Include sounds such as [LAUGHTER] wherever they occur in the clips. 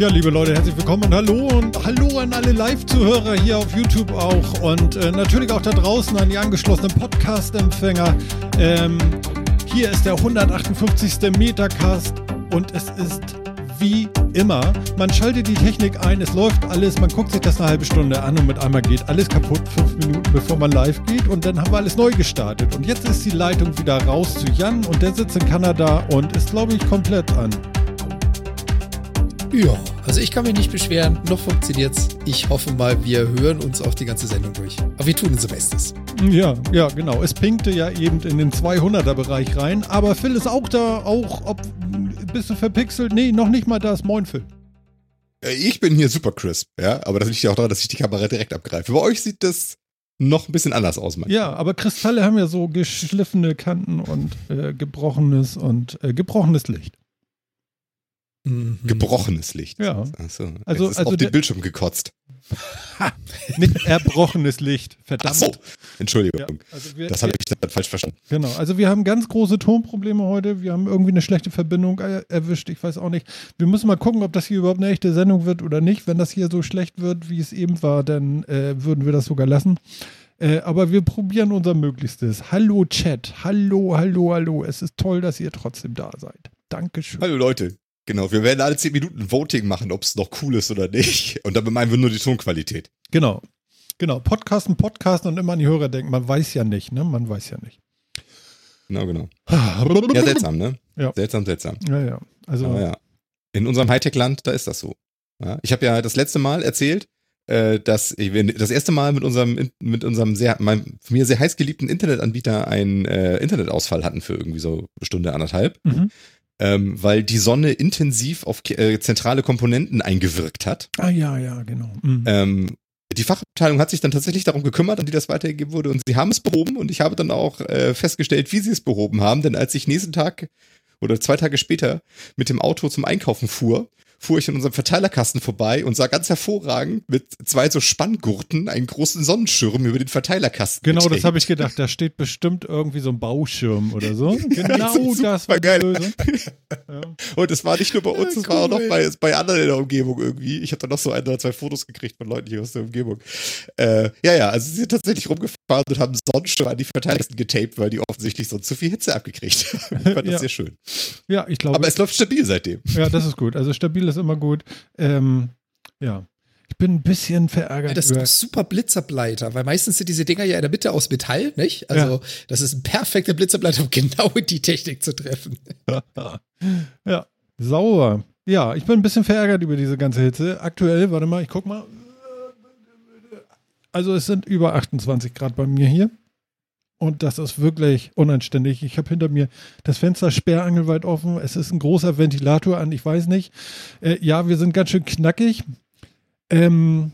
Ja, liebe Leute, herzlich willkommen und hallo und hallo an alle Live-Zuhörer hier auf YouTube auch und äh, natürlich auch da draußen an die angeschlossenen Podcast-Empfänger. Ähm, hier ist der 158. Metacast und es ist wie immer, man schaltet die Technik ein, es läuft alles, man guckt sich das eine halbe Stunde an und mit einmal geht alles kaputt, fünf Minuten bevor man live geht und dann haben wir alles neu gestartet. Und jetzt ist die Leitung wieder raus zu Jan und der sitzt in Kanada und ist, glaube ich, komplett an. Ja, also ich kann mich nicht beschweren, noch funktioniert's. Ich hoffe mal, wir hören uns auch die ganze Sendung durch. Aber wir tun unser Bestes. Ja, ja, genau. Es pinkte ja eben in den 200er Bereich rein, aber Phil ist auch da, auch ob bist du verpixelt? Nee, noch nicht mal das. Moin Phil. Äh, ich bin hier super crisp, ja, aber das liegt ja auch daran, dass ich die Kamera direkt abgreife. Bei euch sieht das noch ein bisschen anders aus, manchmal. Ja, aber Kristalle haben ja so geschliffene Kanten und äh, gebrochenes und äh, gebrochenes Licht. Mhm. Gebrochenes Licht. Ja. Achso. Also, ist also auf den Bildschirm gekotzt. [LAUGHS] Nicht erbrochenes Licht. Verdammt. Ach so. Entschuldigung. Ja, also wir, das habe ich dann falsch verstanden. Genau. Also wir haben ganz große Tonprobleme heute. Wir haben irgendwie eine schlechte Verbindung erwischt. Ich weiß auch nicht. Wir müssen mal gucken, ob das hier überhaupt eine echte Sendung wird oder nicht. Wenn das hier so schlecht wird, wie es eben war, dann äh, würden wir das sogar lassen. Äh, aber wir probieren unser Möglichstes. Hallo Chat. Hallo, hallo, hallo. Es ist toll, dass ihr trotzdem da seid. Dankeschön. Hallo Leute. Genau, wir werden alle 10 Minuten Voting machen, ob es noch cool ist oder nicht. Und dann meinen wir nur die Tonqualität. Genau. Genau. Podcasten, Podcasten und immer an die Hörer denken. Man weiß ja nicht, ne? Man weiß ja nicht. Genau, genau. [LAUGHS] ja, seltsam, ne? Ja. Seltsam, seltsam. Ja, ja. Also. Aber ja. In unserem Hightech-Land, da ist das so. Ja? Ich habe ja das letzte Mal erzählt, äh, dass wir das erste Mal mit unserem, mit unserem sehr, mein, mir sehr heiß geliebten Internetanbieter einen äh, Internetausfall hatten für irgendwie so eine Stunde, anderthalb. Mhm ähm, weil die Sonne intensiv auf äh, zentrale Komponenten eingewirkt hat. Ah ja, ja, genau. Mhm. Ähm, die Fachabteilung hat sich dann tatsächlich darum gekümmert, an die das weitergegeben wurde und sie haben es behoben und ich habe dann auch äh, festgestellt, wie sie es behoben haben, denn als ich nächsten Tag oder zwei Tage später mit dem Auto zum Einkaufen fuhr, fuhr ich an unserem Verteilerkasten vorbei und sah ganz hervorragend mit zwei so Spanngurten einen großen Sonnenschirm über den Verteilerkasten. Genau, geträgt. das habe ich gedacht. Da steht bestimmt irgendwie so ein Bauschirm oder so. [LAUGHS] Genau, das, das war geil. [LAUGHS] Ja. Und es war nicht nur bei uns, es ja, cool, war auch noch bei, bei anderen in der Umgebung irgendwie. Ich habe da noch so ein oder zwei Fotos gekriegt von Leuten hier aus der Umgebung. Äh, ja, ja, also sie sind tatsächlich rumgefahren und haben Sonnenschirm an die Verteilerkasten getaped, weil die offensichtlich so zu viel Hitze abgekriegt haben. Ich fand das sehr schön. Ja, ich glaube. Aber es läuft stabil seitdem. Ja, das ist gut. Also stabil ist immer gut. Ähm, ja. Ich bin ein bisschen verärgert. Ja, das ist super Blitzerbleiter, weil meistens sind diese Dinger ja in der Mitte aus Metall, nicht? Also, ja. das ist ein perfekter Blitzerbleiter, um genau die Technik zu treffen. [LAUGHS] ja, sauber. Ja, ich bin ein bisschen verärgert über diese ganze Hitze. Aktuell, warte mal, ich guck mal. Also, es sind über 28 Grad bei mir hier. Und das ist wirklich unanständig. Ich habe hinter mir das Fenster sperrangelweit offen. Es ist ein großer Ventilator an, ich weiß nicht. Äh, ja, wir sind ganz schön knackig. Ähm,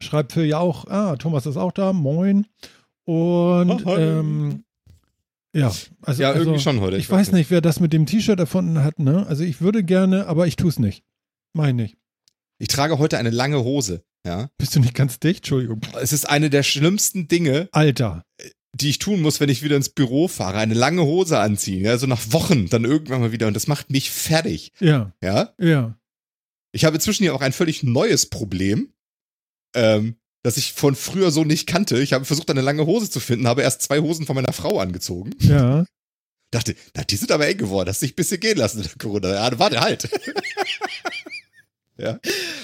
schreibt Phil ja auch, ah, Thomas ist auch da, moin. Und oh, ähm, ja, also, ja, also, irgendwie schon heute. Ich, ich weiß nicht, wer das mit dem T-Shirt erfunden hat, ne? Also ich würde gerne, aber ich tue es nicht. Meine ich. Ich trage heute eine lange Hose, ja. Bist du nicht ganz dicht? Entschuldigung. Es ist eine der schlimmsten Dinge. Alter die ich tun muss, wenn ich wieder ins Büro fahre, eine lange Hose anziehen, also nach Wochen dann irgendwann mal wieder und das macht mich fertig. Ja. Ja? Ja. Ich habe inzwischen ja auch ein völlig neues Problem, ähm, das ich von früher so nicht kannte. Ich habe versucht, eine lange Hose zu finden, habe erst zwei Hosen von meiner Frau angezogen. Ja. Dachte, na, die sind aber eng geworden, hast dich ein bisschen gehen lassen in der Corona. Ja, warte halt. Ja.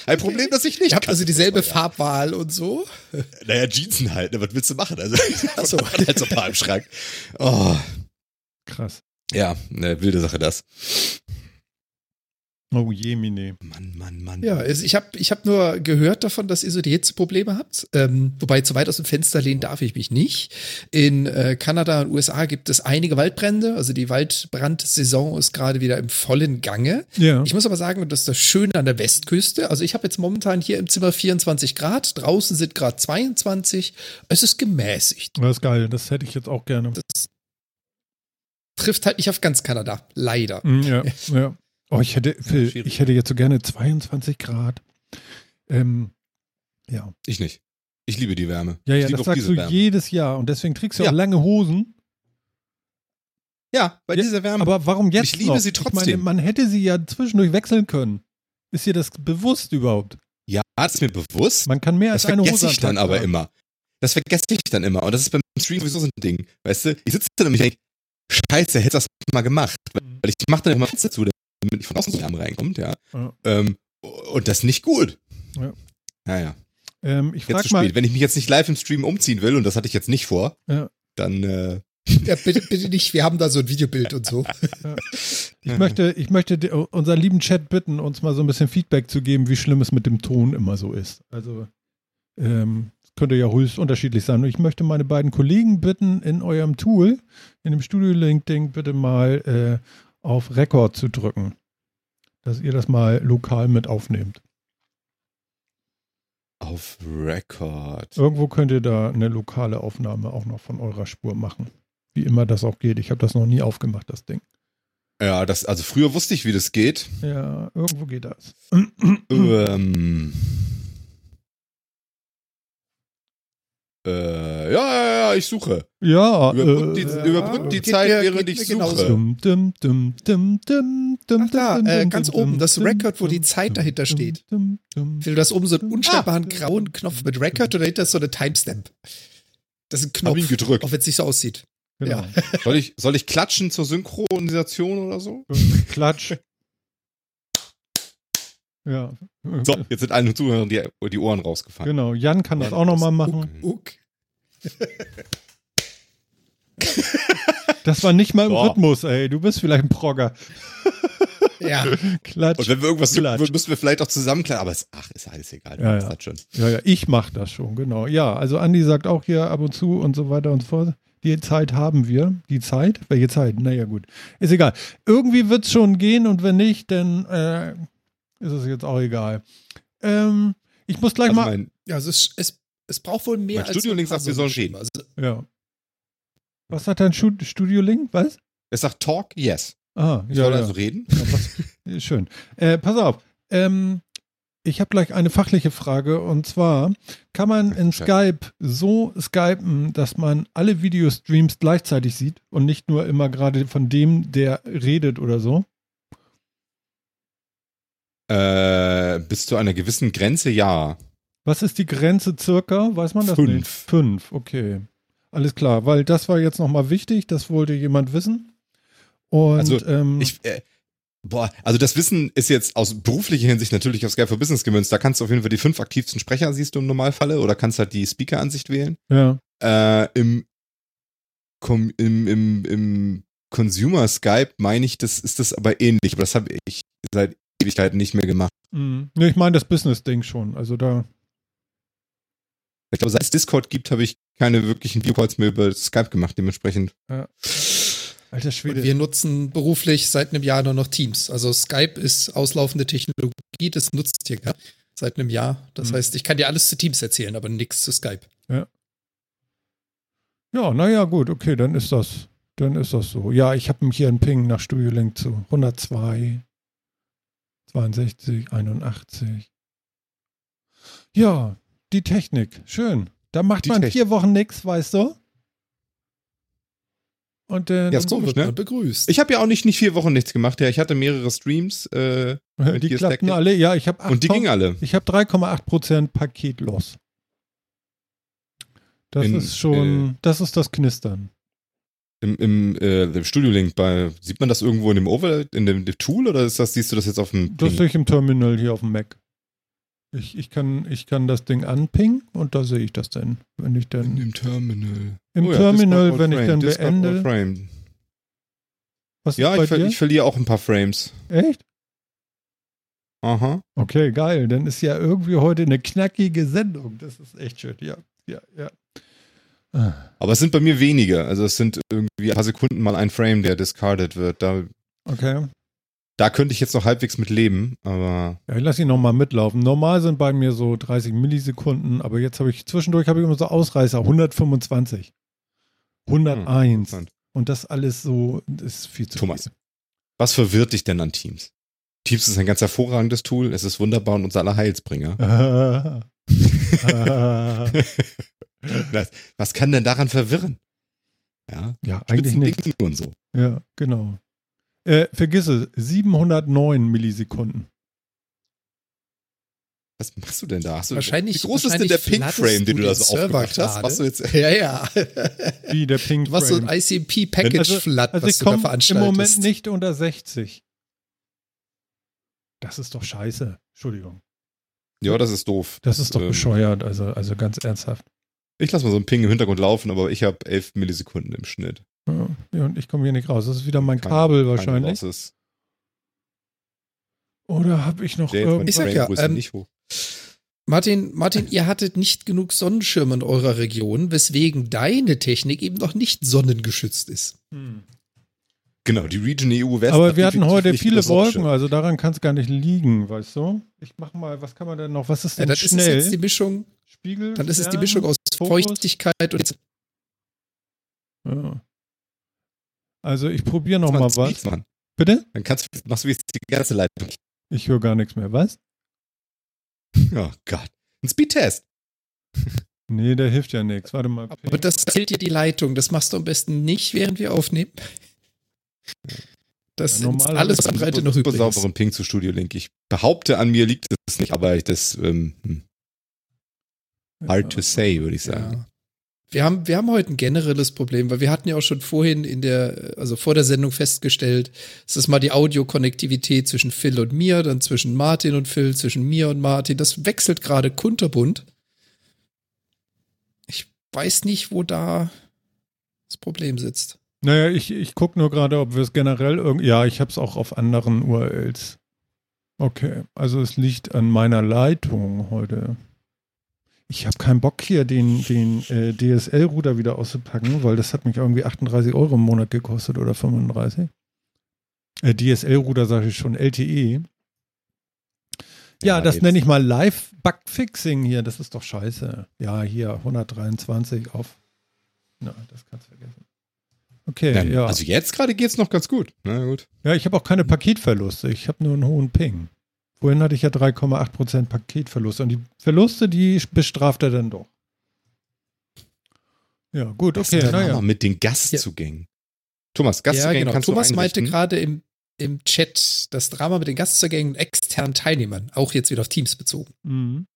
Ein Problem, das ich nicht habe. Also dieselbe Farbwahl und so. Naja, Jeansen halt, ne? was willst du machen? Also, [LAUGHS] Achso. [LAUGHS] halt so ein paar im Schrank. Oh. Krass. Ja, eine wilde Sache das. Oh je, Mine. Mann, Mann, Mann. Ja, also ich habe ich hab nur gehört davon, dass ihr so die Hitzeprobleme habt. Ähm, wobei zu weit aus dem Fenster lehnen darf ich mich nicht. In äh, Kanada und USA gibt es einige Waldbrände. Also die Waldbrandsaison ist gerade wieder im vollen Gange. Ja. Ich muss aber sagen, das ist das Schöne an der Westküste. Also ich habe jetzt momentan hier im Zimmer 24 Grad. Draußen sind gerade 22. Es ist gemäßigt. Das ist geil. Das hätte ich jetzt auch gerne. Das trifft halt nicht auf ganz Kanada. Leider. Mm, ja, ja. Oh, ich hätte, ich hätte jetzt so gerne 22 Grad. Ähm, ja. Ich nicht. Ich liebe die Wärme. Ja, ja, ich das sagst du Wärme. jedes Jahr und deswegen trägst du ja. auch lange Hosen. Ja, bei ja, dieser Wärme. Aber warum jetzt Ich liebe noch? sie trotzdem. Ich meine, man hätte sie ja zwischendurch wechseln können. Ist dir das bewusst überhaupt? Ja, das ist mir bewusst. Man kann mehr Das als eine Hose vergesse am ich dann aber immer. Das vergesse ich dann immer. Und das ist beim Stream sowieso so ein Ding. Weißt du, ich sitze dann und ich denke, scheiße, hätte das mal gemacht. Mhm. Weil ich mache dann immer Fenster zu, damit nicht von außen so Lärm reinkommt, ja. Ja. Ähm, und das ist nicht gut. Ja. Naja, Ähm, ich jetzt frag zu mal, spät. Wenn ich mich jetzt nicht live im Stream umziehen will, und das hatte ich jetzt nicht vor, Ja. dann äh, Ja, bitte, bitte nicht. Wir haben da so ein Videobild und so. [LAUGHS] ich möchte, ich möchte unseren lieben Chat bitten, uns mal so ein bisschen Feedback zu geben, wie schlimm es mit dem Ton immer so ist. Also, ähm, es könnte ja höchst unterschiedlich sein. Und ich möchte meine beiden Kollegen bitten, in eurem Tool, in dem Studio-Link-Ding, bitte mal äh, auf Rekord zu drücken. Dass ihr das mal lokal mit aufnehmt. auf Record. Irgendwo könnt ihr da eine lokale Aufnahme auch noch von eurer Spur machen. Wie immer das auch geht. Ich habe das noch nie aufgemacht, das Ding. Ja, das, also früher wusste ich, wie das geht. Ja, irgendwo geht das. Ähm, äh, ja, ja, ja, ich suche. Ja, Überbrückt die, äh, überbrückt die Zeit, mir- während ich suche. Dum, dum, dum, dum, dum, dum, Ach da, äh, ganz oben, das Record, wo die Zeit dahinter steht. Phil, du hast oben so einen unschlagbaren Ah. grauen Knopf mit Record und dahinter ist so eine Timestamp. Das ist ein Hab ihn Knopf, gedrückt. auch wenn es nicht so aussieht. Genau. Ja. Soll ich, soll ich klatschen zur Synchronisation oder so? Klatsch. [LAUGHS] Ja. So, jetzt sind allen Zuhörern die, die Ohren rausgefallen. Genau. Jan kann das auch nochmal machen. Uck. Das war nicht mal im So. Rhythmus, ey. Du bist vielleicht ein Progger. Ja, Klatsch. Und wenn wir irgendwas Klatsch. tun, müssen wir vielleicht auch zusammenklären. Aber es, ach, ist alles egal. Ja, Das ja. hat schon. Ja, ja, ich mach das schon, genau. Ja, also Andi sagt auch hier ab und zu und so weiter und so fort. Die Zeit haben wir. Die Zeit? Welche Zeit? Naja, gut. Ist egal. Irgendwie wird's schon gehen und wenn nicht, dann äh, ist es jetzt auch egal. Ähm, ich muss gleich Also mal. mein, ja also es, es, es braucht wohl mehr Mein Studio-Link sagt, wir sollen reden. Also, ja. Was hat dein Stu- Studio-Link? Was? es sagt Talk, yes. Ah, Ich ja, soll ja. also reden. Ja, schön. Äh, pass auf. Ähm, ich habe gleich eine fachliche Frage und zwar kann man in. Skype so skypen, dass man alle Videostreams gleichzeitig sieht und nicht nur immer gerade von dem, der redet oder so? Äh, bis zu einer gewissen Grenze, ja. Was ist die Grenze circa? Weiß man das Fünf. nicht? Fünf, okay. Alles klar, weil das war jetzt nochmal wichtig, das wollte jemand wissen. Und Also, ähm, Ich, äh, boah, also das Wissen ist jetzt aus beruflicher Hinsicht natürlich auf Skype for Business gemünzt. Da kannst du auf jeden Fall die fünf aktivsten Sprecher siehst du im Normalfalle oder kannst halt die Speaker-Ansicht wählen. ja, Äh, im, im, im, im Consumer Skype meine ich, das ist das aber ähnlich. Aber das habe ich seit Ewigkeiten nicht mehr gemacht. mhm. nee, ich meine das Business-Ding schon. Also da, Ich glaube, seit es Discord gibt, habe ich keine wirklichen Videocalls mehr über Skype gemacht, dementsprechend. alter und Schwede. wir nutzen beruflich seit einem Jahr nur noch Teams. Also Skype ist auslaufende Technologie, das nutzt ihr ja seit einem Jahr. Das Mhm. heißt, ich kann dir alles zu Teams erzählen, aber nichts zu Skype. Ja, naja, gut, okay, dann ist das, dann ist das so. Ja, ich habe hier einen Ping nach Studio Link zu 102, 62, 81. Ja, die Technik, schön. Da macht Die man Technik. vier Wochen nichts, weißt du? Und dann, Ja, ist komisch, wird ne? man begrüßt. Ich habe ja auch nicht, nicht vier Wochen nichts gemacht. Ja, ich hatte mehrere Streams äh, die klappten alle. Ja, ich habe und die gingen alle. Ich habe 3,8% Paket los. Das In, ist schon, das ist das Knistern. Im, im, äh, im Studio-Link bei, sieht man das irgendwo in dem Over, in dem, dem Tool oder ist das, siehst du das jetzt auf dem Das sehe ich im Terminal hier auf dem Mac. Ich, ich, kann, ich kann das Ding anpingen und da sehe ich das dann, wenn ich in dann dem Terminal. im Oh ja, Terminal, wenn ich Frame, dann Discord beende. Frame. Was Ja, ist bei ich, ver dir? ich verliere auch ein paar Frames. Echt? Aha. Okay, geil. Dann ist ja irgendwie heute eine knackige Sendung. Das ist echt schön. Ja, ja, ja. Ah. Aber es sind bei mir weniger. Also es sind irgendwie ein paar Sekunden mal ein Frame, der discarded wird. Da, Okay. da könnte ich jetzt noch halbwegs mit leben, aber Ja, ich lasse ihn nochmal mitlaufen. Normal sind bei mir so 30 Millisekunden, aber jetzt habe ich zwischendurch habe ich immer so Ausreißer, 125, 101 interessant. und das alles so das ist viel zu Thomas. was verwirrt dich denn an Teams? Teams ist ein ganz hervorragendes Tool. Es ist wunderbar und unser aller Heilsbringer. viel. [LAUGHS] Ah. [LAUGHS] [LAUGHS] was, was kann denn daran verwirren? Ja, ja, eigentlich nicht. Und so. Ja, genau. Äh, vergiss es, 709 Millisekunden. Was machst du denn da? Hast du, Wahrscheinlich- wie groß ist denn der wahrscheinlich Pink Frame, den du da so aufgemacht hast? Machst du jetzt, [LAUGHS] Ja, ja. Wie der Pink Was so ein Frame. ICP-Package also, flat, also was ich du da komme im veranstaltest. Moment nicht unter 60. Das ist doch scheiße. Entschuldigung. ja, das ist doof. Das ist doch Ähm, bescheuert, also, also ganz ernsthaft. Ich lasse mal so einen Ping im Hintergrund laufen, aber ich habe 11 Millisekunden im Schnitt. Ja, ja, und ich komme hier nicht raus. Das ist wieder mein Keine- Kabel wahrscheinlich. Oder habe ich noch Der jetzt meine Ich sag irgendwas? ja, ähm, nicht hoch. Martin, Martin, ihr hattet nicht genug Sonnenschirme in eurer Region, weswegen deine Technik eben noch nicht sonnengeschützt ist. Hm. Genau, die Region EU West. Aber wir hatten heute viele das. Wolken, also daran kann es gar nicht liegen, weißt du? Ich mach mal, was kann man denn noch? Was ist Ja, denn ist es schnell? jetzt die Mischung, Spiegel? dann ist es die Mischung aus Fokus? Feuchtigkeit und Ja. Also ich probiere noch Kannst mal du was. Machen. Bitte? Dann kannst du, machst du jetzt die ganze Leitung. Ich höre gar nichts mehr. Was? Oh Gott. Ein Speedtest. [LAUGHS] Nee, der hilft ja nichts. Warte mal. aber das zählt dir die Leitung. Das machst du am besten nicht, während wir aufnehmen. Das Ja, ist alles, am Breite noch übrig sauberen Ping zu Studio Link. Ich behaupte, an mir liegt es nicht, aber das ähm, hm, hard to say, würde ich sagen. Ja. Wir haben, wir haben heute ein generelles Problem, weil wir hatten ja auch schon vorhin in der, also vor der Sendung festgestellt, es ist mal die Audiokonnektivität zwischen Phil und mir, dann zwischen Martin und Phil, zwischen mir und Martin. Das wechselt gerade kunterbunt. Ich weiß nicht, wo da das Problem sitzt. Naja, ich, ich gucke nur gerade, ob wir es generell irgendwie. Ja, ich habe es auch auf anderen URLs. Okay, also es liegt an meiner Leitung heute. Ich habe keinen Bock hier, den, den äh, DSL-Router wieder auszupacken, weil das hat mich irgendwie 38 Euro im Monat gekostet oder 35. Äh, DSL-Router sage ich schon, LTE. Ja, Ja, das nenne ich mal Live-Bug-Fixing hier. Das ist doch scheiße. Ja, hier 123 auf. Na, das kannst du vergessen. Okay, Ja, ja. Also jetzt gerade geht's noch ganz gut. Na gut. Ja, ich habe auch keine Paketverluste. Ich habe nur einen hohen Ping. Vorhin hatte ich ja 3,8% Paketverluste. Und die Verluste, die bestraft er dann doch. Ja, gut, okay, ist denn naja. mit den Gastzugängen? Thomas, ja, Gastzugänge genau. kannst Thomas du meinte gerade im, im Chat das Drama mit den Gastzugängen und externen Teilnehmern, auch jetzt wieder auf Teams bezogen. Mhm.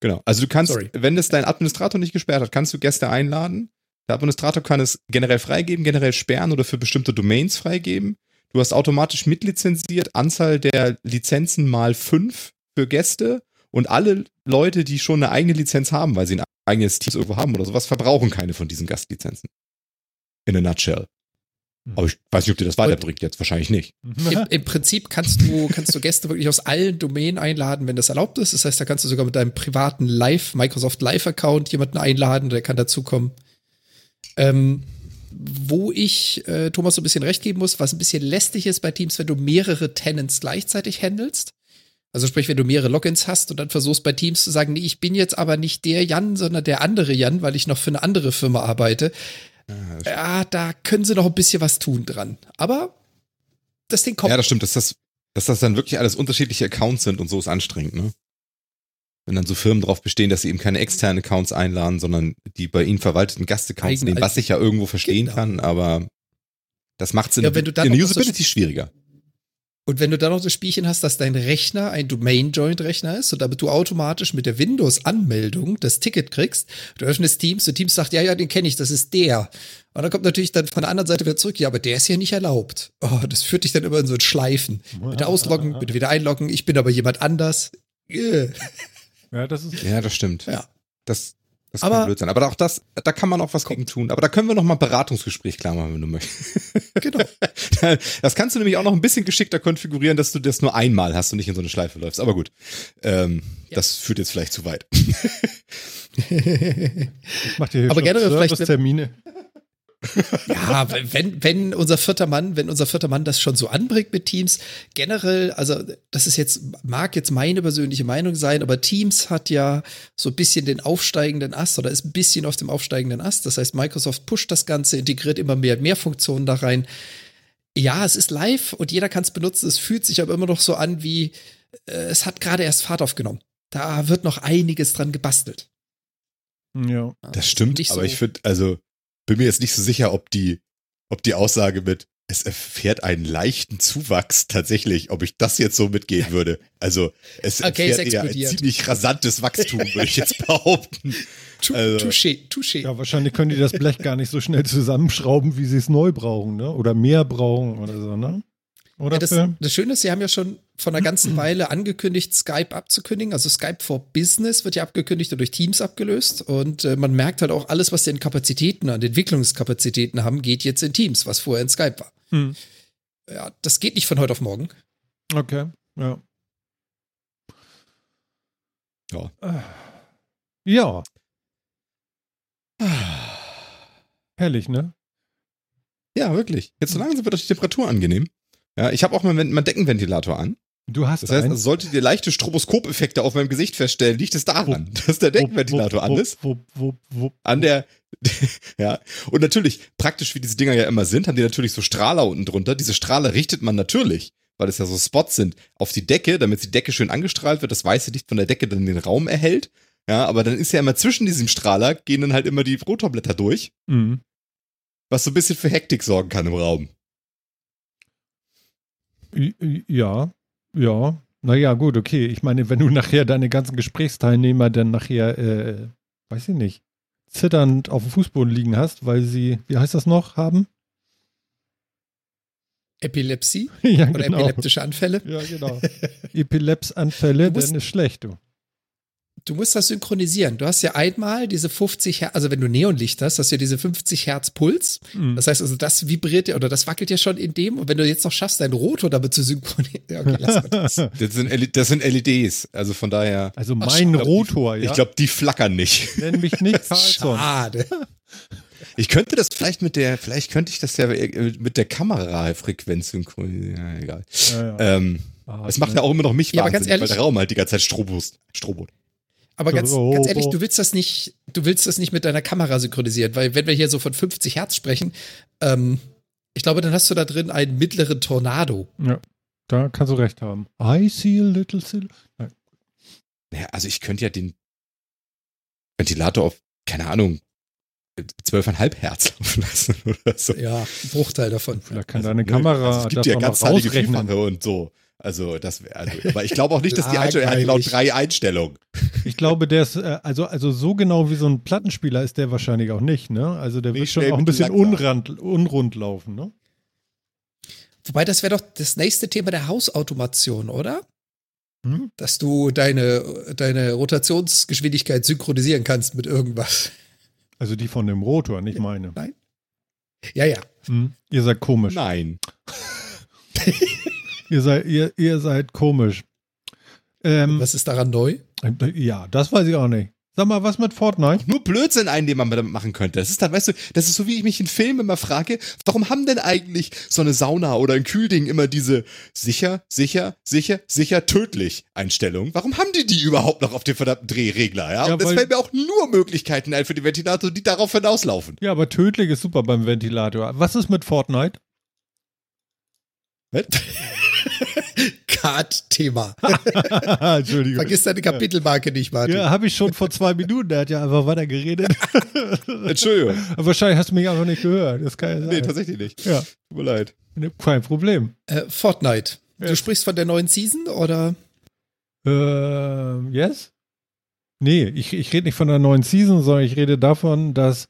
Genau. Also du kannst, Sorry. wenn es dein Administrator nicht gesperrt hat, kannst du Gäste einladen. Der Administrator kann es generell freigeben, generell sperren oder für bestimmte Domains freigeben. Du hast automatisch mitlizenziert, Anzahl der Lizenzen mal fünf für Gäste und alle Leute, die schon eine eigene Lizenz haben, weil sie ein eigenes Team irgendwo haben oder sowas, verbrauchen keine von diesen Gastlizenzen. In a nutshell. Aber ich weiß nicht, ob dir das weiterbringt jetzt. Wahrscheinlich nicht. Im, Im Prinzip kannst du, kannst du Gäste wirklich aus allen Domänen einladen, wenn das erlaubt ist. Das heißt, da kannst du sogar mit deinem privaten Live, Microsoft Live-Account jemanden einladen, der kann dazukommen. Ähm, wo ich äh, Thomas so ein bisschen recht geben muss, was ein bisschen lästig ist bei Teams, wenn du mehrere Tenants gleichzeitig handelst. Also sprich, wenn du mehrere Logins hast und dann versuchst bei Teams zu sagen, nee, ich bin jetzt aber nicht der Jan, sondern der andere Jan, weil ich noch für eine andere Firma arbeite. Ja, da können sie noch ein bisschen was tun dran. Aber das Ding kommt. Ja, das stimmt, dass das, dass das dann wirklich alles unterschiedliche Accounts sind und so ist anstrengend, ne? Wenn dann so Firmen darauf bestehen, dass sie eben keine externen Accounts einladen, sondern die bei ihnen verwalteten Gastaccounts nehmen, was ich ja irgendwo verstehen Genau. kann, aber das macht es in, Ja, der- wenn du dann in der noch so- Usability schwieriger. Und wenn du dann noch das Spielchen hast, dass dein Rechner ein Domain-Joint-Rechner ist und damit du automatisch mit der Windows-Anmeldung das Ticket kriegst, du öffnest Teams, und Teams sagt, ja, ja, den kenne ich, das ist der. Und dann kommt natürlich dann von der anderen Seite wieder zurück, ja, aber der ist ja nicht erlaubt. Oh, das führt dich dann immer in so ein Schleifen. Bitte ausloggen, bitte wieder einloggen, ich bin aber jemand anders. Ja, das ist. Ja, das stimmt. Ja. Das, das Aber- kann blöd sein. Aber auch das, da kann man auch was gegen tun. Aber da können wir noch mal ein Beratungsgespräch klar machen, wenn du möchtest. [LAUGHS] Genau. [LAUGHS] Das kannst du nämlich auch noch ein bisschen geschickter konfigurieren, dass du das nur einmal hast und nicht in so eine Schleife läufst. Aber gut, ähm, Ja. das führt jetzt vielleicht zu weit. Ich mach dir hier Aber schon generell vielleicht- Servicetermine. Ja, wenn, wenn unser vierter Mann, wenn unser vierter Mann das schon so anbringt mit Teams, generell, also das ist jetzt, mag jetzt meine persönliche Meinung sein, aber Teams hat ja so ein bisschen den aufsteigenden Ast oder ist ein bisschen auf dem aufsteigenden Ast. Das heißt, Microsoft pusht das Ganze, integriert immer mehr, mehr Funktionen da rein. Ja, es ist live und jeder kann es benutzen. Es fühlt sich aber immer noch so an, wie äh, es hat gerade erst Fahrt aufgenommen. Da wird noch einiges dran gebastelt. Ja. Das stimmt, Nicht aber so- ich finde, also bin mir jetzt nicht so sicher, ob die, ob die Aussage mit es erfährt einen leichten Zuwachs tatsächlich, ob ich das jetzt so mitgehen würde. Also es Okay, es erfährt eher ein explodiert. ziemlich rasantes Wachstum, würde ich jetzt [LAUGHS] behaupten. Also- Touché, touché. Ja, wahrscheinlich können die das Blech gar nicht so schnell zusammenschrauben, wie sie es neu brauchen, ne? Oder mehr brauchen oder so, ne? Oder Ja, das, das Schöne ist, sie haben ja schon vor einer ganzen [CLEARS THROAT] Weile angekündigt, Skype abzukündigen. Also Skype for Business wird ja abgekündigt und durch Teams abgelöst. Und äh, man merkt halt auch, alles, was sie in Kapazitäten, an Entwicklungskapazitäten haben, geht jetzt in Teams, was vorher in Skype war. Hm. Ja, das geht nicht von heute auf morgen. Okay, ja. Ja. Ja. Herrlich, ne? Ja, wirklich. Jetzt so langsam wird doch die Temperatur angenehm. Ja, ich habe auch mal meinen Deckenventilator an. Du hast Das heißt, einen. solltet ihr leichte Stroboskopeffekte auf meinem Gesicht feststellen, liegt es daran, dass der Deckenventilator an ist. Wupp, wupp, wupp, An der, [LAUGHS] ja. Und natürlich, praktisch wie diese Dinger ja immer sind, haben die natürlich so Strahler unten drunter. Diese Strahler richtet man natürlich, weil es ja so Spots sind, auf die Decke, damit die Decke schön angestrahlt wird, das weiße Licht von der Decke dann den Raum erhält. Ja, aber dann ist ja immer zwischen diesem Strahler, gehen dann halt immer die Rotorblätter durch, Mhm. was so ein bisschen für Hektik sorgen kann im Raum. Ja, ja. Naja, gut, okay. Ich meine, wenn du nachher deine ganzen Gesprächsteilnehmer dann nachher, äh, weiß ich nicht, zitternd auf dem Fußboden liegen hast, weil sie, wie heißt das noch, haben? Epilepsie [LAUGHS] ja, oder genau. epileptische Anfälle. Ja, genau. Epilepsanfälle, dann ist schlecht, du. Du musst das synchronisieren. Du hast ja einmal diese 50 Hertz, also wenn du Neonlicht hast, hast du ja diese 50 Hertz Puls. Mhm. Das heißt also, das vibriert ja oder das wackelt ja schon in dem. Und wenn du jetzt noch schaffst, deinen Rotor damit zu synchronisieren. Ja, [LAUGHS] okay, lass mal das. [LAUGHS] Das sind, das sind LEDs, also von daher. Also Ach, mein ich glaub, Rotor, ja. Ich glaube, die flackern nicht. [LAUGHS] Nenn mich nicht Carlson. Schade. Ich könnte das vielleicht mit der, vielleicht könnte ich das ja äh, mit der Kamerafrequenz synchronisieren. Ja, egal. Ja, ja. Ähm, Ah, es macht ja auch immer noch mich Ja, aber ganz wahnsinnig, weil ehrlich- der Raum halt die ganze Zeit Strobos, Strobot. Aber ganz, ganz ehrlich, du willst das nicht, du willst das nicht mit deiner Kamera synchronisieren, weil wenn wir hier so von 50 Hertz sprechen, ähm, ich glaube, dann hast du da drin einen mittleren Tornado. ja, da kannst du recht haben. I see a little sil Nein. Naja, also ich könnte ja den Ventilator auf, keine Ahnung, 12,5 Hertz [LAUGHS] laufen lassen oder so. Ja, ein Bruchteil davon. Vielleicht kann Also, deine ne, Kamera also es gibt das ja ganz rausrechnen. Vielfache und so. Also das wäre, also, aber ich glaube auch nicht, dass die Einstellung er hat laut drei Einstellungen. Ich glaube, der ist, äh, also, also so genau wie so ein Plattenspieler ist der wahrscheinlich auch nicht, ne? Also der Nee, wird schon auch ein bisschen unrand, unrund laufen, ne? Wobei, das wäre doch das nächste Thema der Hausautomation, oder? Hm? Dass du deine, deine Rotationsgeschwindigkeit synchronisieren kannst mit irgendwas. Also die von dem Rotor, nicht meine. Ja, ja. Hm? Ihr seid komisch. Nein. [LAUGHS] Ihr seid, ihr, ihr seid komisch. Ähm, Was ist daran neu? ja, das weiß ich auch nicht. Sag mal, was mit Fortnite? Nur Blödsinn ein, den man damit machen könnte. Das ist dann, weißt du, das ist so, wie ich mich in Filmen immer frage, warum haben denn eigentlich so eine Sauna oder ein Kühlding immer diese sicher, sicher, sicher, sicher, tödlich Einstellung? Warum haben die die überhaupt noch auf dem verdammten Drehregler? Ja, Ja, und es fällt mir auch nur Möglichkeiten ein für die Ventilator, die darauf hinauslaufen. Ja, aber tödlich ist super beim Ventilator. Was ist mit Fortnite? [LAUGHS] Card-Thema. [LAUGHS] Entschuldigung. Vergiss deine Kapitelmarke nicht, Martin. Ja, habe ich schon vor zwei Minuten. Der hat ja einfach weiter geredet. [LAUGHS] Entschuldigung. Aber wahrscheinlich hast du mich einfach nicht gehört. Das kann ja sein. Nee, tatsächlich nicht. Ja, Tut mir leid. kein Problem. Äh, Fortnite. Ja. Du sprichst von der neuen Season oder? Äh, yes? Nee, ich, ich rede nicht von der neuen Season, sondern ich rede davon, dass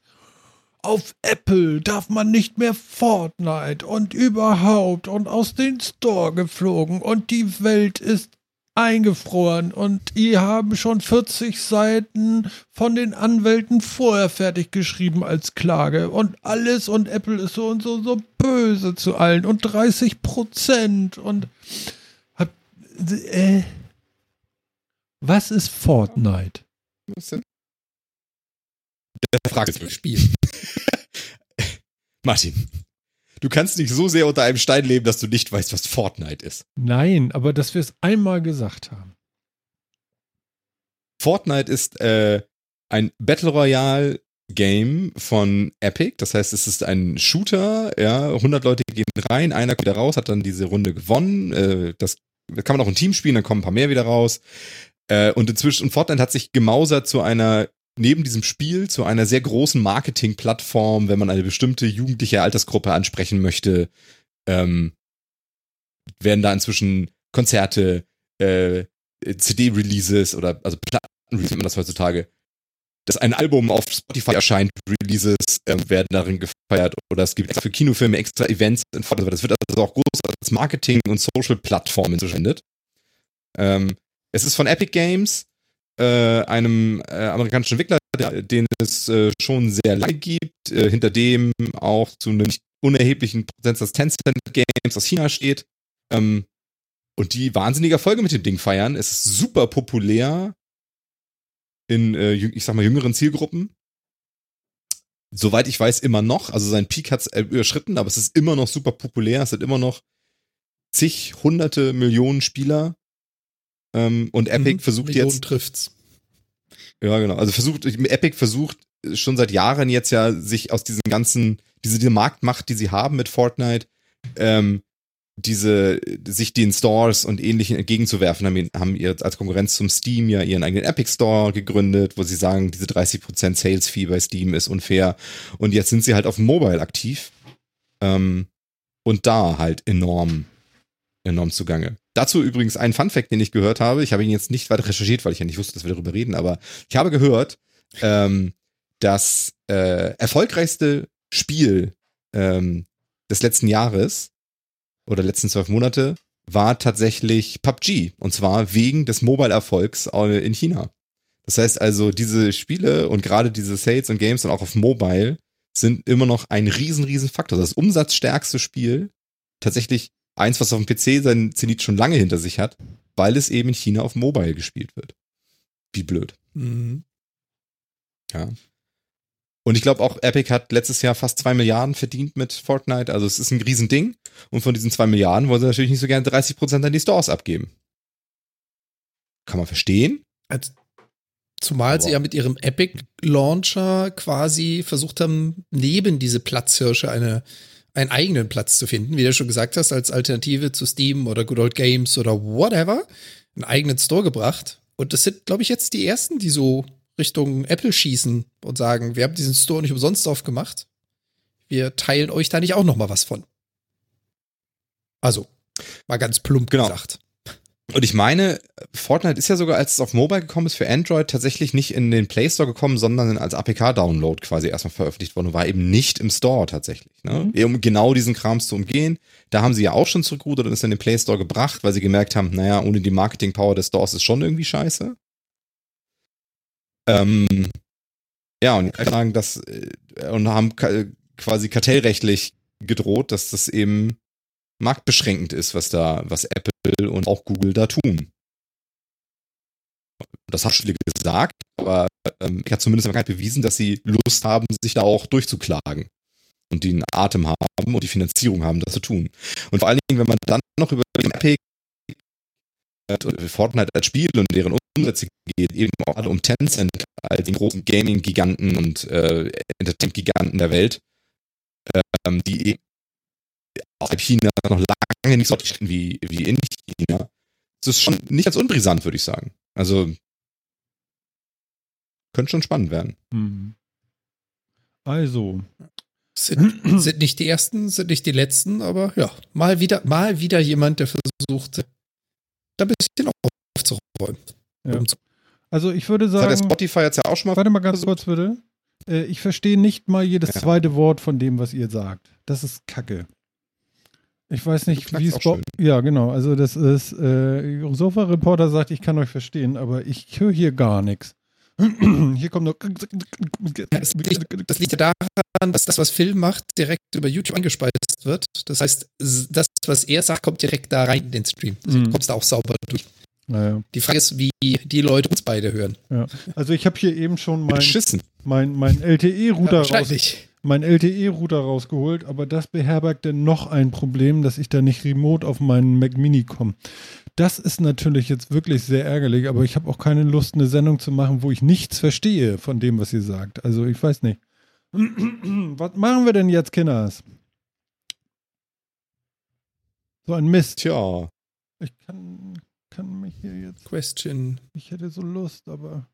auf Apple darf man nicht mehr Fortnite und überhaupt und aus den Store geflogen und die Welt ist eingefroren und die haben schon 40 Seiten von den Anwälten vorher fertig geschrieben als Klage und alles und Apple ist so und so so böse zu allen und 30 Prozent und hab, äh, was ist Fortnite? Was denn? Der Frage ist wirklich. Spiel. [LAUGHS] Martin, du kannst nicht so sehr unter einem Stein leben, dass du nicht weißt, was Fortnite ist. Nein, aber dass wir es einmal gesagt haben. Fortnite ist äh, ein Battle Royale Game von Epic. Das heißt, es ist ein Shooter. Ja, 100 Leute gehen rein, einer kommt wieder raus, hat dann diese Runde gewonnen. Äh, das kann man auch im Team spielen, dann kommen ein paar mehr wieder raus. Äh, und inzwischen und Fortnite hat sich gemausert zu einer neben diesem Spiel zu einer sehr großen Marketing-Plattform, wenn man eine bestimmte jugendliche Altersgruppe ansprechen möchte, ähm, werden da inzwischen Konzerte, äh, CD-Releases oder also Platten-Releases, nennt man das heutzutage, dass ein Album auf Spotify erscheint, Releases ähm, werden darin gefeiert oder es gibt extra für Kinofilme extra Events. Das wird also auch groß als Marketing- und Social-Plattformen verwendet. Ähm, es ist von Epic Games, äh, einem äh, amerikanischen Entwickler, den es äh, schon sehr lange gibt, äh, hinter dem auch zu einem nicht unerheblichen Prozentsatz Tencent Games aus China steht. Ähm, und die wahnsinnige Erfolge mit dem Ding feiern. Es ist super populär in, äh, ich sag mal, jüngeren Zielgruppen. Soweit ich weiß, immer noch. Also sein Peak hat es überschritten, aber es ist immer noch super populär. Es hat immer noch zig, hunderte Millionen Spieler. Ähm, und Epic mhm, versucht Millionen jetzt. trifft's. Ja, genau. Also versucht, Epic versucht schon seit Jahren jetzt ja, sich aus diesen ganzen, diese, diese Marktmacht, die sie haben mit Fortnite, ähm, diese, sich den Stores und ähnlichen entgegenzuwerfen, haben, haben ihr als Konkurrenz zum Steam ja ihren eigenen Epic Store gegründet, wo sie sagen, diese 30% Sales Fee bei Steam ist unfair. Und jetzt sind sie halt auf Mobile aktiv. Ähm, und da halt enorm, enorm zugange. Dazu übrigens ein Fun Fact, den ich gehört habe. Ich habe ihn jetzt nicht weiter recherchiert, weil ich ja nicht wusste, dass wir darüber reden, aber ich habe gehört, ähm, das äh, erfolgreichste Spiel ähm, des letzten Jahres oder letzten zwölf Monate war tatsächlich PUBG. Und zwar wegen des Mobile-Erfolgs äh, in China. Das heißt also, diese Spiele und gerade diese Sales und Games und auch auf Mobile sind immer noch ein riesen, riesen Faktor. Das umsatzstärkste Spiel, tatsächlich eins, was auf dem PC seinen Zenit schon lange hinter sich hat, weil es eben in China auf Mobile gespielt wird. Wie blöd. Mhm. Ja. Und ich glaube auch, Epic hat letztes Jahr fast zwei Milliarden verdient mit Fortnite. Also es ist ein Riesending. Und von diesen zwei Milliarden wollen sie natürlich nicht so gerne 30 Prozent an die Stores abgeben. Kann man verstehen. Also, zumal Aber. sie ja mit ihrem Epic Launcher quasi versucht haben, neben diese Platzhirsche eine, einen eigenen Platz zu finden, wie du schon gesagt hast, als Alternative zu Steam oder Good Old Games oder whatever, einen eigenen Store gebracht. Und das sind, glaube ich, jetzt die ersten, die so Richtung Apple schießen und sagen, wir haben diesen Store nicht umsonst aufgemacht. Wir teilen euch da nicht auch noch mal was von. Also, mal ganz plump genau. gesagt. Und ich meine, Fortnite ist ja sogar, als es auf Mobile gekommen ist, für Android tatsächlich nicht in den Play Store gekommen, sondern als APK-Download quasi erstmal veröffentlicht worden und war eben nicht im Store tatsächlich. Ne? Mhm. Um genau diesen Krams zu umgehen. Da haben sie ja auch schon zurückgerudert und ist in den Play Store gebracht, weil sie gemerkt haben, naja, ohne die Marketing-Power des Stores ist schon irgendwie scheiße. Ähm, ja, und sagen, dass äh, und haben quasi kartellrechtlich gedroht, dass das eben marktbeschränkend ist, was da, was Apple und auch Google da tun. Das hat viele gesagt, aber ähm, ich habe zumindest nicht bewiesen, dass sie Lust haben, sich da auch durchzuklagen und den Atem haben und die Finanzierung haben, das zu tun. Und vor allen Dingen, wenn man dann noch über den Epic Fortnite als Spiel und deren Umsätze geht, eben auch um Tencent als den großen Gaming-Giganten und äh, Entertainment-Giganten der Welt, ähm, die eben außerhalb China noch lange nicht so stehen wie, wie in China. Das ist schon nicht ganz unbrisant, würde ich sagen. Also könnte schon spannend werden. Hm. Also. Sind, [CLEARS THROAT] sind nicht die ersten, sind nicht die letzten, aber ja, mal wieder, mal wieder jemand, der versucht, da ein bisschen aufzuräumen. Ja. Also ich würde sagen. Das hat der Spotify jetzt ja auch schon mal. Warte mal ganz kurz bitte. Äh, ich verstehe nicht mal jedes ja. zweite Wort von dem, was ihr sagt. Das ist Kacke. Ich weiß nicht, wie es Ja, genau. Also das ist, äh, Sofa-Reporter sagt, ich kann euch verstehen, aber ich höre hier gar nichts. [CLEARS THROAT] Hier kommt noch. Das liegt, das liegt ja daran, dass das, was Phil macht, direkt über YouTube angespeist wird. Das heißt, das, was er sagt, kommt direkt da rein in den Stream. Also mhm. kommst da auch sauber durch. Naja. Die Frage ist, wie die Leute uns beide hören. Ja. Also ich habe hier eben schon mein, mein, mein LTE-Router ja, raus, mein LTE-Router rausgeholt, aber das beherbergte noch ein Problem, dass ich da nicht remote auf meinen Mac Mini komme. Das ist natürlich jetzt wirklich sehr ärgerlich, aber ich habe auch keine Lust, eine Sendung zu machen, wo ich nichts verstehe von dem, was ihr sagt. Also ich weiß nicht. [CLEARS THROAT] was machen wir denn jetzt, Kinders? So ein Mist. Tja. Ich kann, kann mich hier jetzt. Question. Ich hätte so Lust, aber.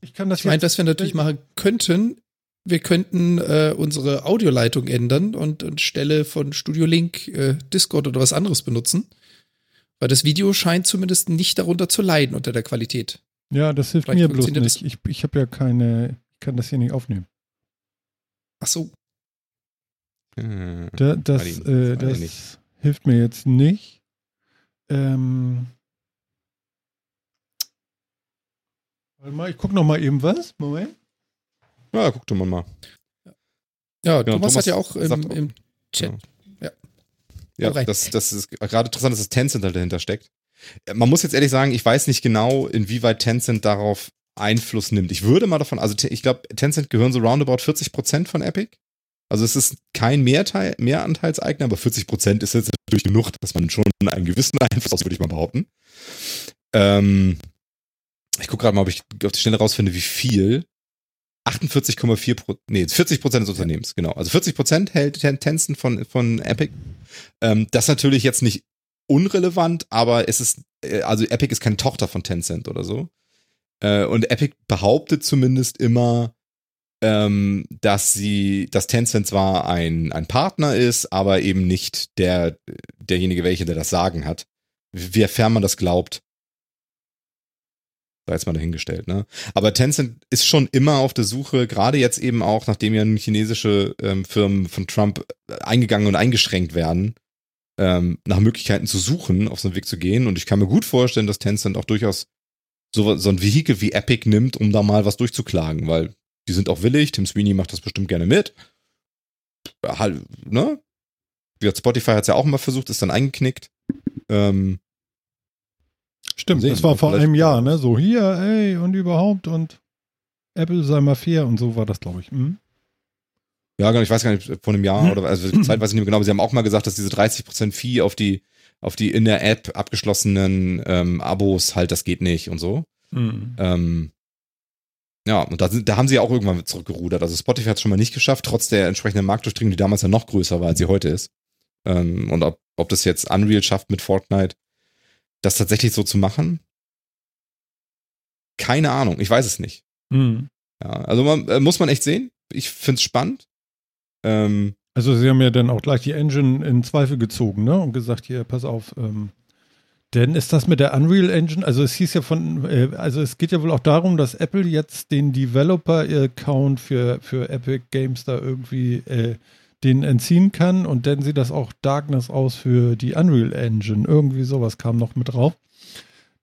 Ich kann das Ich meine, was wir natürlich machen könnten, wir könnten äh, unsere Audioleitung ändern und anstelle von Studio Link äh, Discord oder was anderes benutzen. Weil das Video scheint zumindest nicht darunter zu leiden unter der Qualität. Ja, das hilft Vielleicht mir bloß nicht. Ich, ich habe ja keine, ich kann das hier nicht aufnehmen. Ach so. Hm. Da, das äh, das hilft mir jetzt nicht. Ähm, warte mal, ich gucke noch mal eben was. Moment. Ja, guck doch mal. Ja, Genau, Thomas, Thomas hat ja auch im, im Chat. Ja, Hau rein. das, das ist gerade interessant, dass das Tencent halt dahinter steckt. Man muss jetzt ehrlich sagen, ich weiß nicht genau, inwieweit Tencent darauf Einfluss nimmt. Ich würde mal davon, also ich glaube, Tencent gehören so roundabout 40 Prozent von Epic. Also es ist kein Mehrteil, Mehranteilseigner, aber 40 Prozent ist jetzt natürlich genug, dass man schon einen gewissen Einfluss aus, würde ich mal behaupten. Ähm, ich gucke gerade mal, ob ich auf die Schnelle rausfinde, wie viel. 48,4 Pro, nee, 40 Prozent des Unternehmens, genau. Also 40 Prozent hält Ten- Tencent von, von Epic. Ähm, das ist natürlich jetzt nicht unrelevant, aber es ist, äh, also Epic ist keine Tochter von Tencent oder so. Äh, und Epic behauptet zumindest immer, ähm, dass sie, dass Tencent zwar ein, ein Partner ist, aber eben nicht der, derjenige, welcher der das Sagen hat. Wiefern man das glaubt, sei jetzt mal dahingestellt, ne? Aber Tencent ist schon immer auf der Suche, gerade jetzt eben auch, nachdem ja chinesische ähm, Firmen von Trump eingegangen und eingeschränkt werden, ähm, nach Möglichkeiten zu suchen, auf so einen Weg zu gehen. Und ich kann mir gut vorstellen, dass Tencent auch durchaus so, so ein Vehikel wie Epic nimmt, um da mal was durchzuklagen, weil die sind auch willig. Tim Sweeney macht das bestimmt gerne mit. Halt, ne? Spotify hat es ja auch mal versucht, ist dann eingeknickt. Ähm, Stimmt, Sehen, das war vor vielleicht- einem Jahr, ne? So hier, ey, und überhaupt und Apple sei mal fair und so war das, glaube ich. Hm? Ja, genau, ich weiß gar nicht, vor einem Jahr oder also [CLEARS THROAT] Zeit weiß ich nicht mehr genau, aber sie haben auch mal gesagt, dass diese 30% Fee auf die, auf die in der App abgeschlossenen ähm, Abos halt, das geht nicht und so. Hm. Ähm, ja, und da, sind, da haben sie ja auch irgendwann zurückgerudert. Also Spotify hat es schon mal nicht geschafft, trotz der entsprechenden Marktdurchdringung, die damals ja noch größer war, als sie heute ist. Ähm, und ob, ob das jetzt Unreal schafft mit Fortnite, das tatsächlich so zu machen? Keine Ahnung, ich weiß es nicht. Hm. Ja, also man, äh, muss man echt sehen. Ich find's spannend. Ähm, Also sie haben ja dann auch gleich die Engine in Zweifel gezogen, ne? Und gesagt, hier, pass auf, ähm, denn ist das mit der Unreal Engine, also es hieß ja von, äh, also es geht ja wohl auch darum, dass Apple jetzt den Developer-Account für, für Epic Games da irgendwie äh, den entziehen kann und dann sieht das auch Darkness aus für die Unreal Engine. Irgendwie sowas kam noch mit drauf,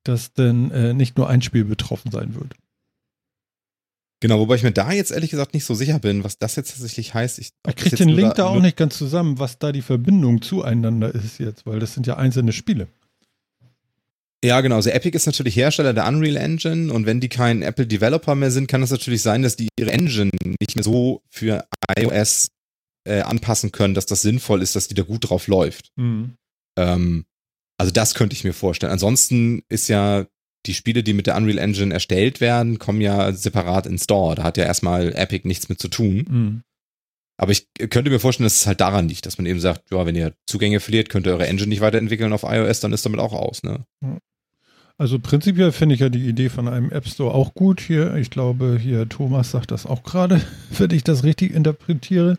dass dann äh, nicht nur ein Spiel betroffen sein wird. genau, wobei ich mir da jetzt ehrlich gesagt nicht so sicher bin, was das jetzt tatsächlich heißt. Ich, Ich kriege den Link da auch nur- nicht ganz zusammen, was da die Verbindung zueinander ist jetzt, weil das sind ja einzelne Spiele. Ja, genau. Also Epic ist natürlich Hersteller der Unreal Engine und wenn die kein Apple Developer mehr sind, kann es natürlich sein, dass die ihre Engine nicht mehr so für iOS äh, anpassen können, dass das sinnvoll ist, dass die da gut drauf läuft. Mhm. Ähm, also das könnte ich mir vorstellen. Ansonsten ist ja die Spiele, die mit der Unreal Engine erstellt werden, kommen ja separat in Store. Da hat ja erstmal Epic nichts mit zu tun. Mhm. Aber ich könnte mir vorstellen, dass es halt daran liegt, dass man eben sagt, ja, wenn ihr Zugänge verliert, könnt ihr eure Engine nicht weiterentwickeln auf iOS, dann ist damit auch aus, ne? Also prinzipiell finde ich ja die Idee von einem App Store auch gut hier. Ich glaube, hier Thomas sagt das auch gerade, [LAUGHS] wenn ich das richtig interpretiere.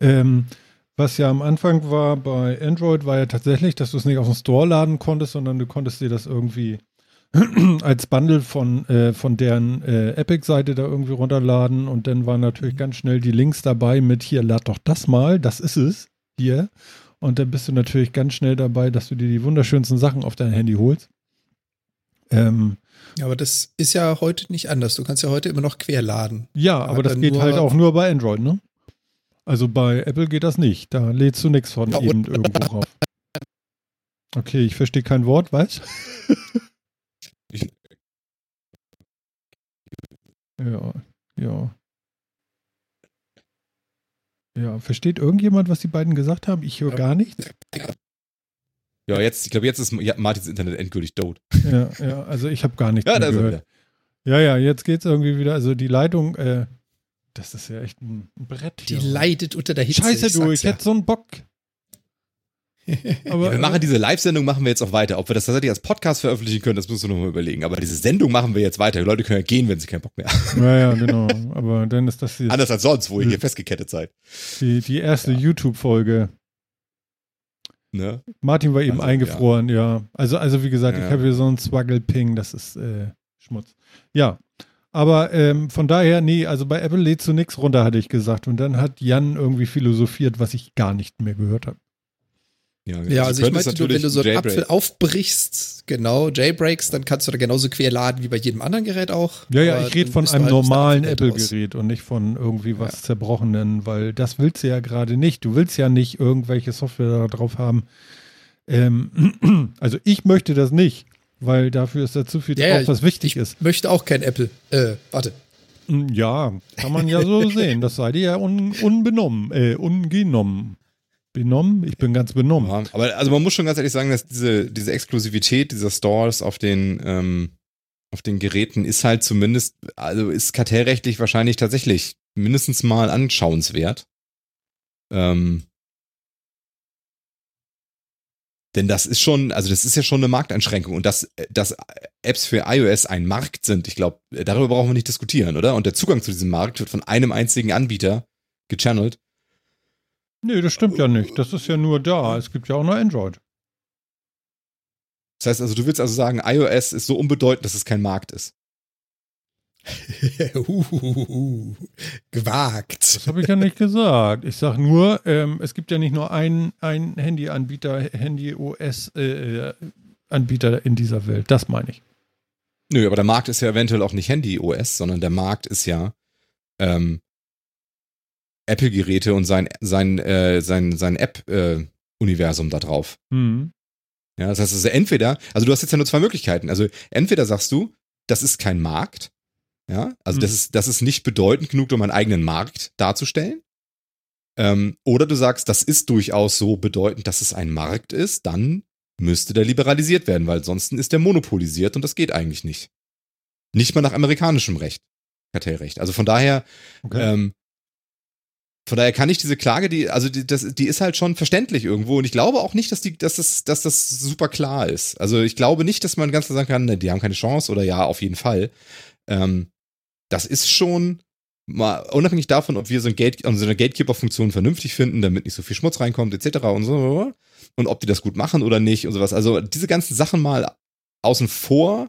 Ähm, was ja am Anfang war bei Android, war ja tatsächlich, dass du es nicht aus dem Store laden konntest, sondern du konntest dir das irgendwie [CLEARS THROAT] als Bundle von, äh, von deren äh, Epic-Seite da irgendwie runterladen und dann waren natürlich ganz schnell die Links dabei mit hier, lad doch das mal, das ist es, hier. Und dann bist du natürlich ganz schnell dabei, dass du dir die wunderschönsten Sachen auf dein Handy holst. Ähm, Ja, aber das ist ja heute nicht anders. Du kannst ja heute immer noch querladen. ja, Hat aber das geht halt auch nur bei Android, ne? Also bei Apple geht das nicht. Da lädst du nichts von Ja, eben irgendwo [LAUGHS] drauf. Okay, ich verstehe kein Wort, was? [LAUGHS] Ja, ja. Ja, versteht irgendjemand, was die beiden gesagt haben? Ich höre gar nichts. Ja, jetzt, ich glaube, jetzt ist Martins Internet endgültig tot. Ja, ja, also ich habe gar nichts Ja, gehört. Ja, ja, jetzt geht's irgendwie wieder. Also die Leitung, äh, das ist ja echt ein, Brett Die hier. leidet unter der Hitze. Scheiße, du, ich hätte so einen Bock. [LAUGHS] Aber, Ja, wir machen diese Live-Sendung machen wir jetzt auch weiter. Ob wir das tatsächlich als Podcast veröffentlichen können, das müssen wir nochmal überlegen. Aber diese Sendung machen wir jetzt weiter. Die Leute können ja gehen, wenn sie keinen Bock mehr haben. ja, ja, [LAUGHS] genau. Aber dann ist das die, Anders als sonst, wo ihr hier festgekettet seid. die, die erste YouTube-Folge. Ne? Martin war eben Also, eingefroren, ja. Also, also wie gesagt, Ja. ich habe hier so einen Swaggle-Ping, das ist äh, Schmutz. Ja. Aber ähm, von daher, nee, also bei Apple lädst du nichts runter, hatte ich gesagt. Und dann hat Jan irgendwie philosophiert, was ich gar nicht mehr gehört habe. Ja, also ich könntest meinte nur, wenn du so einen Apfel aufbrichst, genau, Jailbreaks, dann kannst du da genauso quer laden wie bei jedem anderen Gerät auch. Ja, ja, Aber ich rede von einem halt normalen. Apple-Gerät und nicht von irgendwie was Ja. Zerbrochenen, weil das willst du ja gerade nicht. Du willst ja nicht irgendwelche Software da drauf haben. Ähm, [CLEARS THROAT] also ich möchte das nicht, weil dafür ist da zu viel Ja, drauf, was wichtig ich ist. möchte auch kein Apple. Äh, warte. Mm, Ja, kann man ja so [LAUGHS] sehen. Das sei dir ja un, unbenommen, äh, ungenommen. Benommen? Ich bin ganz benommen. Ja, aber also man muss schon ganz ehrlich sagen, dass diese, diese Exklusivität dieser Stores auf den, ähm, auf den Geräten ist halt zumindest, also ist kartellrechtlich wahrscheinlich tatsächlich mindestens mal anschauenswert. Ähm, denn das ist schon, also das ist ja schon eine Markteinschränkung und dass, dass Apps für iOS ein Markt sind, ich glaube, darüber brauchen wir nicht diskutieren, oder? Und der Zugang zu diesem Markt wird von einem einzigen Anbieter gechannelt. Nee, das stimmt ja nicht. Das ist ja nur da. Es gibt ja auch noch Android. Das heißt also, du willst also sagen, iOS ist so unbedeutend, dass es kein Markt ist. [LAUGHS] Uhuhuhu. Gewagt. Das habe ich ja nicht gesagt. Ich sage nur, ähm, es gibt ja nicht nur einen, einen Handyanbieter, Handy-OS-Anbieter in dieser Welt. Das meine ich. Nö, aber der Markt ist ja eventuell auch nicht Handy-OS, sondern der Markt ist ja ähm, Apple-Geräte und sein, sein, äh, sein, sein App-Universum da drauf. Hm. Ja, das heißt, also entweder, also du hast jetzt ja nur zwei Möglichkeiten. Also entweder sagst du, das ist kein Markt, ja, also das Hm. ist, das ist nicht bedeutend genug, um einen eigenen Markt darzustellen. Ähm, oder du sagst, das ist durchaus so bedeutend, dass es ein Markt ist, dann müsste der liberalisiert werden, weil ansonsten ist der monopolisiert und das geht eigentlich nicht. Nicht mal nach amerikanischem Recht, Kartellrecht. Also von daher, Okay. ähm, von daher kann ich diese Klage, die, also die, das, die ist halt schon verständlich irgendwo und ich glaube auch nicht, dass die, dass das, dass das super klar ist. Also ich glaube nicht, dass man ganz klar sagen kann, ne, die haben keine Chance oder ja, auf jeden Fall. Ähm, das ist schon mal unabhängig davon, ob wir so, ein Gate, also so eine Gatekeeper-Funktion vernünftig finden, damit nicht so viel Schmutz reinkommt, etc. und so und ob die das gut machen oder nicht und sowas. Also diese ganzen Sachen mal außen vor,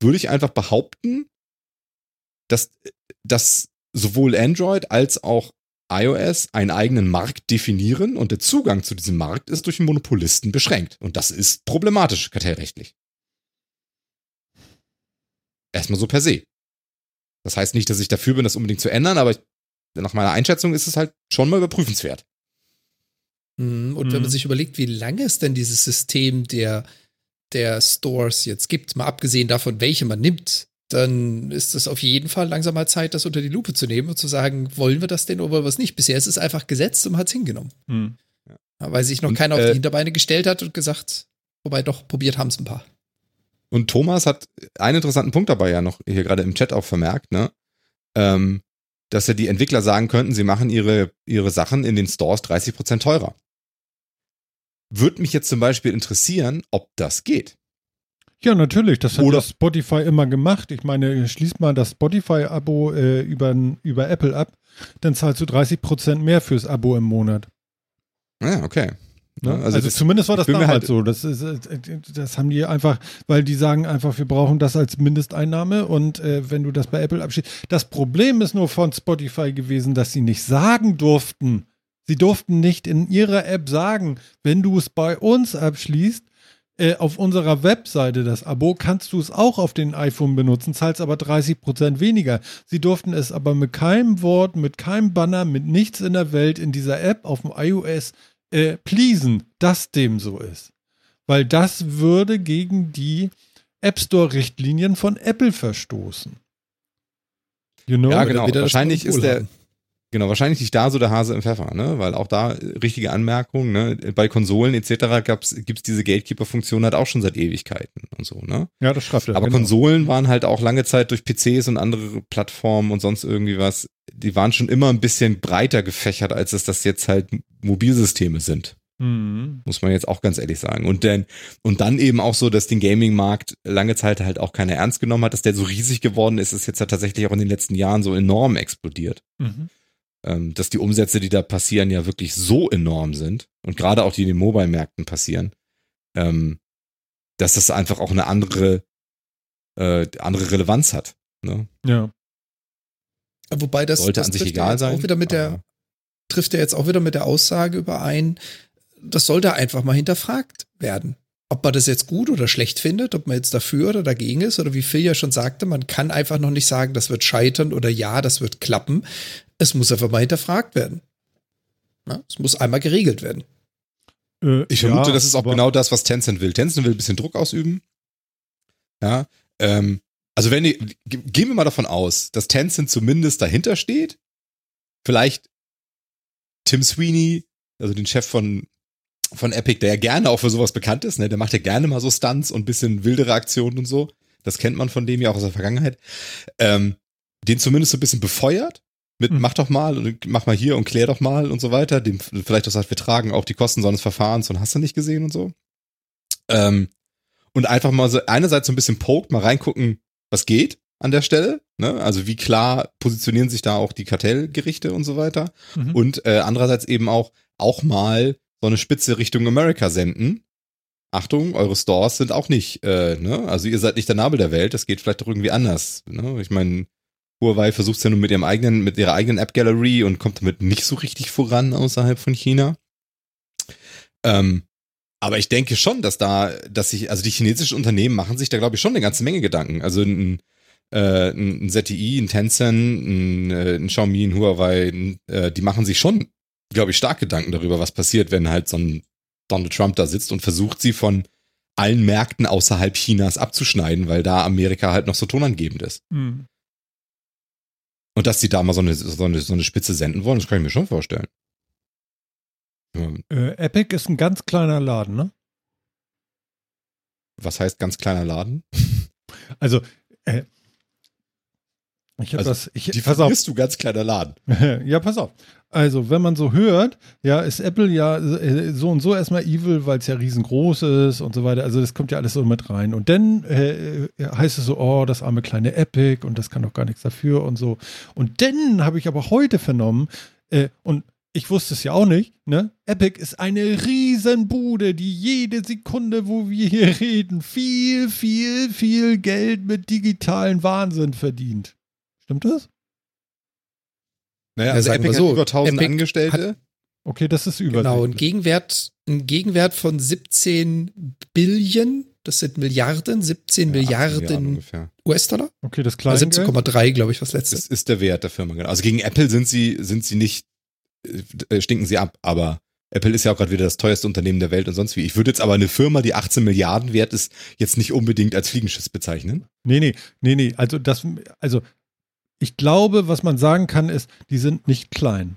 würde ich einfach behaupten, dass, dass sowohl Android als auch iOS einen eigenen Markt definieren und der Zugang zu diesem Markt ist durch einen Monopolisten beschränkt. Und das ist problematisch kartellrechtlich. Erstmal so per se. Das heißt nicht, dass ich dafür bin, das unbedingt zu ändern, aber ich, nach meiner Einschätzung ist es halt schon mal überprüfenswert. Mhm, Und wenn Mhm. man sich überlegt, wie lange es denn dieses System der, der Stores jetzt gibt, mal abgesehen davon, welche man nimmt, dann ist es auf jeden Fall langsam mal Zeit, das unter die Lupe zu nehmen und zu sagen, wollen wir das denn oder wollen wir es nicht? Bisher ist es einfach gesetzt und man hat es hingenommen. Hm. Ja, Weil sich noch Und, keiner auf äh, die Hinterbeine gestellt hat und gesagt, wobei doch, probiert haben es ein paar. Und Thomas hat einen interessanten Punkt dabei ja noch hier gerade im Chat auch vermerkt, ne? Ähm, dass ja die Entwickler sagen könnten, sie machen ihre, ihre Sachen in den Stores 30% teurer. Würde mich jetzt zum Beispiel interessieren, ob das geht. Ja, natürlich. Das hat Oder- ja Spotify immer gemacht. Ich meine, schließ mal das Spotify-Abo äh, über, über Apple ab, dann zahlst du 30% mehr fürs Abo im Monat. Ja, okay. Ne? Ja, Also, also das- zumindest war das damals halt- so. Das, ist, äh, das haben die einfach, weil die sagen einfach, wir brauchen das als Mindesteinnahme und äh, wenn du das bei Apple abschließt. Das Problem ist nur von Spotify gewesen, dass sie nicht sagen durften. Sie durften nicht in ihrer App sagen, wenn du es bei uns abschließt, äh, auf unserer Webseite das Abo, kannst du es auch auf den iPhone benutzen, zahlst aber 30% weniger. Sie durften es aber mit keinem Wort, mit keinem Banner, mit nichts in der Welt in dieser App auf dem iOS äh, pleasen, dass dem so ist. Weil das würde gegen die App Store-Richtlinien von Apple verstoßen. You know? Ja, genau. Wahrscheinlich ist der, haben. Genau, wahrscheinlich liegt da so der Hase im Pfeffer, ne? Weil auch da äh, richtige Anmerkungen, ne? Bei Konsolen etc. gab's, gibt's diese Gatekeeper-Funktion halt auch schon seit Ewigkeiten und so, ne? Ja, das schreibt er. Aber genau. Konsolen waren halt auch lange Zeit durch PCs und andere Plattformen und sonst irgendwie was, die waren schon immer ein bisschen breiter gefächert, als es das jetzt halt Mobilsysteme sind. Mhm. Muss man jetzt auch ganz ehrlich sagen. Und dann, und dann eben auch so, dass den Gaming-Markt lange Zeit halt auch keiner ernst genommen hat, dass der so riesig geworden ist, ist jetzt ja tatsächlich auch in den letzten Jahren so enorm explodiert. Mhm. Ähm, dass die Umsätze, die da passieren, ja wirklich so enorm sind und gerade auch die in den Mobile-Märkten passieren, ähm, dass das einfach auch eine andere, äh, andere Relevanz hat. Ne? Ja. Wobei das, Sollte das an sich trifft ja egal sein. Auch wieder mit der, trifft er jetzt auch wieder mit der Aussage überein, das sollte einfach mal hinterfragt werden. Ob man das jetzt gut oder schlecht findet, ob man jetzt dafür oder dagegen ist, oder wie Phil ja schon sagte, man kann einfach noch nicht sagen, das wird scheitern oder ja, das wird klappen. Es muss einfach mal hinterfragt werden. Ja, es muss einmal geregelt werden. Äh, Ich vermute, ja, das ist auch genau das, was Tencent will. Tencent will ein bisschen Druck ausüben. Ja, ähm, also wenn die, ge- gehen wir mal davon aus, dass Tencent zumindest dahinter steht. Vielleicht Tim Sweeney, also den Chef von, von Epic, der ja gerne auch für sowas bekannt ist, ne? Der macht ja gerne mal so Stunts und ein bisschen wildere Aktionen und so. Das kennt man von dem ja auch aus der Vergangenheit. Ähm, den zumindest so ein bisschen befeuert. Mit, Hm. mach doch mal und mach mal hier und klär doch mal und so weiter. Dem vielleicht auch sagt, wir tragen auch die Kosten seines Verfahrens und hast du nicht gesehen und so. Ähm, und einfach mal so einerseits so ein bisschen poked, mal reingucken, was geht an der Stelle. Ne? Also wie klar positionieren sich da auch die Kartellgerichte und so weiter. Mhm. Und äh, andererseits eben auch, auch mal so eine Spitze Richtung America senden. Achtung, eure Stores sind auch nicht, äh, ne? Also ihr seid nicht der Nabel der Welt, das geht vielleicht doch irgendwie anders. Ne? Ich meine, Huawei versucht ja nun mit ihrem eigenen, mit ihrer eigenen App Gallery und kommt damit nicht so richtig voran außerhalb von China. Ähm, aber ich denke schon, dass da, dass sich, also die chinesischen Unternehmen machen sich da, glaube ich, schon eine ganze Menge Gedanken. Also ein, äh, ein ZTI, ein Tencent, ein, äh, ein Xiaomi, ein Huawei, ein, äh, die machen sich schon, glaube ich, stark Gedanken darüber, was passiert, wenn halt so ein Donald Trump da sitzt und versucht, sie von allen Märkten außerhalb Chinas abzuschneiden, weil da Amerika halt noch so tonangebend ist. Mhm. Und dass die da mal so eine, so eine, so eine Spitze senden wollen, das kann ich mir schon vorstellen. Äh, Epic ist ein ganz kleiner Laden, ne? Was heißt ganz kleiner Laden? Also, äh, ich habe Also, das, ich, Die pass auf, verlierst du ganz kleiner Laden. [LAUGHS] ja, pass auf. Also, wenn man so hört, ja, ist Apple ja äh, so und so erstmal evil, weil es ja riesengroß ist und so weiter. Also, das kommt ja alles so mit rein. Und dann äh, äh, heißt es so, oh, das arme kleine Epic und das kann doch gar nichts dafür und so. Und dann habe ich aber heute vernommen, äh, und ich wusste es ja auch nicht, ne? Epic ist eine Riesenbude, die jede Sekunde, wo wir hier reden, viel, viel, viel Geld mit digitalen Wahnsinn verdient. Stimmt das? Naja, Ja, also sagen wir Epic so, hat über 1000 Epic Angestellte. Okay, das ist über. Genau, ein Gegenwert, ein Gegenwert von 17 Billion, das sind Milliarden, 17 Ja, 18 Milliarden. US-Dollar. Okay, das Kleingeld. 17,3, glaube ich, was letzte. Das ist der Wert der Firma, genau. Also gegen Apple sind sie, sind sie nicht, äh, stinken sie ab, aber Apple ist ja auch gerade wieder das teuerste Unternehmen der Welt und sonst wie. Ich würde jetzt aber eine Firma, die 18 Milliarden wert ist, jetzt nicht unbedingt als Fliegenschiss bezeichnen. Nee, nee, nee, nee. Also das, also ich glaube, was man sagen kann, ist, die sind nicht klein.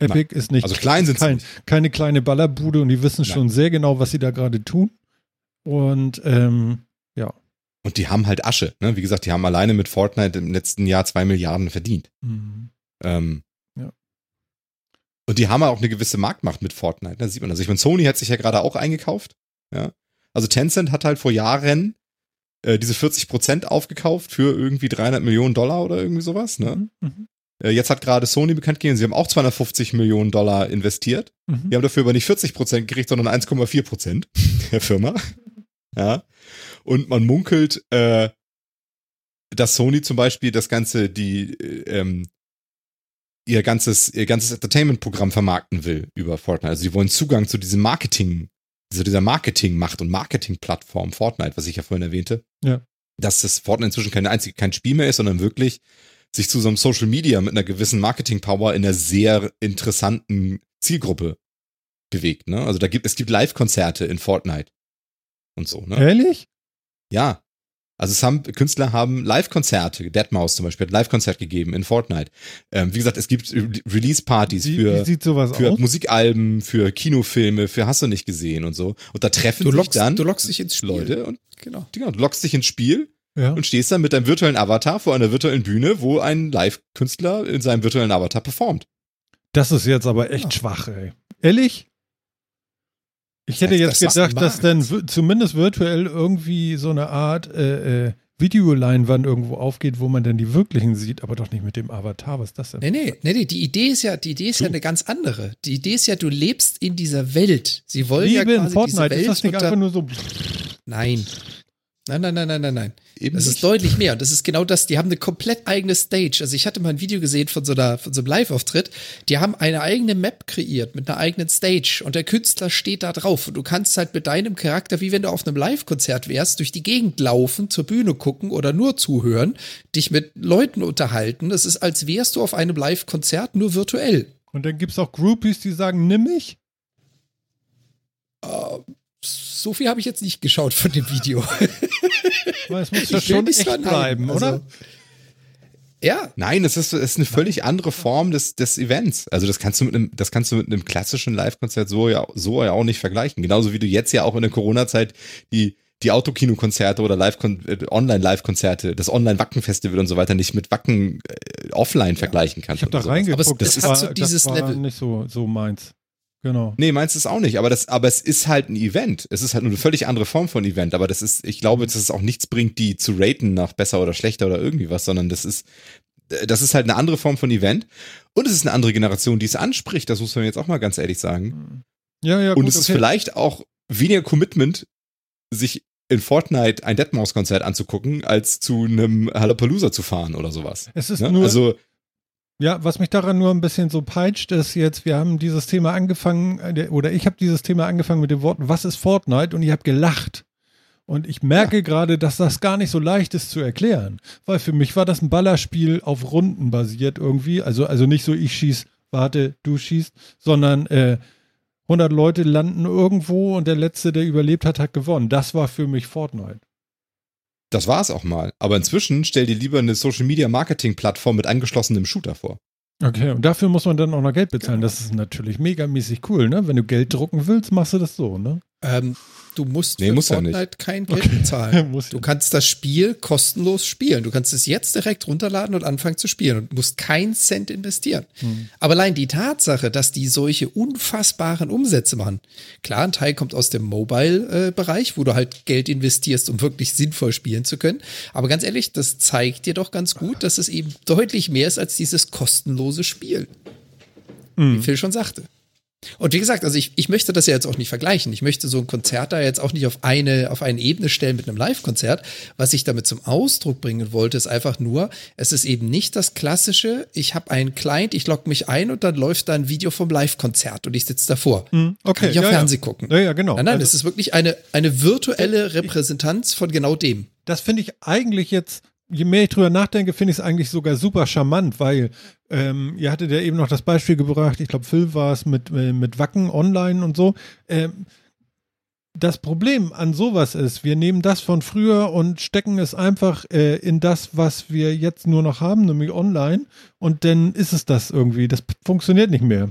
Epic ist nicht Also klein sind sie kein, nicht. keine kleine Ballerbude und die wissen Nein. schon sehr genau, was sie da gerade tun. Und ähm, ja. Und die haben halt Asche. Ne? Wie gesagt, die haben alleine mit Fortnite im letzten Jahr zwei Milliarden verdient. Mhm. Ähm, Ja. Und die haben auch eine gewisse Marktmacht mit Fortnite. Da sieht man das. Ich meine, Sony hat sich ja gerade auch eingekauft. Ja. Also Tencent hat halt vor Jahren äh, diese 40 Prozent aufgekauft für irgendwie 300 Millionen Dollar oder irgendwie sowas. Ne? Mhm. Mhm. Äh, jetzt hat gerade Sony bekannt gegeben, sie haben auch 250 Millionen Dollar investiert. Mhm. Die haben dafür aber nicht 40 Prozent gekriegt, sondern 1,4 Prozent [LAUGHS] der Firma. Ja. Und man munkelt, äh, dass Sony zum Beispiel das ganze, die, äh, ähm, ihr ganzes, ihr ganzes Entertainment-Programm vermarkten will über Fortnite. Also sie wollen Zugang zu diesem Marketing, zu dieser Marketing-Macht und Marketing-Plattform Fortnite, was ich ja vorhin erwähnte. Ja. Dass das Fortnite inzwischen kein einzig, kein Spiel mehr ist, sondern wirklich sich zu so einem Social Media mit einer gewissen Marketing-Power in einer sehr interessanten Zielgruppe bewegt. Ne? Also da gibt es gibt Live-Konzerte in Fortnite und so. Ne? Ehrlich? Ja. Also es haben, Künstler haben Live-Konzerte, Deadmau5 zum Beispiel hat ein Live-Konzert gegeben in Fortnite. Ähm, wie gesagt, es gibt Re- Release-Partys für, wie sieht sowas für aus? Musikalben, für Kinofilme, für Hast du nicht gesehen und so. Und da treffen Du sich lockst, dann du lockst dich ins Spiel. Leute und Genau. genau, du lockst dich ins Spiel Ja. und stehst dann mit deinem virtuellen Avatar vor einer virtuellen Bühne, wo ein Live-Künstler in seinem virtuellen Avatar performt. Das ist jetzt aber echt Ja. schwach, ey. Ehrlich? Ich hätte jetzt Das gedacht, dass dann zumindest virtuell irgendwie so eine Art äh, äh, Videoleinwand irgendwo aufgeht, wo man dann die wirklichen sieht, aber doch nicht mit dem Avatar. Was ist das denn? Nee, nee, nee, nee, die Idee ist ja, die Idee ist ja eine ganz andere. Die Idee ist ja, du lebst in dieser Welt. Sie wollen ja Liebe in quasi Fortnite, diese ist Welt das nicht einfach nur so. Nein. Nein, nein, nein, nein, nein, nein. Eben Das ist deutlich mehr. Und das ist genau das. Die haben eine komplett eigene Stage. Also ich hatte mal ein Video gesehen von so, einer, von so einem Live-Auftritt. Die haben eine eigene Map kreiert mit einer eigenen Stage. Und der Künstler steht da drauf. Und du kannst halt mit deinem Charakter, wie wenn du auf einem Live-Konzert wärst, durch die Gegend laufen, zur Bühne gucken oder nur zuhören, dich mit Leuten unterhalten. Das ist, als wärst du auf einem Live-Konzert, nur virtuell. Und dann gibt es auch Groupies, die sagen, nimm mich. So viel habe ich jetzt nicht geschaut von dem Video. [LAUGHS] Weil es muss ja schon nicht echt verneinen. bleiben, Also, oder? Ja, Nein, es ist, es ist eine völlig andere Form des, des Events. Also das kannst du mit einem, das kannst du mit einem klassischen Live-Konzert so ja, so ja auch nicht vergleichen. Genauso wie du jetzt ja auch in der Corona-Zeit die, die Autokino-Konzerte oder Live äh, Online-Live-Konzerte, das Online-Wacken-Festival und so weiter nicht mit Wacken äh, offline vergleichen kannst. Ich habe da sowas. reingeguckt. Aber es- das es hat war, so dieses das war Level. nicht so, so meins. Genau. Nee, meinst du es auch nicht, aber das, aber es ist halt ein Event. Es ist halt nur eine völlig andere Form von Event, aber das ist, ich glaube, dass es auch nichts bringt, die zu raten nach besser oder schlechter oder irgendwie was, sondern das ist, das ist halt eine andere Form von Event und es ist eine andere Generation, die es anspricht, das muss man jetzt auch mal ganz ehrlich sagen. Ja, ja, und gut, es ist okay. vielleicht auch weniger Commitment, sich in Fortnite ein Deadmau5-Konzert anzugucken, als zu einem Hallapalooza zu fahren oder sowas. Es ist Ne? nur, also, Ja, was mich daran nur ein bisschen so peitscht, ist jetzt, wir haben dieses Thema angefangen, äh, oder ich habe dieses Thema angefangen mit den Worten, was ist Fortnite? Und ihr habt gelacht. Und ich merke gerade, dass das gar nicht so leicht ist zu erklären. Weil für mich war das ein Ballerspiel auf Runden basiert irgendwie. Also, also nicht so, ich schieß, warte, du schießt, sondern äh, 100 Leute landen irgendwo und der Letzte, der überlebt hat, hat gewonnen. Das war für mich Fortnite. Das war es auch mal. Aber inzwischen stell dir lieber eine Social-Media-Marketing-Plattform mit angeschlossenem Shooter vor. Okay, und dafür muss man dann auch noch Geld bezahlen. Das ist natürlich megamäßig cool, ne? Wenn du Geld drucken willst, machst du das so, ne? Ähm, du musst Nee, für muss ja Fortnite nicht. kein Geld bezahlen. [LAUGHS] Muss Du kannst das Spiel kostenlos spielen. Du kannst es jetzt direkt runterladen und anfangen zu spielen und musst keinen Cent investieren. Hm. Aber allein die Tatsache, dass die solche unfassbaren Umsätze machen. Klar, ein Teil kommt aus dem Mobile-Bereich, wo du halt Geld investierst, um wirklich sinnvoll spielen zu können. Aber ganz ehrlich, das zeigt dir doch ganz gut, dass es eben deutlich mehr ist als dieses kostenlose Spiel. Wie Phil schon sagte. Und wie gesagt, also ich, ich möchte das ja jetzt auch nicht vergleichen. Ich möchte so ein Konzert da jetzt auch nicht auf eine, auf eine Ebene stellen mit einem Live-Konzert. Was ich damit zum Ausdruck bringen wollte, ist einfach nur, es ist eben nicht das klassische, ich habe einen Client, ich logge mich ein und dann läuft da ein Video vom Live-Konzert und ich sitze davor. Hm, okay, Kann ich auf ja, ja. Fernsehen gucken. Ja, ja, genau. Nein, nein, Also- es ist wirklich eine, eine virtuelle Repräsentanz von genau dem. Das finde ich eigentlich jetzt, je mehr ich drüber nachdenke, finde ich es eigentlich sogar super charmant, weil ähm, ihr hattet ja eben noch das Beispiel gebracht, ich glaube, Phil war es mit, äh, mit Wacken online und so. Ähm, das Problem an sowas ist, wir nehmen das von früher und stecken es einfach äh, in das, was wir jetzt nur noch haben, nämlich online. Und dann ist es das irgendwie. Das funktioniert nicht mehr.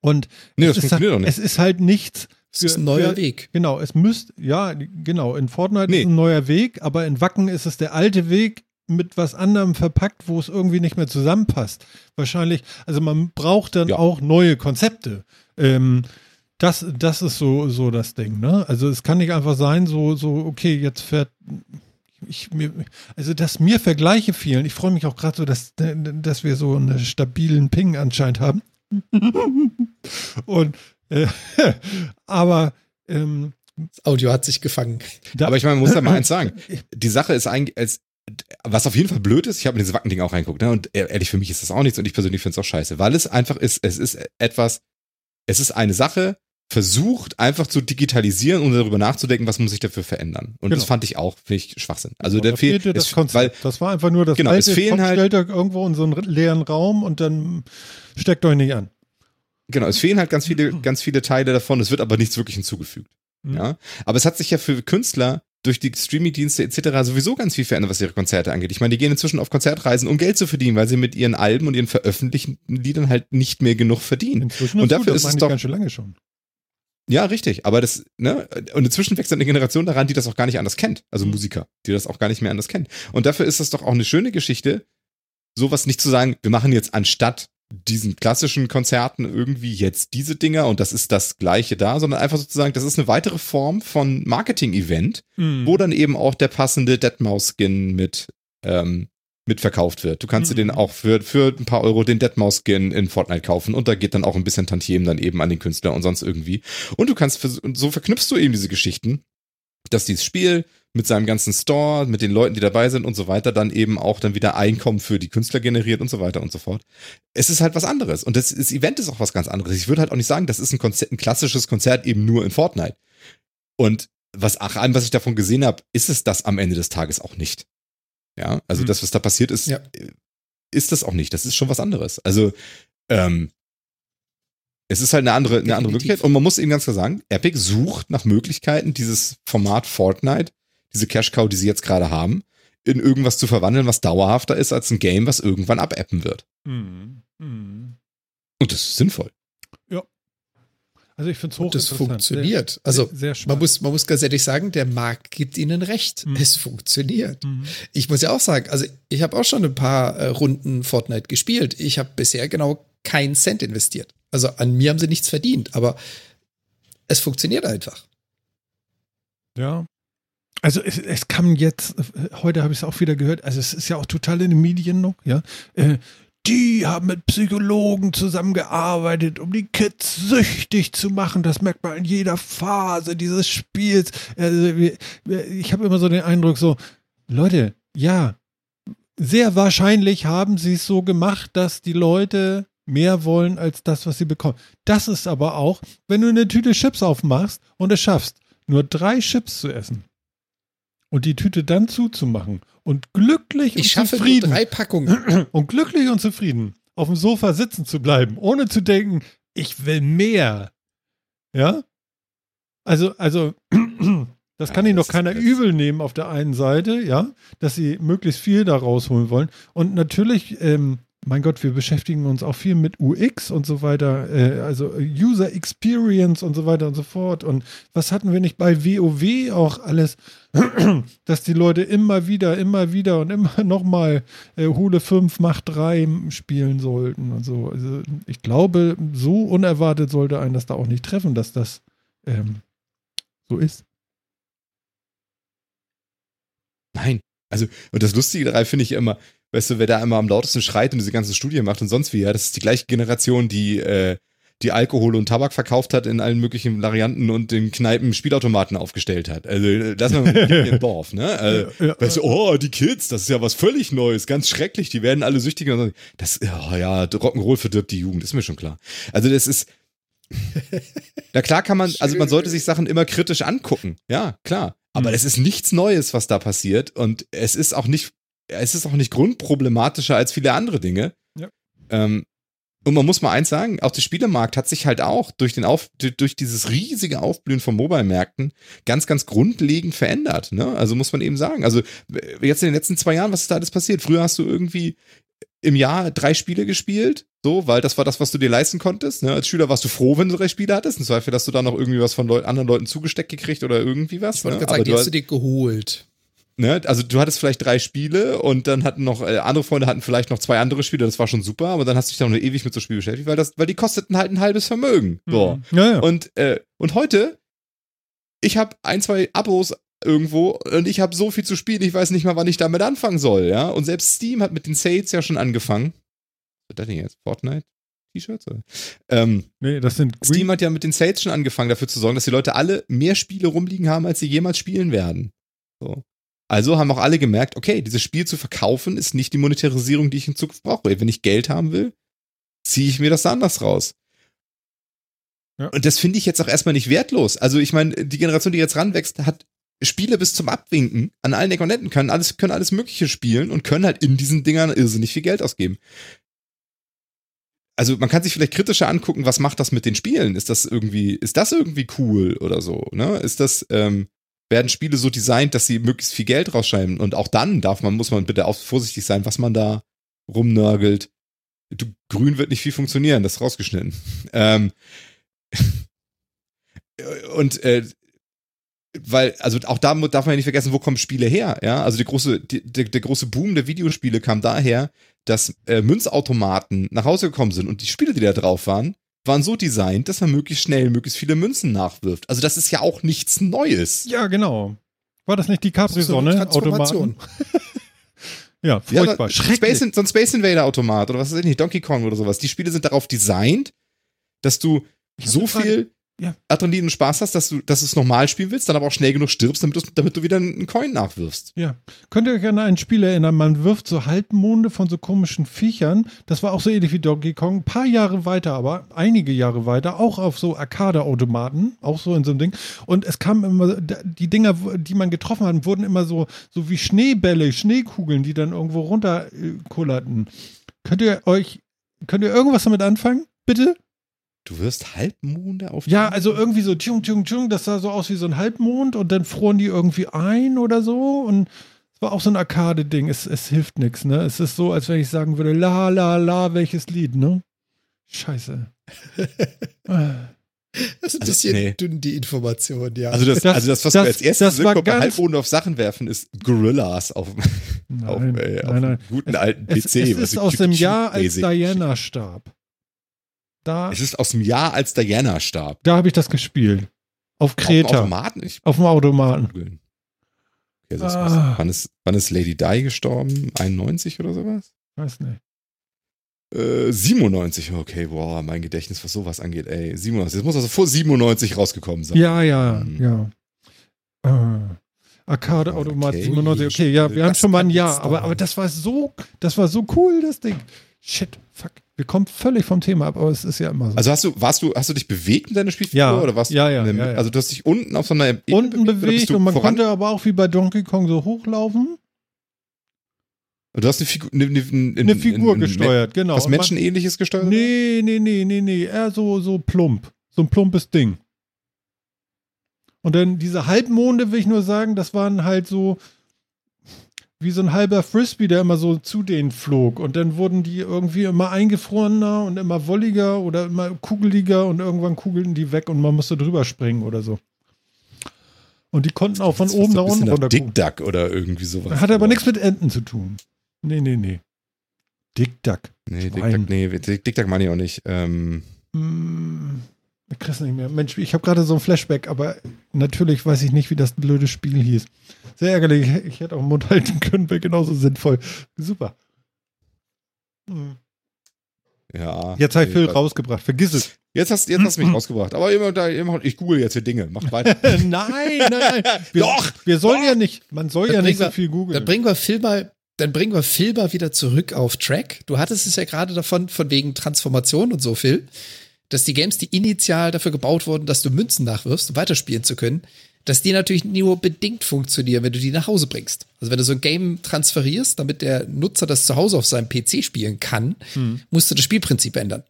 Und Nee, es, das ist funktioniert halt, auch nicht. es ist halt nichts. Es ist ein neuer für, Weg. Genau, es müsste, ja, genau, in Fortnite Nee. ist ein neuer Weg, aber in Wacken ist es der alte Weg mit was anderem verpackt, wo es irgendwie nicht mehr zusammenpasst. Wahrscheinlich, also man braucht dann Ja. auch neue Konzepte. Ähm, das, das ist so, so das Ding, ne? Also es kann nicht einfach sein, so, so, okay, jetzt fährt ich mir, also dass mir Vergleiche fehlen. Ich freue mich auch gerade so, dass, dass wir so einen stabilen Ping anscheinend haben. [LAUGHS] Und [LAUGHS] aber ähm, Das Audio hat sich gefangen. da, Aber ich meine, man muss da mal eins [LAUGHS] sagen. Die Sache ist eigentlich, als, was auf jeden Fall blöd ist, ich habe in diese Wacken-Ding auch reinguckt, ne? Und ehrlich, für mich ist das auch nichts und ich persönlich finde es auch scheiße, weil es einfach ist, es ist etwas, es ist eine Sache, versucht einfach zu digitalisieren und darüber nachzudenken, was muss sich dafür verändern. Und das Genau. fand ich auch, finde ich Schwachsinn. Also da der fehlt, das es- Konzept. weil, das war einfach nur das Genau, es alte, fehlen Kopf halt- stellt euch irgendwo in so einen leeren Raum und dann steckt euch nicht an. Genau, es fehlen halt ganz viele, ganz viele Teile davon, es wird aber nichts wirklich hinzugefügt. Mhm. Ja. Aber es hat sich ja für Künstler durch die Streaming-Dienste etc. sowieso ganz viel verändert, was ihre Konzerte angeht. Ich meine, die gehen inzwischen auf Konzertreisen, um Geld zu verdienen, weil sie mit ihren Alben und ihren veröffentlichten Liedern halt nicht mehr genug verdienen. Inzwischen Und dafür gut, das ist es doch- ganz schön lange schon. Ja, richtig. Aber das, ne, und inzwischen wächst eine Generation daran, die das auch gar nicht anders kennt. Also Mhm. Musiker, die das auch gar nicht mehr anders kennen. Und dafür ist das doch auch eine schöne Geschichte, sowas nicht zu sagen, wir machen jetzt anstatt diesen klassischen Konzerten irgendwie jetzt diese Dinger und das ist das gleiche da, sondern einfach sozusagen, das ist eine weitere Form von Marketing-Event, Mhm. wo dann eben auch der passende Deadmau5-Skin mit, ähm, mitverkauft wird. Du kannst Mhm. dir den auch für, für ein paar Euro den Deadmau5-Skin in Fortnite kaufen und da geht dann auch ein bisschen Tantiemen dann eben an den Künstler und sonst irgendwie. Und du kannst, so verknüpfst du eben diese Geschichten, dass dieses Spiel mit seinem ganzen Store, mit den Leuten, die dabei sind und so weiter, dann eben auch dann wieder Einkommen für die Künstler generiert und so weiter und so fort. Es ist halt was anderes. Und das, das Event ist auch was ganz anderes. Ich würde halt auch nicht sagen, das ist ein, Konzert, ein klassisches Konzert eben nur in Fortnite. Und was ach, allem, was ich davon gesehen habe, ist es das am Ende des Tages auch nicht. Ja, also Mhm. das, was da passiert ist, Ja. ist das auch nicht. Das ist schon was anderes. Also, ähm, es ist halt eine andere, eine andere. Möglichkeit. Und man muss eben ganz klar sagen, Epic sucht nach Möglichkeiten, dieses Format Fortnite, diese Cash Cow, die sie jetzt gerade haben, in irgendwas zu verwandeln, was dauerhafter ist als ein Game, was irgendwann abappen wird. Mhm. Mhm. Und das ist sinnvoll. Also ich finde es Und das funktioniert. Sehr, Also, sehr, sehr Man muss, man muss ganz ehrlich sagen, der Markt gibt ihnen recht. Mhm. Es funktioniert. Mhm. Ich muss ja auch sagen, also ich habe auch schon ein paar äh, Runden Fortnite gespielt. Ich habe bisher genau keinen Cent investiert. Also an mir haben sie nichts verdient, aber es funktioniert einfach. Ja. Also es, es kam jetzt, heute habe ich es auch wieder gehört, also es ist ja auch total in den Medien noch, ja. Äh, die haben mit Psychologen zusammengearbeitet, um die Kids süchtig zu machen. Das merkt man in jeder Phase dieses Spiels. Also, ich habe immer so den Eindruck, so, Leute, ja, sehr wahrscheinlich haben sie es so gemacht, dass die Leute mehr wollen als das, was sie bekommen. Das ist aber auch, wenn du eine Tüte Chips aufmachst und es schaffst, nur drei Chips zu essen und die Tüte dann zuzumachen und glücklich und Ich schaffe nur zufrieden drei Packungen. [CLEARS THROAT] und glücklich und zufrieden auf dem Sofa sitzen zu bleiben, ohne zu denken, ich will mehr. Ja? Also, also, [CLEARS THROAT] das Ja, kann ihnen das doch keiner übel nehmen auf der einen Seite, ja, dass sie möglichst viel da rausholen wollen. Und natürlich, ähm, mein Gott, wir beschäftigen uns auch viel mit UX und so weiter, äh, also User Experience und so weiter und so fort. Und was hatten wir nicht bei WoW auch alles, [CLEARS THROAT] dass die Leute immer wieder, immer wieder und immer [LAUGHS] nochmal äh, Hole 5, Macht 3 spielen sollten und so. Also ich glaube, so unerwartet sollte einen das da auch nicht treffen, dass das ähm, so ist. Nein. Also, und das Lustige daran finde ich immer, weißt du, wer da immer am lautesten schreit und diese ganzen Studien macht und sonst wie, ja, das ist die gleiche Generation, die, äh, die Alkohol und Tabak verkauft hat in allen möglichen Varianten und in Kneipen Spielautomaten aufgestellt hat. Also, lass mal im Dorf, ne? Also, Ja, ja, weißt du, oh, die Kids, das ist ja was völlig Neues, ganz schrecklich, die werden alle süchtig. Das, oh ja, Rock'n'Roll verdirbt die Jugend, ist mir schon klar. Also, das ist, [LAUGHS] na klar kann man, also man sollte sich Sachen immer kritisch angucken. Ja, klar. Aber Mhm. es ist nichts Neues, was da passiert. Und es ist auch nicht, es ist auch nicht grundproblematischer als viele andere Dinge. Ja. Ähm, und man muss mal eins sagen, auch der Spielemarkt hat sich halt auch durch den Auf, durch- dieses riesige Aufblühen von Mobile-Märkten ganz, ganz grundlegend verändert. Ne? Also muss man eben sagen. Also jetzt in den letzten zwei Jahren, was ist da alles passiert? Früher hast du irgendwie im Jahr drei Spiele gespielt, so, weil das war das, was du dir leisten konntest. Ne? Als Schüler warst du froh, wenn du drei Spiele hattest. Im Zweifel hast du da noch irgendwie was von Leu anderen Leuten zugesteckt gekriegt oder irgendwie was. Ich wollte ne? gerade sagen, die du hast du dir geholt. Ne? Also du hattest vielleicht drei Spiele und dann hatten noch, äh, andere Freunde hatten vielleicht noch zwei andere Spiele, das war schon super, aber dann hast du dich dann noch ewig mit so Spiel beschäftigt, weil das, weil die kosteten halt ein halbes Vermögen. So. Mhm. Ja, ja. Und, äh, und heute, ich habe ein, zwei Abos irgendwo und ich habe so viel zu spielen, ich weiß nicht mal, wann ich damit anfangen soll, ja. Und selbst Steam hat mit den Sales ja schon angefangen. Was ist das denn jetzt? Fortnite? T-Shirts? Ähm, nee, das sind Green, Steam hat ja mit den Sales schon angefangen, dafür zu sorgen, dass die Leute alle mehr Spiele rumliegen haben, als sie jemals spielen werden. So. Also haben auch alle gemerkt, okay, dieses Spiel zu verkaufen ist nicht die Monetarisierung, die ich in Zukunft brauche. Wenn ich Geld haben will, ziehe ich mir das anders raus. Ja. Und das finde ich jetzt auch erstmal nicht wertlos. Also ich meine, die Generation, die jetzt ranwächst, hat Spiele bis zum Abwinken an allen Ecken und Enden, können alles, können alles Mögliche spielen und können halt in diesen Dingern irrsinnig viel Geld ausgeben also man kann sich vielleicht kritischer angucken, was macht das mit den Spielen? Ist das irgendwie, ist das irgendwie cool oder so? Ne? Ist das, ähm, werden Spiele so designt, dass sie möglichst viel Geld rausschreiben? Und auch dann darf man, muss man bitte auch vorsichtig sein, was man da rumnörgelt. Du, grün wird nicht viel funktionieren, das ist rausgeschnitten. [LAUGHS] Ähm, [LAUGHS] und äh, weil, also auch da darf man ja nicht vergessen, wo kommen Spiele her, ja? Also die große, die, der, der große Boom der Videospiele kam daher, dass äh, Münzautomaten nach Hause gekommen sind und die Spiele, die da drauf waren, waren so designt, dass man möglichst schnell möglichst viele Münzen nachwirft. Also das ist ja auch nichts Neues. Ja, genau. War das nicht die Capri-Sonne? Transformation. [LAUGHS] ja, Ja, furchtbar. so, Schrecklich. Space, so ein Space Invader Automat oder was weiß ich nicht, Donkey Kong oder sowas. Die Spiele sind darauf designt, dass du so viel Ja. Adrenalin und Spaß hast, dass du, dass du es normal spielen willst, dann aber auch schnell genug stirbst, damit, du's- damit du wieder einen Coin nachwirfst. Ja. Könnt ihr euch an ein Spiel erinnern? Man wirft so Halbmonde von so komischen Viechern. Das war auch so ähnlich wie Donkey Kong. Ein paar Jahre weiter, aber einige Jahre weiter, auch auf so Arcade-Automaten, auch so in so einem Ding. Und es kamen immer, die Dinger, die man getroffen hat, wurden immer so, so wie Schneebälle, Schneekugeln, die dann irgendwo runterkullerten. Könnt ihr euch, könnt ihr irgendwas damit anfangen? Bitte? Du wirst Halbmonde auf Ja, also irgendwie so tschung, tschung, tschung, das sah so aus wie so ein Halbmond und dann froren die irgendwie ein oder so und es war auch so ein Arcade-Ding. Es, es hilft nichts, ne? Es ist so, als wenn ich sagen würde, la, la, la, welches Lied, ne? Scheiße. [LAUGHS] Das ist ein Also, bisschen nee. dünn, die Information, ja. Also das, Das- also das, was das- mir als erstes wirkt, bei Halbmonde auf Sachen werfen, ist Gorillas auf, [LAUGHS] auf, Nein, äh, auf nein, nein. einem guten Es, alten es, PC. es ist aus dem Jahr, als Diana starb. Da, Es ist aus dem Jahr, als Diana starb. da habe ich das gespielt. Auf Auf dem Kreta. Automaten? Ich Auf dem Automaten. Okay, das Ah. wann, ist, wann ist Lady Di gestorben? 91 oder sowas? Weiß nicht. Äh, 97, okay, boah, mein Gedächtnis, was sowas angeht, ey. 97, das muss also vor 97 rausgekommen sein. Ja, ja, Hm. ja. Äh, Arcade-Automat Okay. 97. Okay, ja, wir haben Das schon mal ein Jahr, aber, aber das war so, das war so cool, das Ding. Shit, fuck. Wir kommen völlig vom Thema ab, aber es ist ja immer so. Also hast du, warst du, hast du dich bewegt mit deiner Spielfigur Ja, oder warst ja, ja, in ja, ja. Also du hast dich unten auf so einer Ebene Unten bewegt und man voran? konnte aber auch wie bei Donkey Kong so hochlaufen. Du hast eine Figur, eine, eine, Eine Figur gesteuert, genau. Was Menschenähnliches gesteuert? Nee, nee, nee, nee, nee. Eher so, so plump. So ein plumpes Ding. Und dann diese Halbmonde, will ich nur sagen, das waren halt so wie so ein halber Frisbee, der immer so zu denen flog. Und dann wurden die irgendwie immer eingefrorener und immer wolliger oder immer kugeliger und irgendwann kugelten die weg und man musste drüber springen oder so. Und die konnten auch von Das oben nach unten runter Dick Duck oder irgendwie sowas. Hat aber nichts mit Enten zu tun. Nee, nee, nee. Dick Duck. Nee, Dick Schwein. Duck, nee, Dick, Dick Duck meine ich auch nicht. Ähm, Hm, ich krieg's nicht mehr. Mensch, ich habe gerade so ein Flashback, aber natürlich weiß ich nicht, wie das blöde Spiel hieß. Sehr ärgerlich. Ich hätte auch den Mund halten können, wäre genauso sinnvoll. Super. Hm. ja. Jetzt habe ich Phil rausgebracht. Vergiss es. Jetzt hast, jetzt hast du mich [CLEARS THROAT] rausgebracht. Aber immer, da, immer, ich google jetzt hier Dinge. Mach weiter. [LAUGHS] nein, nein, nein. [LAUGHS] Wir, Doch, Wir sollen doch. ja nicht, man soll Dann ja nicht so wir- viel Dann googeln. bringen wir Phil mal, dann bringen wir Phil mal wieder zurück auf Track. Du hattest es ja gerade davon, von wegen Transformation und so, Phil, dass die Games, die initial dafür gebaut wurden, dass du Münzen nachwirfst, um weiterspielen zu können, dass die natürlich nur bedingt funktionieren, wenn du die nach Hause bringst. Also wenn du so ein Game transferierst, damit der Nutzer das zu Hause auf seinem PC spielen kann, Hm. musst du das Spielprinzip ändern.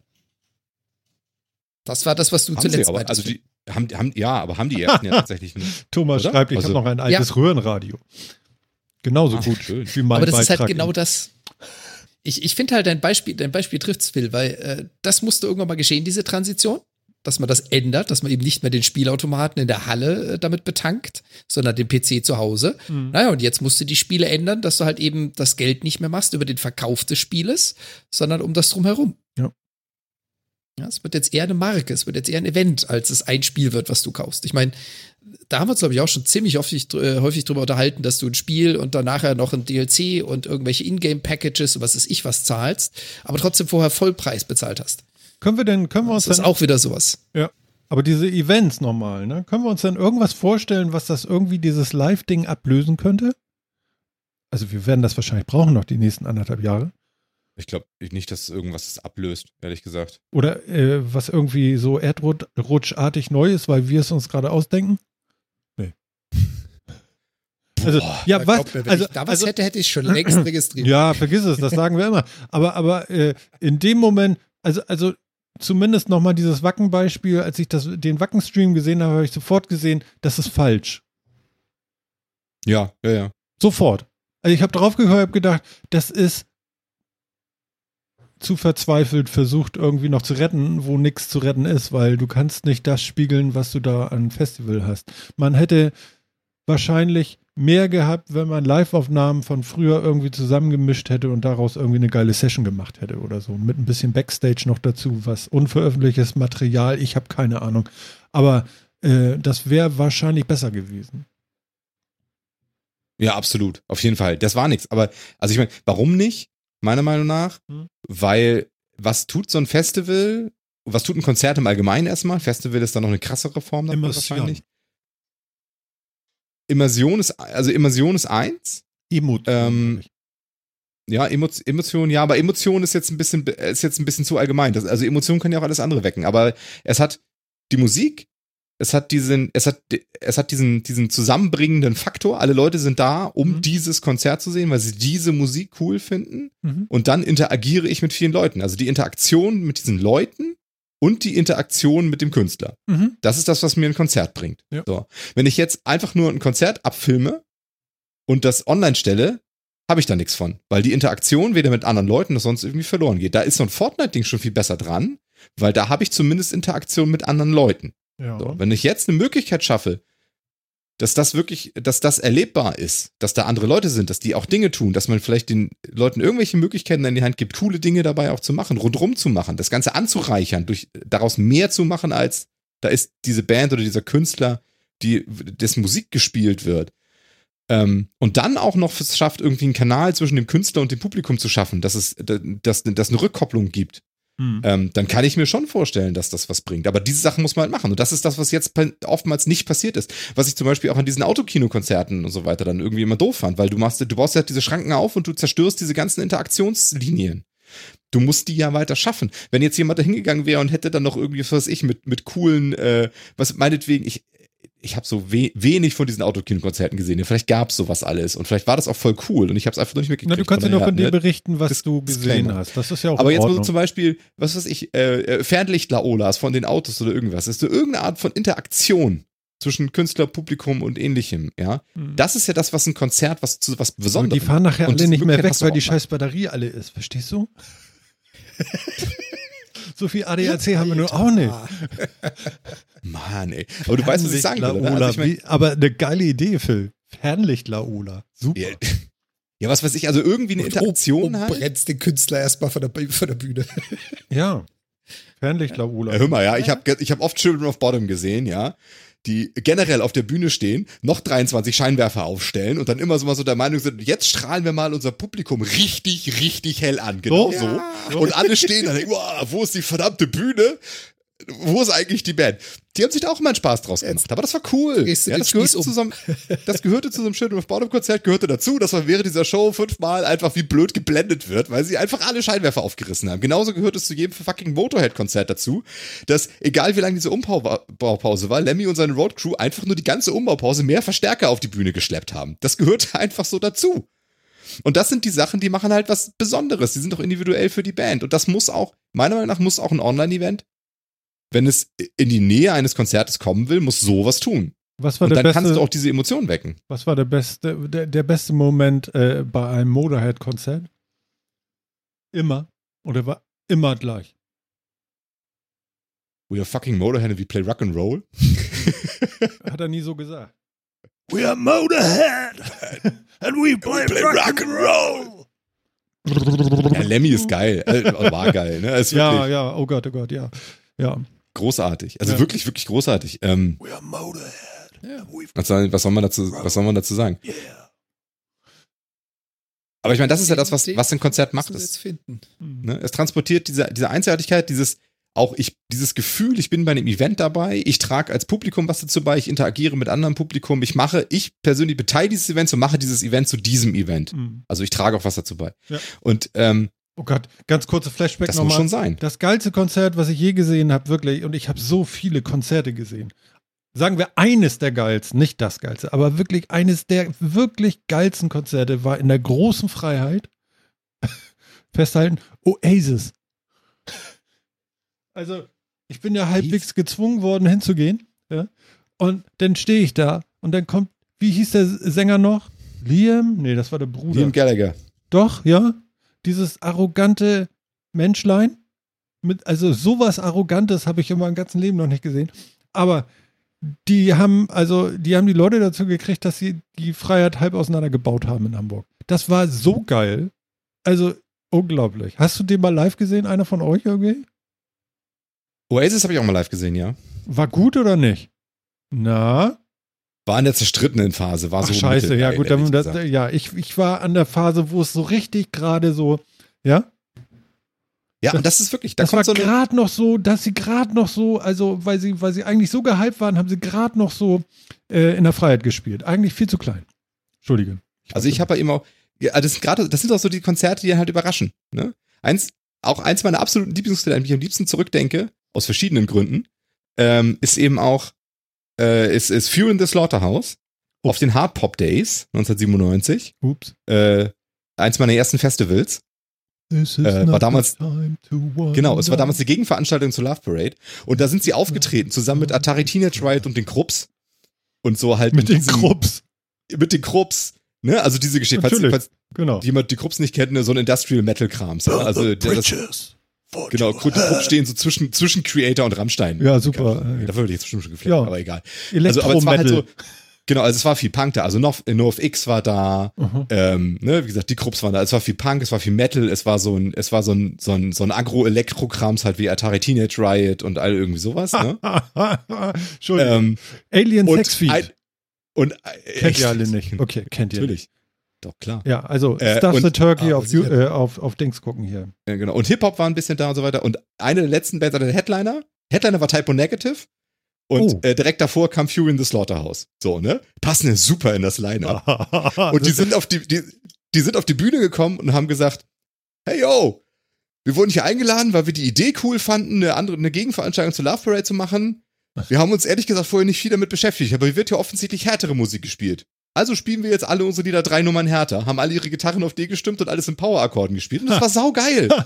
Das war das, was du Haben zuletzt aber, meintest. also die, haben, haben, ja, aber haben die ersten ja [LAUGHS] tatsächlich nicht. Thomas Oder? schreibt, ich Also- habe noch ein altes Röhrenradio. Genauso Ach, gut schön. wie mein Aber das Beitrag. ist halt genau das. Ich, ich finde halt dein Beispiel, dein Beispiel trifft's, Phil, weil äh, das musste irgendwann mal geschehen, diese Transition, dass man das ändert, dass man eben nicht mehr den Spielautomaten in der Halle äh, damit betankt, sondern den PC zu Hause. Mhm. Naja, und jetzt musst du die Spiele ändern, dass du halt eben das Geld nicht mehr machst über den Verkauf des Spieles, sondern um das drumherum. Ja. Es wird jetzt eher eine Marke, es wird jetzt eher ein Event, als es ein Spiel wird, was du kaufst. Ich meine, da haben wir uns, glaube ich, auch schon ziemlich häufig, äh, häufig drüber unterhalten, dass du ein Spiel und dann nachher noch ein DLC und irgendwelche Ingame-Packages und was ist ich was zahlst, aber trotzdem vorher Vollpreis bezahlt hast. Können wir denn, können wir uns Das ist auch wieder sowas. Ja. Aber diese Events nochmal, ne? Können wir uns dann irgendwas vorstellen, was das irgendwie dieses Live-Ding ablösen könnte? Also wir werden das wahrscheinlich brauchen noch die nächsten anderthalb Jahre. Ich glaube nicht, dass irgendwas das ablöst, ehrlich gesagt. Oder äh, was irgendwie so erdrutschartig neu ist, weil wir es uns gerade ausdenken? Nee. [LAUGHS] Also, ja, Da was? mir, wenn Also, ich da was also, hätte, hätte ich schon [CLEARS THROAT] längst registriert. Ja, vergiss es, das sagen wir immer. Aber, aber äh, in dem Moment, also, also zumindest nochmal dieses Wacken-Beispiel, als ich das, den Wacken-Stream gesehen habe, habe ich sofort gesehen, das ist falsch. Ja, ja, ja. Sofort. Also ich habe drauf gehört, habe gedacht, das ist zu verzweifelt versucht, irgendwie noch zu retten, wo nichts zu retten ist, weil du kannst nicht das spiegeln, was du da an Festival hast. Man hätte wahrscheinlich mehr gehabt, wenn man Live-Aufnahmen von früher irgendwie zusammengemischt hätte und daraus irgendwie eine geile Session gemacht hätte oder so. Mit ein bisschen Backstage noch dazu, was unveröffentlichtes Material, ich habe keine Ahnung. Aber äh, das wäre wahrscheinlich besser gewesen. Ja, absolut. Auf jeden Fall. Das war nichts. Aber, also ich meine, warum nicht? Meiner Meinung nach. Hm. Weil, was tut so ein Festival? Was tut ein Konzert im Allgemeinen erstmal? Festival ist dann noch eine krassere Form davon wahrscheinlich. Immersion ist, also Immersion ist eins. Emotion. Ähm, ja, Emotion, ja, aber Emotion ist jetzt ein bisschen, ist jetzt ein bisschen zu allgemein. Das, also Emotion kann ja auch alles andere wecken. Aber es hat die Musik, es hat diesen, es hat, es hat diesen, diesen zusammenbringenden Faktor. Alle Leute sind da, um mhm. dieses Konzert zu sehen, weil sie diese Musik cool finden. Mhm. Und dann interagiere ich mit vielen Leuten. Also die Interaktion mit diesen Leuten und die Interaktion mit dem Künstler. Mhm. Das ist das, was mir ein Konzert bringt. Ja. So. Wenn ich jetzt einfach nur ein Konzert abfilme und das online stelle, habe ich da nichts von, weil die Interaktion weder mit anderen Leuten noch sonst irgendwie verloren geht. Da ist so ein Fortnite-Ding schon viel besser dran, weil da habe ich zumindest Interaktion mit anderen Leuten. Ja. So, wenn ich jetzt eine Möglichkeit schaffe, dass das wirklich, dass das erlebbar ist, dass da andere Leute sind, dass die auch Dinge tun, dass man vielleicht den Leuten irgendwelche Möglichkeiten in die Hand gibt, coole Dinge dabei auch zu machen, rundrum zu machen, das Ganze anzureichern, durch daraus mehr zu machen, als da ist diese Band oder dieser Künstler, die, dessen Musik gespielt wird. Ähm, und dann auch noch es schafft, irgendwie einen Kanal zwischen dem Künstler und dem Publikum zu schaffen, dass es, dass, dass eine Rückkopplung gibt. Hm. Ähm, dann kann ich mir schon vorstellen, dass das was bringt. Aber diese Sachen muss man halt machen. Und das ist das, was jetzt oftmals nicht passiert ist. Was ich zum Beispiel auch an diesen Autokinokonzerten und so weiter dann irgendwie immer doof fand, weil du machst, du baust ja diese Schranken auf und du zerstörst diese ganzen Interaktionslinien. Du musst die ja weiter schaffen. Wenn jetzt jemand da hingegangen wäre und hätte dann noch irgendwie, was weiß ich, mit, mit coolen, äh, was meinetwegen, ich, ich habe so we wenig von diesen Autokino-Konzerten gesehen. Vielleicht gab es sowas alles und vielleicht war das auch voll cool und ich habe es einfach noch nicht mehr gekriegt. Na, du kannst ja nur von dem ne? berichten, was das, du gesehen das hast. Das ist ja auch Aber jetzt muss zum Beispiel, was weiß ich, äh, äh Fernlicht-Laolas von den Autos oder irgendwas. ist so irgendeine Art von Interaktion zwischen Künstler, Publikum und ähnlichem, ja. Mhm. Das ist ja das, was ein Konzert, was zu was Besonderes. Die fahren nachher alle nicht mehr weg, weil die scheiß Batterie alle ist. Verstehst du? [LAUGHS] So viel ADAC haben wir nur auch nicht. [LAUGHS] Mann, ey. Aber du weißt, was ich sagen will, also ich mein, aber eine geile Idee, Phil. Fernlicht-Laola. Super. Ja, ja, was weiß ich, also irgendwie eine Interaktion und, und halt. brennst den Künstler erstmal von der, von der Bühne. Ja. Fernlicht-Laola. Ja, hör mal, ja, ich habe ich hab oft Children of Bottom gesehen, ja die generell auf der Bühne stehen, noch 23 Scheinwerfer aufstellen und dann immer so mal so der Meinung sind, jetzt strahlen wir mal unser Publikum richtig, richtig hell an. Genau so. Ja. Und alle stehen dann, wow, wo ist die verdammte Bühne? Wo ist eigentlich die Band? Die haben sich da auch immer einen Spaß draus gemacht. Aber das war cool. Ja, das, gehörte um. zusammen, das gehörte zu so einem Children of Bottom Konzert, gehörte dazu, dass man während dieser Show fünfmal einfach wie blöd geblendet wird, weil sie einfach alle Scheinwerfer aufgerissen haben. Genauso gehört es zu jedem fucking Motorhead-Konzert dazu, dass, egal wie lange diese Umbaupause war, Lemmy und seine Roadcrew einfach nur die ganze Umbaupause mehr Verstärker auf die Bühne geschleppt haben. Das gehört [LAUGHS] einfach so dazu. Und das sind die Sachen, die machen halt was Besonderes. Die sind doch individuell für die Band. Und das muss auch, meiner Meinung nach, muss auch ein Online-Event wenn es in die Nähe eines Konzertes kommen will, muss sowas tun. Was war und der dann beste, kannst du auch diese Emotionen wecken. Was war der beste, der, der beste Moment äh, bei einem Motorhead-Konzert? Immer. Oder war immer gleich? We are fucking Motorhead and we play rock and roll. Hat er nie so gesagt. [LAUGHS] We are Motorhead and we play, and we play rock, rock, and roll. Ja, Lemmy ist geil. Äh, war geil, ne? ja, ja, oh Gott, oh Gott, ja. Ja. Großartig. Also ja. wirklich, wirklich großartig. Ähm, We are Motorhead. Yeah. Was, soll, was, soll man dazu, was soll man dazu sagen? Yeah. Aber ich meine, das ist ja das, was, was ein Konzert macht. Es, finden. Ne? es transportiert diese, diese Einzigartigkeit, dieses, auch ich, dieses Gefühl, ich bin bei einem Event dabei, ich trage als Publikum was dazu bei, ich interagiere mit anderem Publikum, ich mache, ich persönlich beteilige dieses Event und mache dieses Event zu diesem Event. Mhm. Also ich trage auch was dazu bei. Ja. Und ähm, Oh Gott, ganz kurze Flashback das nochmal. Das muss schon sein. Das geilste Konzert, was ich je gesehen habe, wirklich, und ich habe so viele Konzerte gesehen. Sagen wir eines der geilsten, nicht das geilste, aber wirklich eines der wirklich geilsten Konzerte war in der großen Freiheit. [LAUGHS] Festhalten, Oasis. Also, ich bin ja halbwegs gezwungen worden, hinzugehen. Ja? Und dann stehe ich da und dann kommt, wie hieß der Sänger noch? Liam? Nee, das war der Bruder. Liam Gallagher. Doch, ja? Dieses arrogante Menschlein. Mit, also sowas Arrogantes habe ich in meinem ganzen Leben noch nicht gesehen. Aber die haben, also, die haben die Leute dazu gekriegt, dass sie die Freiheit halb auseinandergebaut haben in Hamburg. Das war so geil. Also, unglaublich. Hast du den mal live gesehen, einer von euch irgendwie? Oasis habe ich auch mal live gesehen, ja. War gut oder nicht? Na? War in der zerstrittenen Phase, war Ach, so scheiße, ja gut, dann, das, ja, ich, ich war an der Phase, wo es so richtig gerade so, ja, Ja, und das ist wirklich, da das war kommt so eine, gerade noch so, dass sie gerade noch so, also weil sie, weil sie eigentlich so gehypt waren, haben sie gerade noch so äh, in der Freiheit gespielt. Eigentlich viel zu klein. Entschuldige. Also ich habe ja immer, ja, das sind gerade, das sind auch so die Konzerte, die halt überraschen. Ne? Eins, auch eins meiner absoluten Lieblingsstile, an die ich am liebsten zurückdenke, aus verschiedenen Gründen, ähm, ist eben auch, äh, ist, ist Fear in the Slaughterhouse auf den Hard Pop Days 1997. Ups. Äh, eins meiner ersten Festivals. Äh, war damals- the time to Genau, es war damals eine Gegenveranstaltung zur Love Parade. Und da sind sie aufgetreten, zusammen mit Atari Teenage Riot und den Krupps. Und so halt mit den Krupps. Mit den Krupps. Ne? Also diese Geschichte. Falls, Natürlich. falls Genau. jemand die Krupps nicht kennt, ne, so ein Industrial Metal Krams. Ja? Also das, For genau. Krupp Krupp stehen so zwischen, zwischen Creator und Rammstein. Ja, super. Da würde ich jetzt bestimmt schon gefleckt, Ja. aber egal. Also, aber es war halt so, genau, also es war viel Punk da. Also North, NoFX war da, Mhm. ähm, ne, wie gesagt, die Krupps waren da. Es war viel Punk, es war viel Metal, es war so ein, es war so ein, so ein, so ein Agro-Elektro-Krams halt wie Atari Teenage Riot und all irgendwie sowas, ne? [LAUGHS] Entschuldigung. ähm, Alien und Sex Feed. ein- und äh, Kennt ihr alle nicht. Okay, kennt ihr. Natürlich. Doch, klar. Ja, also Äh, Stuff the und- Turkey ah, auf, äh, auf, auf Dings gucken hier. Ja, genau. Und Hip-Hop war ein bisschen da und so weiter. Und eine der letzten Bands, also der Headliner, Headliner war Typo Negative. Und Oh. äh, direkt davor kam Fury in the Slaughterhouse. So, ne? Passen ja super in das Line-Up. [LAUGHS] Und die sind auf die, die, die sind auf die Bühne gekommen und haben gesagt, hey yo, wir wurden hier eingeladen, weil wir die Idee cool fanden, eine andere, eine Gegenveranstaltung zur Love Parade zu machen. Wir haben uns ehrlich gesagt vorher nicht viel damit beschäftigt, aber hier wird ja offensichtlich härtere Musik gespielt. Also spielen wir jetzt alle unsere Lieder drei Nummern härter, haben alle ihre Gitarren auf D gestimmt und alles in Power-Akkorden gespielt. Und das war saugeil. [LAUGHS]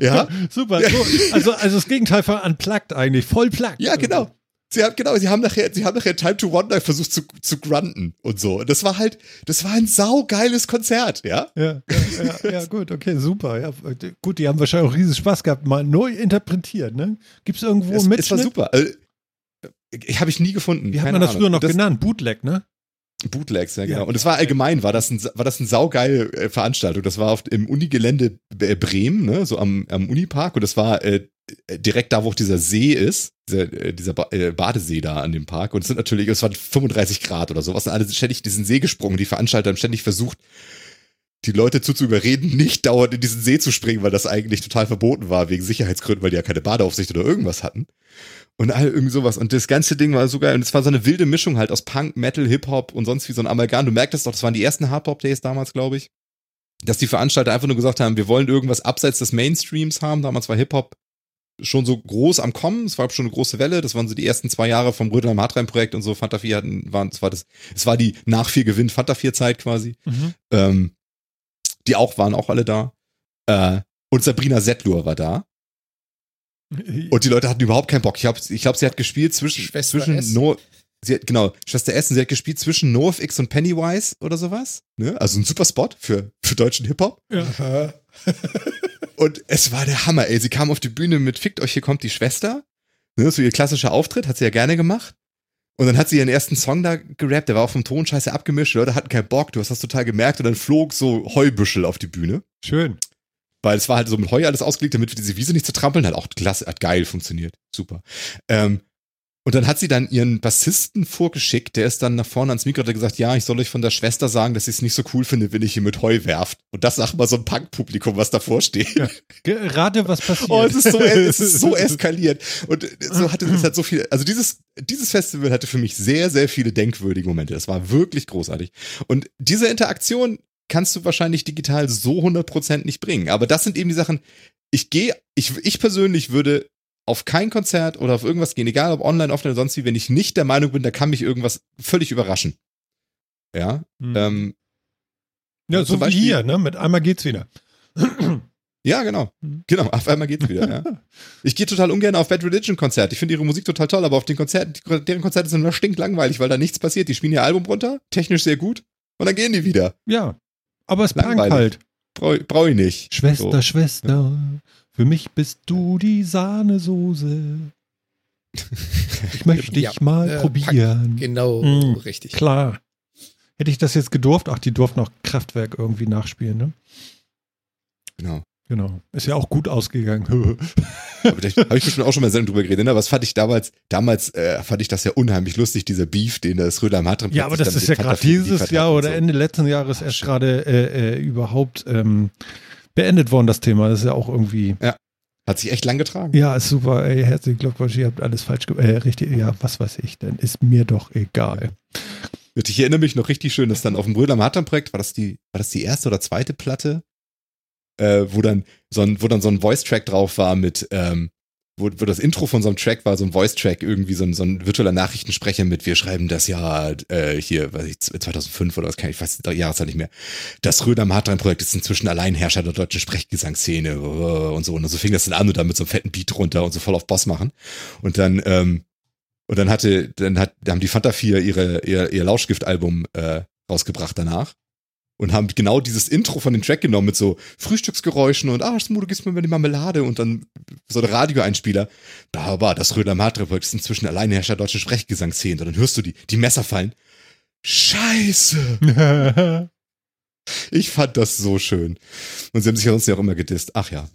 Ja? Super. So, also, also das Gegenteil von unplugged eigentlich. Voll plugged. Ja, genau. Sie haben, genau, sie haben nachher, sie haben nachher Time to Wonder versucht zu, zu grunten und so. Und das war halt, das war ein saugeiles Konzert, ja? Ja, ja, ja, ja, gut, okay, super. Ja, gut, die haben wahrscheinlich auch riesen Spaß gehabt, mal neu interpretiert, ne? Gibt es irgendwo Es, einen es war super. Äh, ich habe ich nie gefunden. Wie hat man das Ahnung. früher noch das, genannt? Bootleg, ne? Bootlegs, ja, Ja. genau. Und es war allgemein, war das, ein, war das eine saugeile äh, Veranstaltung. Das war auf, im Unigelände äh, Bremen, ne, so am, am Unipark. Und das war äh, direkt da, wo auch dieser See ist, dieser, äh, dieser ba äh, Badesee da an dem Park. Und es sind natürlich, es waren 35 Grad oder sowas. Und alle sind ständig diesen See gesprungen. Die Veranstalter haben ständig versucht, die Leute zu, zu überreden, nicht dauernd in diesen See zu springen, weil das eigentlich total verboten war, wegen Sicherheitsgründen, weil die ja keine Badeaufsicht oder irgendwas hatten. Und all irgendwie sowas. Und das ganze Ding war so geil. Und es war so eine wilde Mischung halt aus Punk, Metal, Hip-Hop und sonst wie so ein Amalgam. Du merktest doch, das waren die ersten Hard-Pop-Days damals, glaube ich. Dass die Veranstalter einfach nur gesagt haben, wir wollen irgendwas abseits des Mainstreams haben. Damals war Hip-Hop schon so groß am Kommen. Es war schon eine große Welle. Das waren so die ersten zwei Jahre vom Rödelheim Hardrein Projekt und so. Fanta 4 hatten, waren, es war das, es war die nach 4 Gewinn Fanta 4 Zeit quasi. Mhm. Ähm, die auch waren auch alle da. Äh, und Sabrina Settlur war da. Und die [LAUGHS] Leute hatten überhaupt keinen Bock. Ich glaube, ich glaub, sie hat gespielt zwischen, Schwester zwischen S. No, sie hat, genau, Schwester Essen, sie hat gespielt zwischen NoFX und Pennywise oder sowas. Ne? Also ein super Spot für, für deutschen Hip-Hop. Aha. [LAUGHS] Und es war der Hammer, ey. Sie kam auf die Bühne mit Fickt euch, hier kommt die Schwester. Ne? So ihr klassischer Auftritt, hat sie ja gerne gemacht. Und dann hat sie ihren ersten Song da gerappt, der war auch vom Ton scheiße abgemischt. Die Leute hatten keinen Bock, du hast das total gemerkt. Und dann flog so Heubüschel auf die Bühne. Schön. Weil es war halt so mit Heu alles ausgelegt, damit wir diese Wiese nicht zertrampeln. Hat auch klasse, hat geil funktioniert. Super. Ähm, und dann hat sie dann ihren Bassisten vorgeschickt, der ist dann nach vorne ans Mikro und hat gesagt, ja, ich soll euch von der Schwester sagen, dass ich es nicht so cool finde, wenn ich hier mit Heu werft. Und das sagt mal so ein Punk-Publikum, was davor steht. Ja. Rate, was passiert. Oh, es ist so, es ist so [LAUGHS] eskaliert. Und so hatte es halt so viel, also dieses, dieses Festival hatte für mich sehr, sehr viele denkwürdige Momente. Das war wirklich großartig. Und diese Interaktion kannst du wahrscheinlich digital so 100% nicht bringen. Aber das sind eben die Sachen, ich gehe, ich, ich persönlich würde auf kein Konzert oder auf irgendwas gehen, egal ob online, offline oder sonst wie, wenn ich nicht der Meinung bin, da kann mich irgendwas völlig überraschen. Ja, Hm. ähm, ja, so zum wie Beispiel- hier, ne? Mit einmal geht's wieder. [CLEARS THROAT] Ja, genau. Mhm. Genau, auf einmal geht's wieder, ja. [LAUGHS] Ich gehe total ungern auf Bad Religion Konzerte. Ich finde ihre Musik total toll, aber auf den Konzerten, deren Konzerte sind immer stinklangweilig, weil da nichts passiert. Die spielen ihr Album runter, technisch sehr gut, und dann gehen die wieder. Ja. Aber es Langweilig. halt. brauche brauch ich nicht. Schwester, So. Schwester, für mich bist du die Sahnesoße. Ich möchte [LAUGHS] dich Ja, mal äh, probieren. Genau, Mm. richtig. Klar. Hätte ich das jetzt gedurft, ach, die durften auch Kraftwerk irgendwie nachspielen, ne? Genau. Genau. Ist ja auch gut ausgegangen. [LAUGHS] Aber da habe ich bestimmt auch schon mal sehr drüber geredet, ne? aber was fand ich damals, damals äh, fand ich das ja unheimlich lustig, dieser Beef, den das Röder Matrim ja, aber das ist ja gerade dieses Jahr oder Ende letzten Jahres erst gerade äh, äh, überhaupt ähm, beendet worden, das Thema. Das ist ja auch irgendwie. Hat sich echt lang getragen. Ja, ist super. Ey, herzlichen Glückwunsch, ihr habt alles falsch gemacht. Äh, richtig, ja, was weiß ich denn? Ist mir doch egal. Ich erinnere mich noch richtig schön, dass dann auf dem Brüder Matrim Projekt war das die, war das die erste oder zweite Platte, äh, wo dann so ein, wo dann so ein Voice-Track drauf war mit, ähm, wo, wo das Intro von so einem Track war, so ein Voice-Track, irgendwie so ein, so ein virtueller Nachrichtensprecher mit, wir schreiben das Jahr äh, hier, weiß ich, 2005 oder was kann ich, weiß die Jahreszahl nicht mehr. Das Röder Matrim-Projekt ist inzwischen Alleinherrscher der deutschen Sprechgesangsszene äh, und so. Und so fing das dann an und dann mit so einem fetten Beat runter und so voll auf Boss machen. Und dann, ähm, und dann hatte, dann hat, da haben die Fanta 4 ihre, ihr, ihr Lauschgift-Album äh, rausgebracht danach. Und haben genau dieses Intro von dem Track genommen mit so Frühstücksgeräuschen und ah, Smu, du gibst mir mal die Marmelade und dann so ein Radioeinspieler. Da war das Röder Matreburg ist inzwischen Alleinherrscher deutsche Sprechgesangsszene. Und dann hörst du die, die Messer fallen. Scheiße! [LAUGHS] Ich fand das so schön. Und sie haben sich ja sonst ja auch immer gedisst. Ach ja.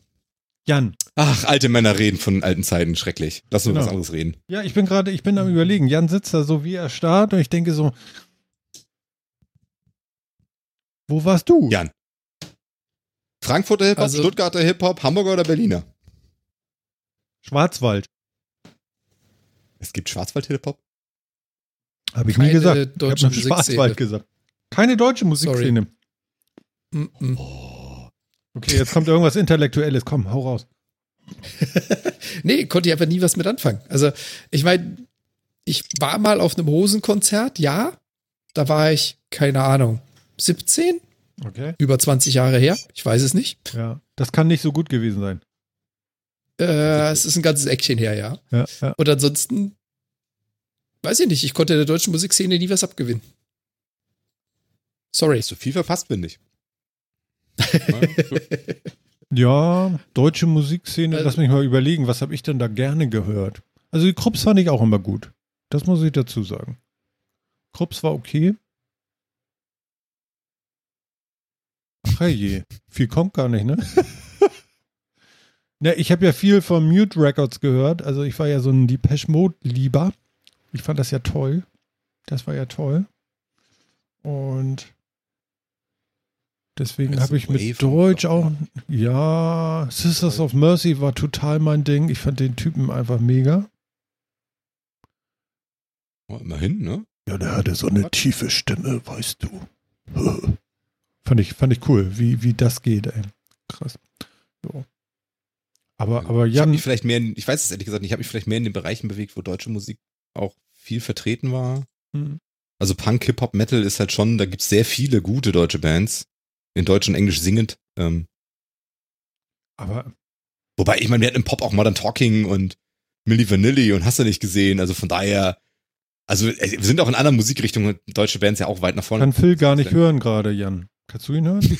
Jan. Ach, alte Männer reden von alten Zeiten. Schrecklich. Lass uns Genau. was anderes reden. Ja, ich bin gerade, ich bin am überlegen. Jan sitzt da so wie er starrt und ich denke so, wo warst du? Jan. Frankfurter Hip-Hop, Also- Stuttgarter Hip-Hop, Hamburger oder Berliner? Schwarzwald. Es gibt Schwarzwald-Hip-Hop. Habe ich Keine nie gesagt. Ich habe. Schwarzwald gesagt. Keine deutsche Musikszene. Mm -mm. Oh. Okay, jetzt kommt irgendwas Intellektuelles. Komm, hau raus. [LAUGHS] Nee, konnte ich einfach nie was mit anfangen. Also, ich meine, ich war mal auf einem Hosenkonzert, ja. Da war ich, keine Ahnung, 17, Okay. über 20 Jahre her. Ich weiß es nicht. Ja. Das kann nicht so gut gewesen sein. Äh, es ist ein ganzes Action her, ja. Ja, ja. Und ansonsten, weiß ich nicht, ich konnte der deutschen Musikszene nie was abgewinnen. Sorry. Hast du viel verpasst, finde ich. [LAUGHS] Ja, deutsche Musikszene, Also- lass mich mal überlegen, was habe ich denn da gerne gehört? Also die Krups fand ich auch immer gut. Das muss ich dazu sagen. Krups war okay. Je, viel kommt gar nicht, ne? [LAUGHS] ne, ich habe ja viel von Mute Records gehört. Also ich war ja so ein Depeche Mode Lieber. Ich fand das ja toll. Das war ja toll. Und deswegen habe ich mit Deutsch auch, ja, Sisters of Mercy war total mein Ding. Ich fand den Typen einfach mega. Oh, immerhin, ne? Ja, der hatte so eine tiefe Stimme, weißt du. [LAUGHS] fand ich, fand ich cool, wie, wie das geht, ey. Krass. So. Aber, aber Ich habe Jan, mich vielleicht mehr, in, ich weiß es ehrlich gesagt nicht, ich habe mich vielleicht mehr in den Bereichen bewegt, wo deutsche Musik auch viel vertreten war. Hm. Also Punk, Hip-Hop, Metal ist halt schon, da gibt's sehr viele gute deutsche Bands. In Deutsch und Englisch singend. Ähm, aber wobei, ich meine, wir hatten im Pop auch Modern Talking und Milli Vanilli und hast du nicht gesehen. Also von daher, also äh, wir sind auch in anderen Musikrichtungen, deutsche Bands ja auch weit nach vorne. kann Phil gar nicht hören gerade, Jan. Kannst du ihn hören? [LAUGHS]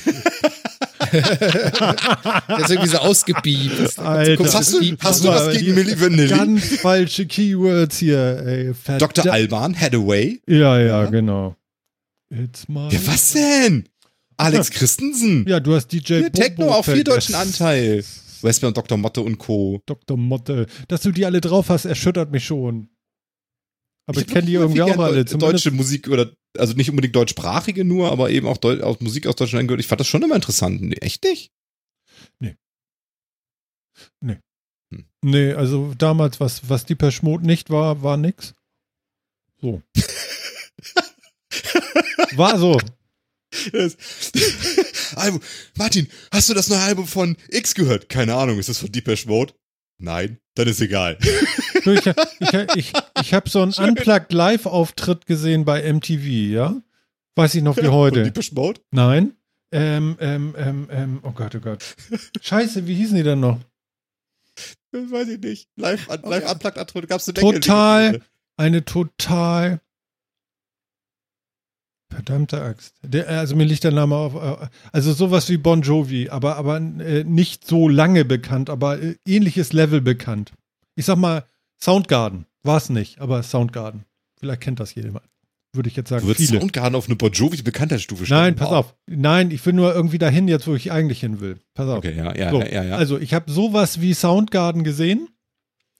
Der ist irgendwie so ausgebiebt. Alter. Guckst, hast du, hast du was gegen Milli Vanilli? Ganz falsche Keywords hier, ey. Verdammt. Dr. Alban, Hathaway? Ja, ja, Ja. genau. It's my Ja, was denn? Alex [LAUGHS] Christensen? Ja, du hast DJ Hier, Techno auf viel deutschen. Anteil. Westman, Dr. Motte und Co. Dr. Motte. Dass du die alle drauf hast, erschüttert mich schon. Aber ich, kenne die irgendwie auch alle. Zumindest, Deutsche Musik oder, also nicht unbedingt deutschsprachige nur, aber eben auch Deu aus Musik aus Deutschland angehört. Ich fand das schon immer interessant. Nee, echt nicht? nee, also damals, was, was die per Schmod nicht war, war nix. So. [LAUGHS] war so. [LAUGHS] Album. Martin, hast du das neue Album von X gehört? Keine Ahnung, ist das von Deepesh Mode? Nein, dann ist egal. Du, ich ich, ich, ich habe so einen Schön. Unplugged Live-Auftritt gesehen bei MTV, ja? Weiß ich noch wie Von heute. Deepesh Mode? Nein. Ähm, ähm, ähm, ähm, oh Gott, oh Gott. Scheiße, wie hießen die denn noch? Das weiß ich nicht. Live, Oh, live ja. unplugged Antwort, gab's eine Total. Eine total Verdammte Axt. Der, also mir liegt der Name auf. äh, Also sowas wie Bon Jovi, aber, aber äh, nicht so lange bekannt, aber äh, ähnliches Level bekannt. Ich sag mal, Soundgarden. War es nicht, aber Soundgarden. Vielleicht kennt das jemand. Würde ich jetzt sagen. Du würdest viele. Soundgarden auf eine Bon Jovi Bekanntheitsstufe stellen. Nein, pass auf. Nein, ich will nur irgendwie dahin jetzt, wo ich eigentlich hin will. Pass auf. Okay, ja, ja, So, ja, ja. Also ich habe sowas wie Soundgarden gesehen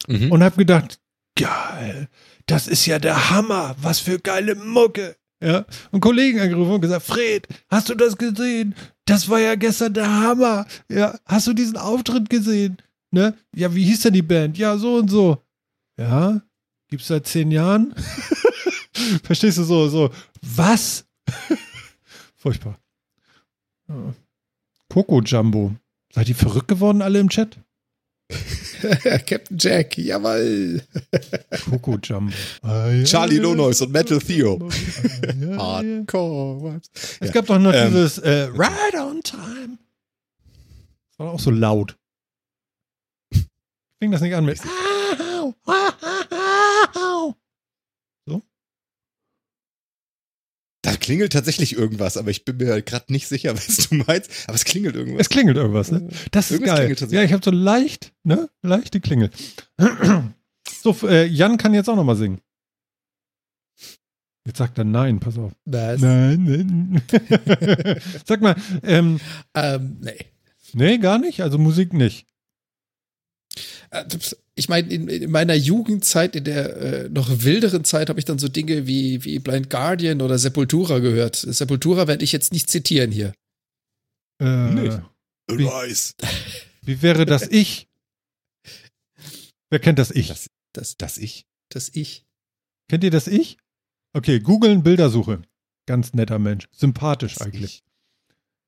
Mhm. und habe gedacht, geil, das ist ja der Hammer, was für geile Mucke. Ja, und Kollegen angerufen und gesagt, Fred, hast du das gesehen? Das war ja gestern der Hammer. Ja, hast du diesen Auftritt gesehen? Ne? Ja, wie hieß denn die Band? Ja, so und so. Ja, gibt's seit zehn Jahren? [LAUGHS] Verstehst du so, so, was? [LAUGHS] Furchtbar. Coco Jumbo. Seid ihr verrückt geworden, alle im Chat? [LAUGHS] Captain Jack, jawoll. Coco Jumbo. Charlie Lonois und Metal Theo. Hardcore. Es gab doch noch Ähm. dieses äh, Right on Time. Das war auch so laut. Fing das nicht an mit. Au, au, au. Da klingelt tatsächlich irgendwas, aber ich bin mir gerade nicht sicher, [LAUGHS] was du meinst. Aber es klingelt irgendwas. Es klingelt irgendwas, ne? Das ist Irgendwas geil. klingelt tatsächlich. Ja, ich habe so leicht, ne? Leichte Klingel. [CLEARS THROAT] So, äh, Jan kann jetzt auch noch mal singen. Jetzt sagt er nein, pass auf. Was? Nein, nein. [LAUGHS] Sag mal, ähm, Ähm, nee. nee, gar nicht. Also Musik nicht. Äh, Ich meine, in, in meiner Jugendzeit, in der äh, noch wilderen Zeit, habe ich dann so Dinge wie, wie Blind Guardian oder Sepultura gehört. Sepultura werde ich jetzt nicht zitieren hier. Äh, Nicht. Wie- Nice. Wie wäre das Ich? Wer kennt das Ich? Das, Das, das ich. das Ich. Kennt ihr das Ich? Okay, googeln Bildersuche. Ganz netter Mensch. Sympathisch Das eigentlich. ich.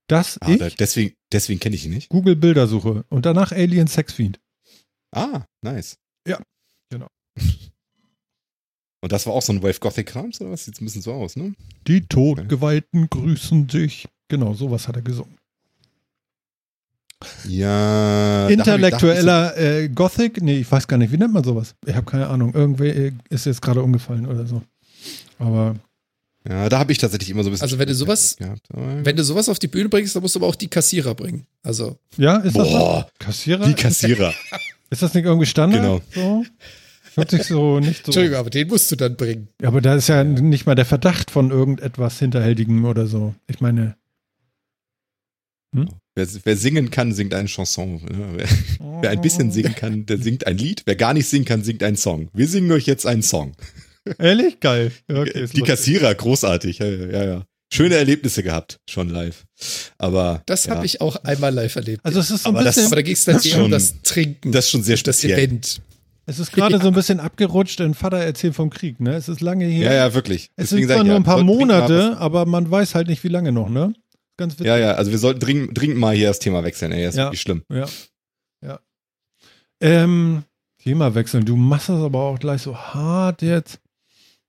Das Ah, Ich, da, deswegen, deswegen kenne ich ihn nicht. Google Bildersuche. Und danach Alien Sexfiend. Ah, nice. Ja, genau. [LAUGHS] Und das war auch so ein Wave Gothic Krams oder was? Sieht ein bisschen so aus, ne? Die Todgeweihten grüßen dich. Genau, sowas hat er gesungen. Ja. Intellektueller äh, Gothic? Nee, ich weiß gar nicht. Wie nennt man sowas? Ich habe keine Ahnung. Irgendwer äh, ist jetzt gerade umgefallen oder so. Aber Ja, da habe ich tatsächlich immer so ein bisschen. Also wenn du sowas- gehabt. Wenn du sowas auf die Bühne bringst, dann musst du aber auch die Kassierer bringen. Also, ja, ist das Boah, was? Kassierer? die Kassierer. [LAUGHS] Ist das nicht irgendwie Standard? Genau. So? Hört sich so nicht so. Entschuldigung, aber den musst du dann bringen. Ja, aber da ist ja nicht mal der Verdacht von irgendetwas Hinterhältigem oder so. Ich meine. Wer, wer singen kann, singt eine Chanson. Wer, wer ein bisschen singen kann, der singt ein Lied. Wer gar nicht singen kann, singt einen Song. Wir singen euch jetzt einen Song. Ehrlich? Geil. Okay, ist die. Kassierer, großartig. Ja, ja, ja. Schöne Erlebnisse gehabt, schon live. Aber Das ja, habe ich auch einmal live erlebt. Also es ist so ein Aber das- bisschen, aber da ging es dann Das eher schon- um das Trinken, das ist schon sehr das speziell. Event. es ist gerade [LAUGHS] so ein bisschen abgerutscht in Vater erzählt vom Krieg, ne? Es ist lange her. Ja, ja, wirklich. Es Deswegen sind zwar nur ja, ein paar Monate, aber man weiß halt nicht, wie lange noch, ne? Ganz witzig. Ja, ja, also wir sollten dringend, dringend mal hier das Thema wechseln, ey. Das ist Ja. wirklich schlimm. Ja. ja. Ähm, Thema wechseln. Du machst das aber auch gleich so hart jetzt.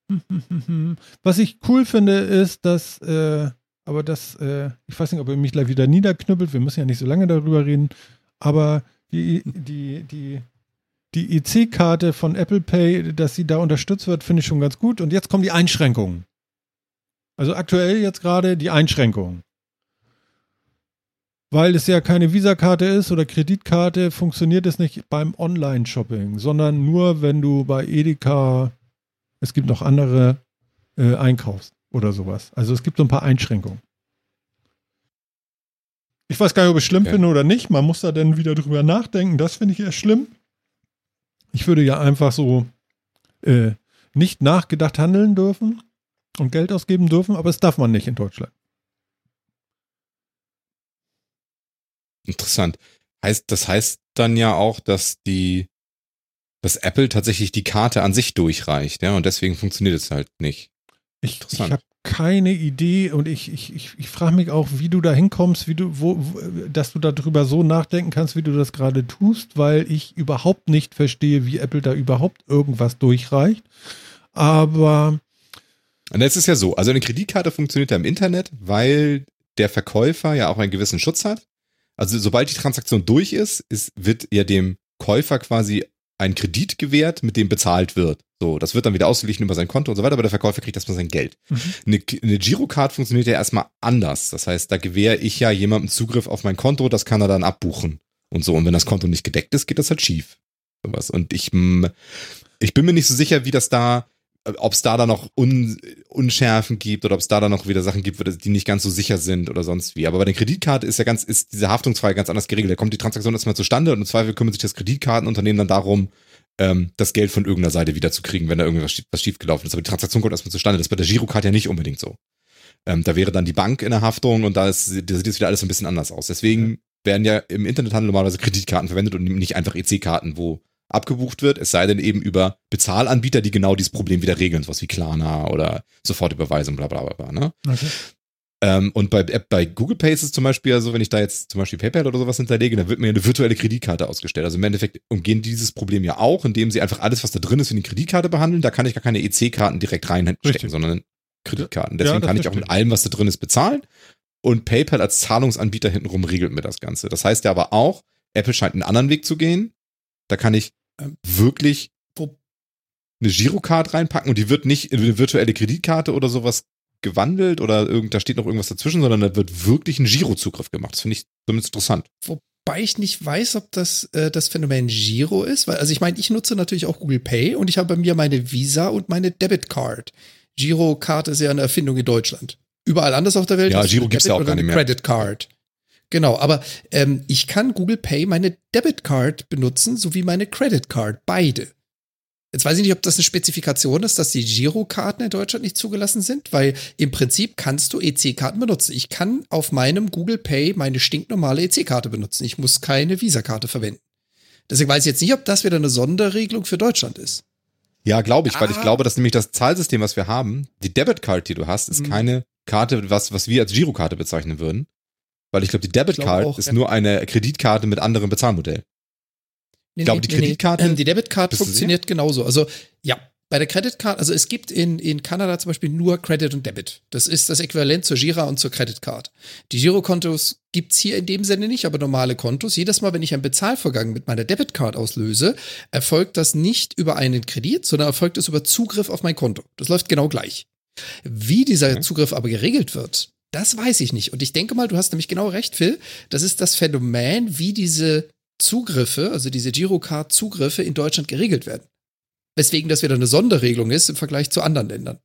[LAUGHS] Was ich cool finde, ist, dass, äh, aber das, äh, ich weiß nicht, ob ihr mich gleich wieder niederknüppelt, wir müssen ja nicht so lange darüber reden, aber die, die, die, die EC-Karte von Apple Pay, dass sie da unterstützt wird, finde ich schon ganz gut. Und jetzt kommen die Einschränkungen. Also aktuell jetzt gerade die Einschränkungen. Weil es ja keine Visa-Karte ist oder Kreditkarte, funktioniert es nicht beim Online-Shopping, sondern nur, wenn du bei Edeka, es gibt noch andere, äh, einkaufst oder sowas. Also es gibt so ein paar Einschränkungen. Ich weiß gar nicht, ob ich schlimm Okay. finde oder nicht. Man muss da dann wieder drüber nachdenken. Das finde ich eher schlimm. Ich würde ja einfach so äh, nicht nachgedacht handeln dürfen und Geld ausgeben dürfen, aber es darf man nicht in Deutschland. Interessant. Heißt, das heißt dann ja auch, dass die, dass Apple tatsächlich die Karte an sich durchreicht, ja, und deswegen funktioniert es halt nicht. Ich, ich habe keine Idee und ich, ich, ich, ich frage mich auch, wie du da hinkommst, wie du, wo, wo, dass du darüber so nachdenken kannst, wie du das gerade tust, weil ich überhaupt nicht verstehe, wie Apple da überhaupt irgendwas durchreicht. Aber Und jetzt ist ja so, also eine Kreditkarte funktioniert ja im Internet, weil der Verkäufer ja auch einen gewissen Schutz hat. Also sobald die Transaktion durch ist, ist wird ja dem Käufer quasi ein Kredit gewährt, mit dem bezahlt wird. So, das wird dann wieder ausgeglichen über sein Konto und so weiter, aber der Verkäufer kriegt erstmal sein Geld. Mhm. Eine, eine Girocard funktioniert ja erstmal anders. Das heißt, da gewähre ich ja jemandem Zugriff auf mein Konto, das kann er dann abbuchen und so. Und wenn das Konto nicht gedeckt ist, geht das halt schief. Sowas. Und ich, ich bin mir nicht so sicher, wie das da, ob es da dann noch Un, Unschärfen gibt oder ob es da dann noch wieder Sachen gibt, die nicht ganz so sicher sind oder sonst wie. Aber bei der Kreditkarte ist ja ganz, ist diese Haftungsfrage ganz anders geregelt. Da kommt die Transaktion erstmal zustande und im Zweifel kümmert sich das Kreditkartenunternehmen dann darum, ähm, das Geld von irgendeiner Seite wiederzukriegen, wenn da irgendwas was schiefgelaufen ist. Aber die Transaktion kommt erstmal zustande. Das ist bei der Girocard ja nicht unbedingt so. Ähm, da wäre dann die Bank in der Haftung und da, ist, da sieht jetzt wieder alles ein bisschen anders aus. Deswegen werden ja im Internethandel normalerweise Kreditkarten verwendet und nicht einfach EC-Karten, wo abgebucht wird, es sei denn eben über Bezahlanbieter, die genau dieses Problem wieder regeln, sowas wie Klarna oder Sofortüberweisung, bla bla bla. Ne? Okay. Ähm, und bei, bei Google Pay ist es zum Beispiel also, wenn ich da jetzt zum Beispiel PayPal oder sowas hinterlege, dann wird mir eine virtuelle Kreditkarte ausgestellt. Also im Endeffekt umgehen dieses Problem ja auch, indem sie einfach alles, was da drin ist, in die Kreditkarte behandeln. Da kann ich gar keine EC-Karten direkt reinstecken, Richtig. sondern Kreditkarten. Deswegen ja, kann ich auch mit allem, was da drin ist, bezahlen. Und PayPal als Zahlungsanbieter hintenrum regelt mir das Ganze. Das heißt ja aber auch, Apple scheint einen anderen Weg zu gehen. Da kann ich wirklich eine Girocard reinpacken und die wird nicht in eine virtuelle Kreditkarte oder sowas gewandelt oder irgend, da steht noch irgendwas dazwischen, sondern da wird wirklich ein Girozugriff gemacht. Das finde ich zumindest interessant. Wobei ich nicht weiß, ob das äh, das Phänomen Giro ist, weil also ich meine, ich nutze natürlich auch Google Pay und ich habe bei mir meine Visa und meine Debit Card. Girocard ist ja eine Erfindung in Deutschland. Überall anders auf der Welt. Ja, Giro gibt es ja auch gar nicht mehr. Credit Card. Genau, aber ähm, ich kann Google Pay meine Debit Card benutzen, sowie meine Credit Card, beide. Jetzt weiß ich nicht, ob das eine Spezifikation ist, dass die Girokarten in Deutschland nicht zugelassen sind, weil im Prinzip kannst du EC-Karten benutzen. Ich kann auf meinem Google Pay meine stinknormale EC-Karte benutzen. Ich muss keine Visa-Karte verwenden. Deswegen weiß ich jetzt nicht, ob das wieder eine Sonderregelung für Deutschland ist. Ja, glaube ich, ah. weil ich glaube, dass nämlich das Zahlsystem, was wir haben, die Debit-Card, die du hast, ist mhm. keine Karte, was, was wir als Girokarte bezeichnen würden. Weil ich glaube, die Debit-Card ist nur eine Kreditkarte mit anderem Bezahlmodell. Nee, ich glaube, nee, die Kreditkarte. Nee, die Debitcard funktioniert genauso. Also, ja, bei der Creditcard, also es gibt in, in Kanada zum Beispiel nur Credit und Debit. Das ist das Äquivalent zur Gira und zur Creditcard. Die Girokontos gibt's hier in dem Sinne nicht, aber normale Kontos. Jedes Mal, wenn ich einen Bezahlvorgang mit meiner Debitcard auslöse, erfolgt das nicht über einen Kredit, sondern erfolgt es über Zugriff auf mein Konto. Das läuft genau gleich. Wie dieser okay. Zugriff aber geregelt wird, das weiß ich nicht. Und ich denke mal, du hast nämlich genau recht, Phil. Das ist das Phänomen, wie diese Zugriffe, also diese Girocard-Zugriffe in Deutschland geregelt werden. Weswegen das wieder eine Sonderregelung ist im Vergleich zu anderen Ländern.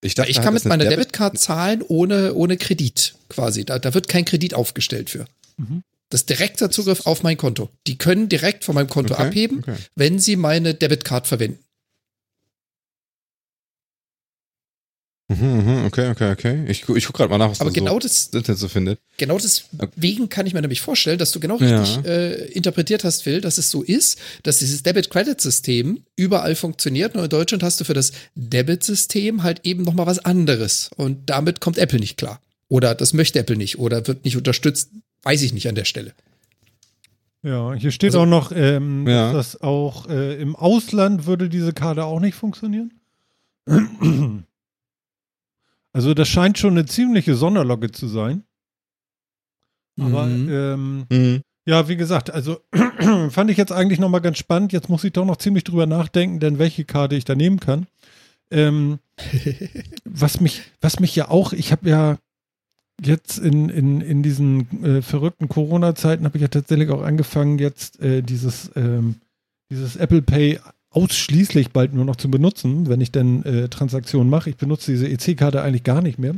Ich, dachte, ich kann mit meiner Debit Debitcard zahlen ohne, ohne Kredit quasi. Da, da wird kein Kredit aufgestellt für. Mhm. Das ist direkter Zugriff auf mein Konto. Die können direkt von meinem Konto okay, abheben, okay. wenn sie meine Debitcard verwenden. Mhm, mhm, okay, okay, okay. Ich, ich guck gerade mal nach, was Aber genau so das, Internet so findet. Genau deswegen kann ich mir nämlich vorstellen, dass du genau richtig ja. äh, interpretiert hast, Phil, dass es so ist, dass dieses Debit-Credit-System überall funktioniert. Nur in Deutschland hast du für das Debit-System halt eben nochmal was anderes. Und damit kommt Apple nicht klar. Oder das möchte Apple nicht oder wird nicht unterstützt. Weiß ich nicht an der Stelle. Ja, hier steht also, auch noch, ähm, ja. dass auch äh, im Ausland würde diese Karte auch nicht funktionieren. Also das scheint schon eine ziemliche Sonderlocke zu sein. Aber mhm. Ähm, mhm. ja, wie gesagt, also [CLEARS THROAT] fand ich jetzt eigentlich nochmal ganz spannend. Jetzt muss ich doch noch ziemlich drüber nachdenken, denn welche Karte ich da nehmen kann. Ähm, [LAUGHS] was mich, was mich ja auch, ich habe ja jetzt in, in, in diesen äh, verrückten Corona-Zeiten habe ich ja tatsächlich auch angefangen, jetzt äh, dieses, ähm, dieses Apple Pay ausschließlich bald nur noch zu benutzen, wenn ich denn äh, Transaktionen mache. Ich benutze diese EC-Karte eigentlich gar nicht mehr.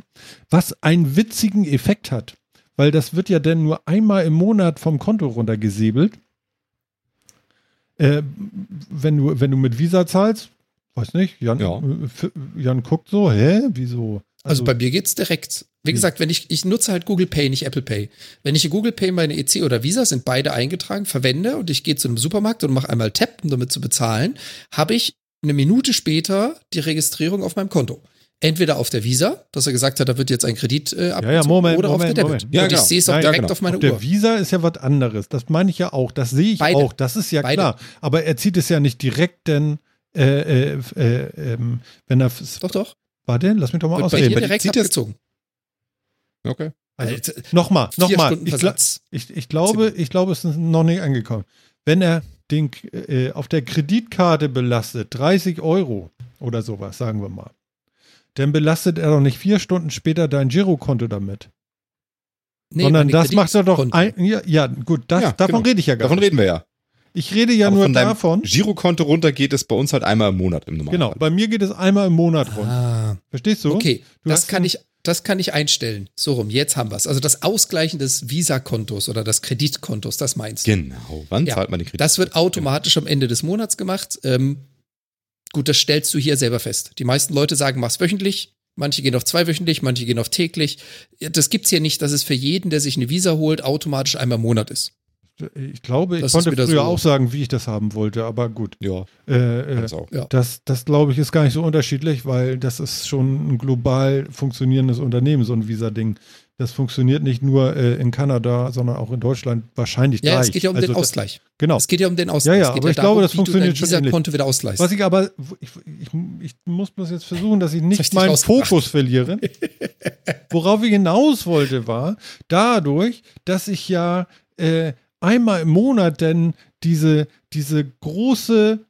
Was einen witzigen Effekt hat, weil das wird ja dann nur einmal im Monat vom Konto runtergesäbelt. Äh, wenn, du, wenn du mit Visa zahlst, weiß nicht, Jan, ja. Äh, Jan guckt so, hä, wieso? Also, also bei mir geht's direkt. Wie hm. gesagt, wenn ich, ich nutze halt Google Pay, nicht Apple Pay. Wenn ich Google Pay meine EC oder Visa sind beide eingetragen, verwende und ich gehe zu einem Supermarkt und mache einmal Tap, um damit zu bezahlen, habe ich eine Minute später die Registrierung auf meinem Konto. Entweder auf der Visa, dass er gesagt hat, da wird jetzt ein Kredit äh, ja, ja, Moment, oder Moment, auf der Debit. Moment. Ja, und genau. ich sehe es auch ja, direkt genau. auf meine auf Uhr. Der Visa ist ja was anderes. Das meine ich ja auch. Das sehe ich Beide. auch. Das ist ja Beide. klar. Aber er zieht es ja nicht direkt, denn äh, äh, äh, ähm, wenn er. Doch, doch. Warte, lass mich doch mal ausreden. Bei dir direkt abgezogen. Okay. Also, nochmal, nochmal. Ich, ich, ich, glaube, ich glaube, es ist noch nicht angekommen. Wenn er, den, äh, auf der Kreditkarte belastet, 30 Euro oder sowas, sagen wir mal, dann belastet er doch nicht vier Stunden später dein Girokonto damit. Nee, Sondern das macht er doch ein, ja, ja, gut, das, Ja, davon genau. rede ich ja gar Davon nicht. reden wir ja. Ich rede ja Aber nur von davon. Girokonto runter geht es bei uns halt einmal im Monat im Normalfall. Genau, bei mir geht es einmal im Monat rund. Ah, Verstehst du? okay, Du das kann ich, das kann ich einstellen. So rum, jetzt haben wir es. Also das Ausgleichen des Visa-Kontos oder des Kreditkontos, das meinst du. Genau. Wann Ja, zahlt man den Kredit? Das wird automatisch am Ende des Monats gemacht. Ähm, gut, das stellst du hier selber fest. Die meisten Leute sagen, mach's wöchentlich. Manche gehen auf zweiwöchentlich, manche gehen auf täglich. Das gibt's hier nicht, dass es für jeden, der sich eine Visa holt, automatisch einmal im Monat ist. Ich glaube, ich Das konnte früher so- auch sagen, wie ich das haben wollte, aber gut. Ja, Äh, äh, das auch. Ja. das, das glaube ich, ist gar nicht so unterschiedlich, weil das ist schon ein global funktionierendes Unternehmen, so ein Visa-Ding. Das funktioniert nicht nur äh, in Kanada, sondern auch in Deutschland wahrscheinlich Ja, gleich. es geht ja um Also den das- Ausgleich. Genau. Es geht ja um den Ausgleich. Ja, ja, es geht aber ich glaube, das funktioniert schon ähnlich. Visa-Konto wieder ausgleichst. Was ich aber, ich, ich, ich muss bloß jetzt versuchen, dass ich Das nicht meinen. Fokus verliere. [LAUGHS] Worauf ich hinaus wollte, war dadurch, dass ich ja äh, einmal im Monat denn diese, diese große,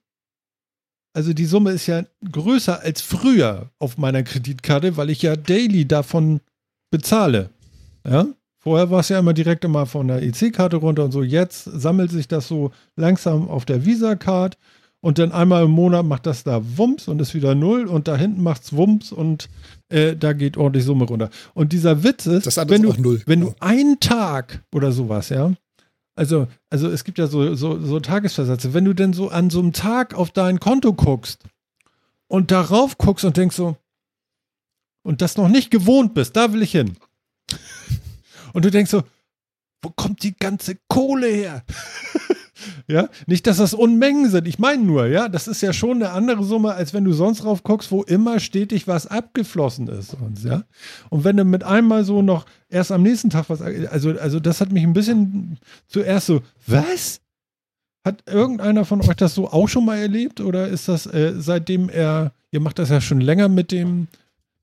also die Summe ist ja größer als früher auf meiner Kreditkarte, weil ich ja daily davon bezahle. Ja? Vorher war es ja immer direkt immer von der EC-Karte runter und so. Jetzt sammelt sich das so langsam auf der Visa-Card und dann einmal im Monat macht das da Wumms und ist wieder null und da hinten macht's Wumms und äh, da geht ordentlich Summe runter. Und dieser Witz ist, wenn, du, wenn du einen Tag oder sowas, ja, also, also es gibt ja so, so, so Tagesversätze, wenn du denn so an so einem Tag auf dein Konto guckst und darauf guckst und denkst so, und das noch nicht gewohnt bist, da will ich hin. Und du denkst so, wo kommt die ganze Kohle her? [LAUGHS] ja, nicht, dass das Unmengen sind. Ich meine nur, ja, das ist ja schon eine andere Summe, als wenn du sonst drauf guckst, wo immer stetig was abgeflossen ist. Und, ja? und wenn du mit einmal so noch erst am nächsten Tag was, also, also das hat mich ein bisschen zuerst so, was? Hat irgendeiner von euch das so auch schon mal erlebt? Oder ist das äh, seitdem er, ihr macht das ja schon länger mit dem,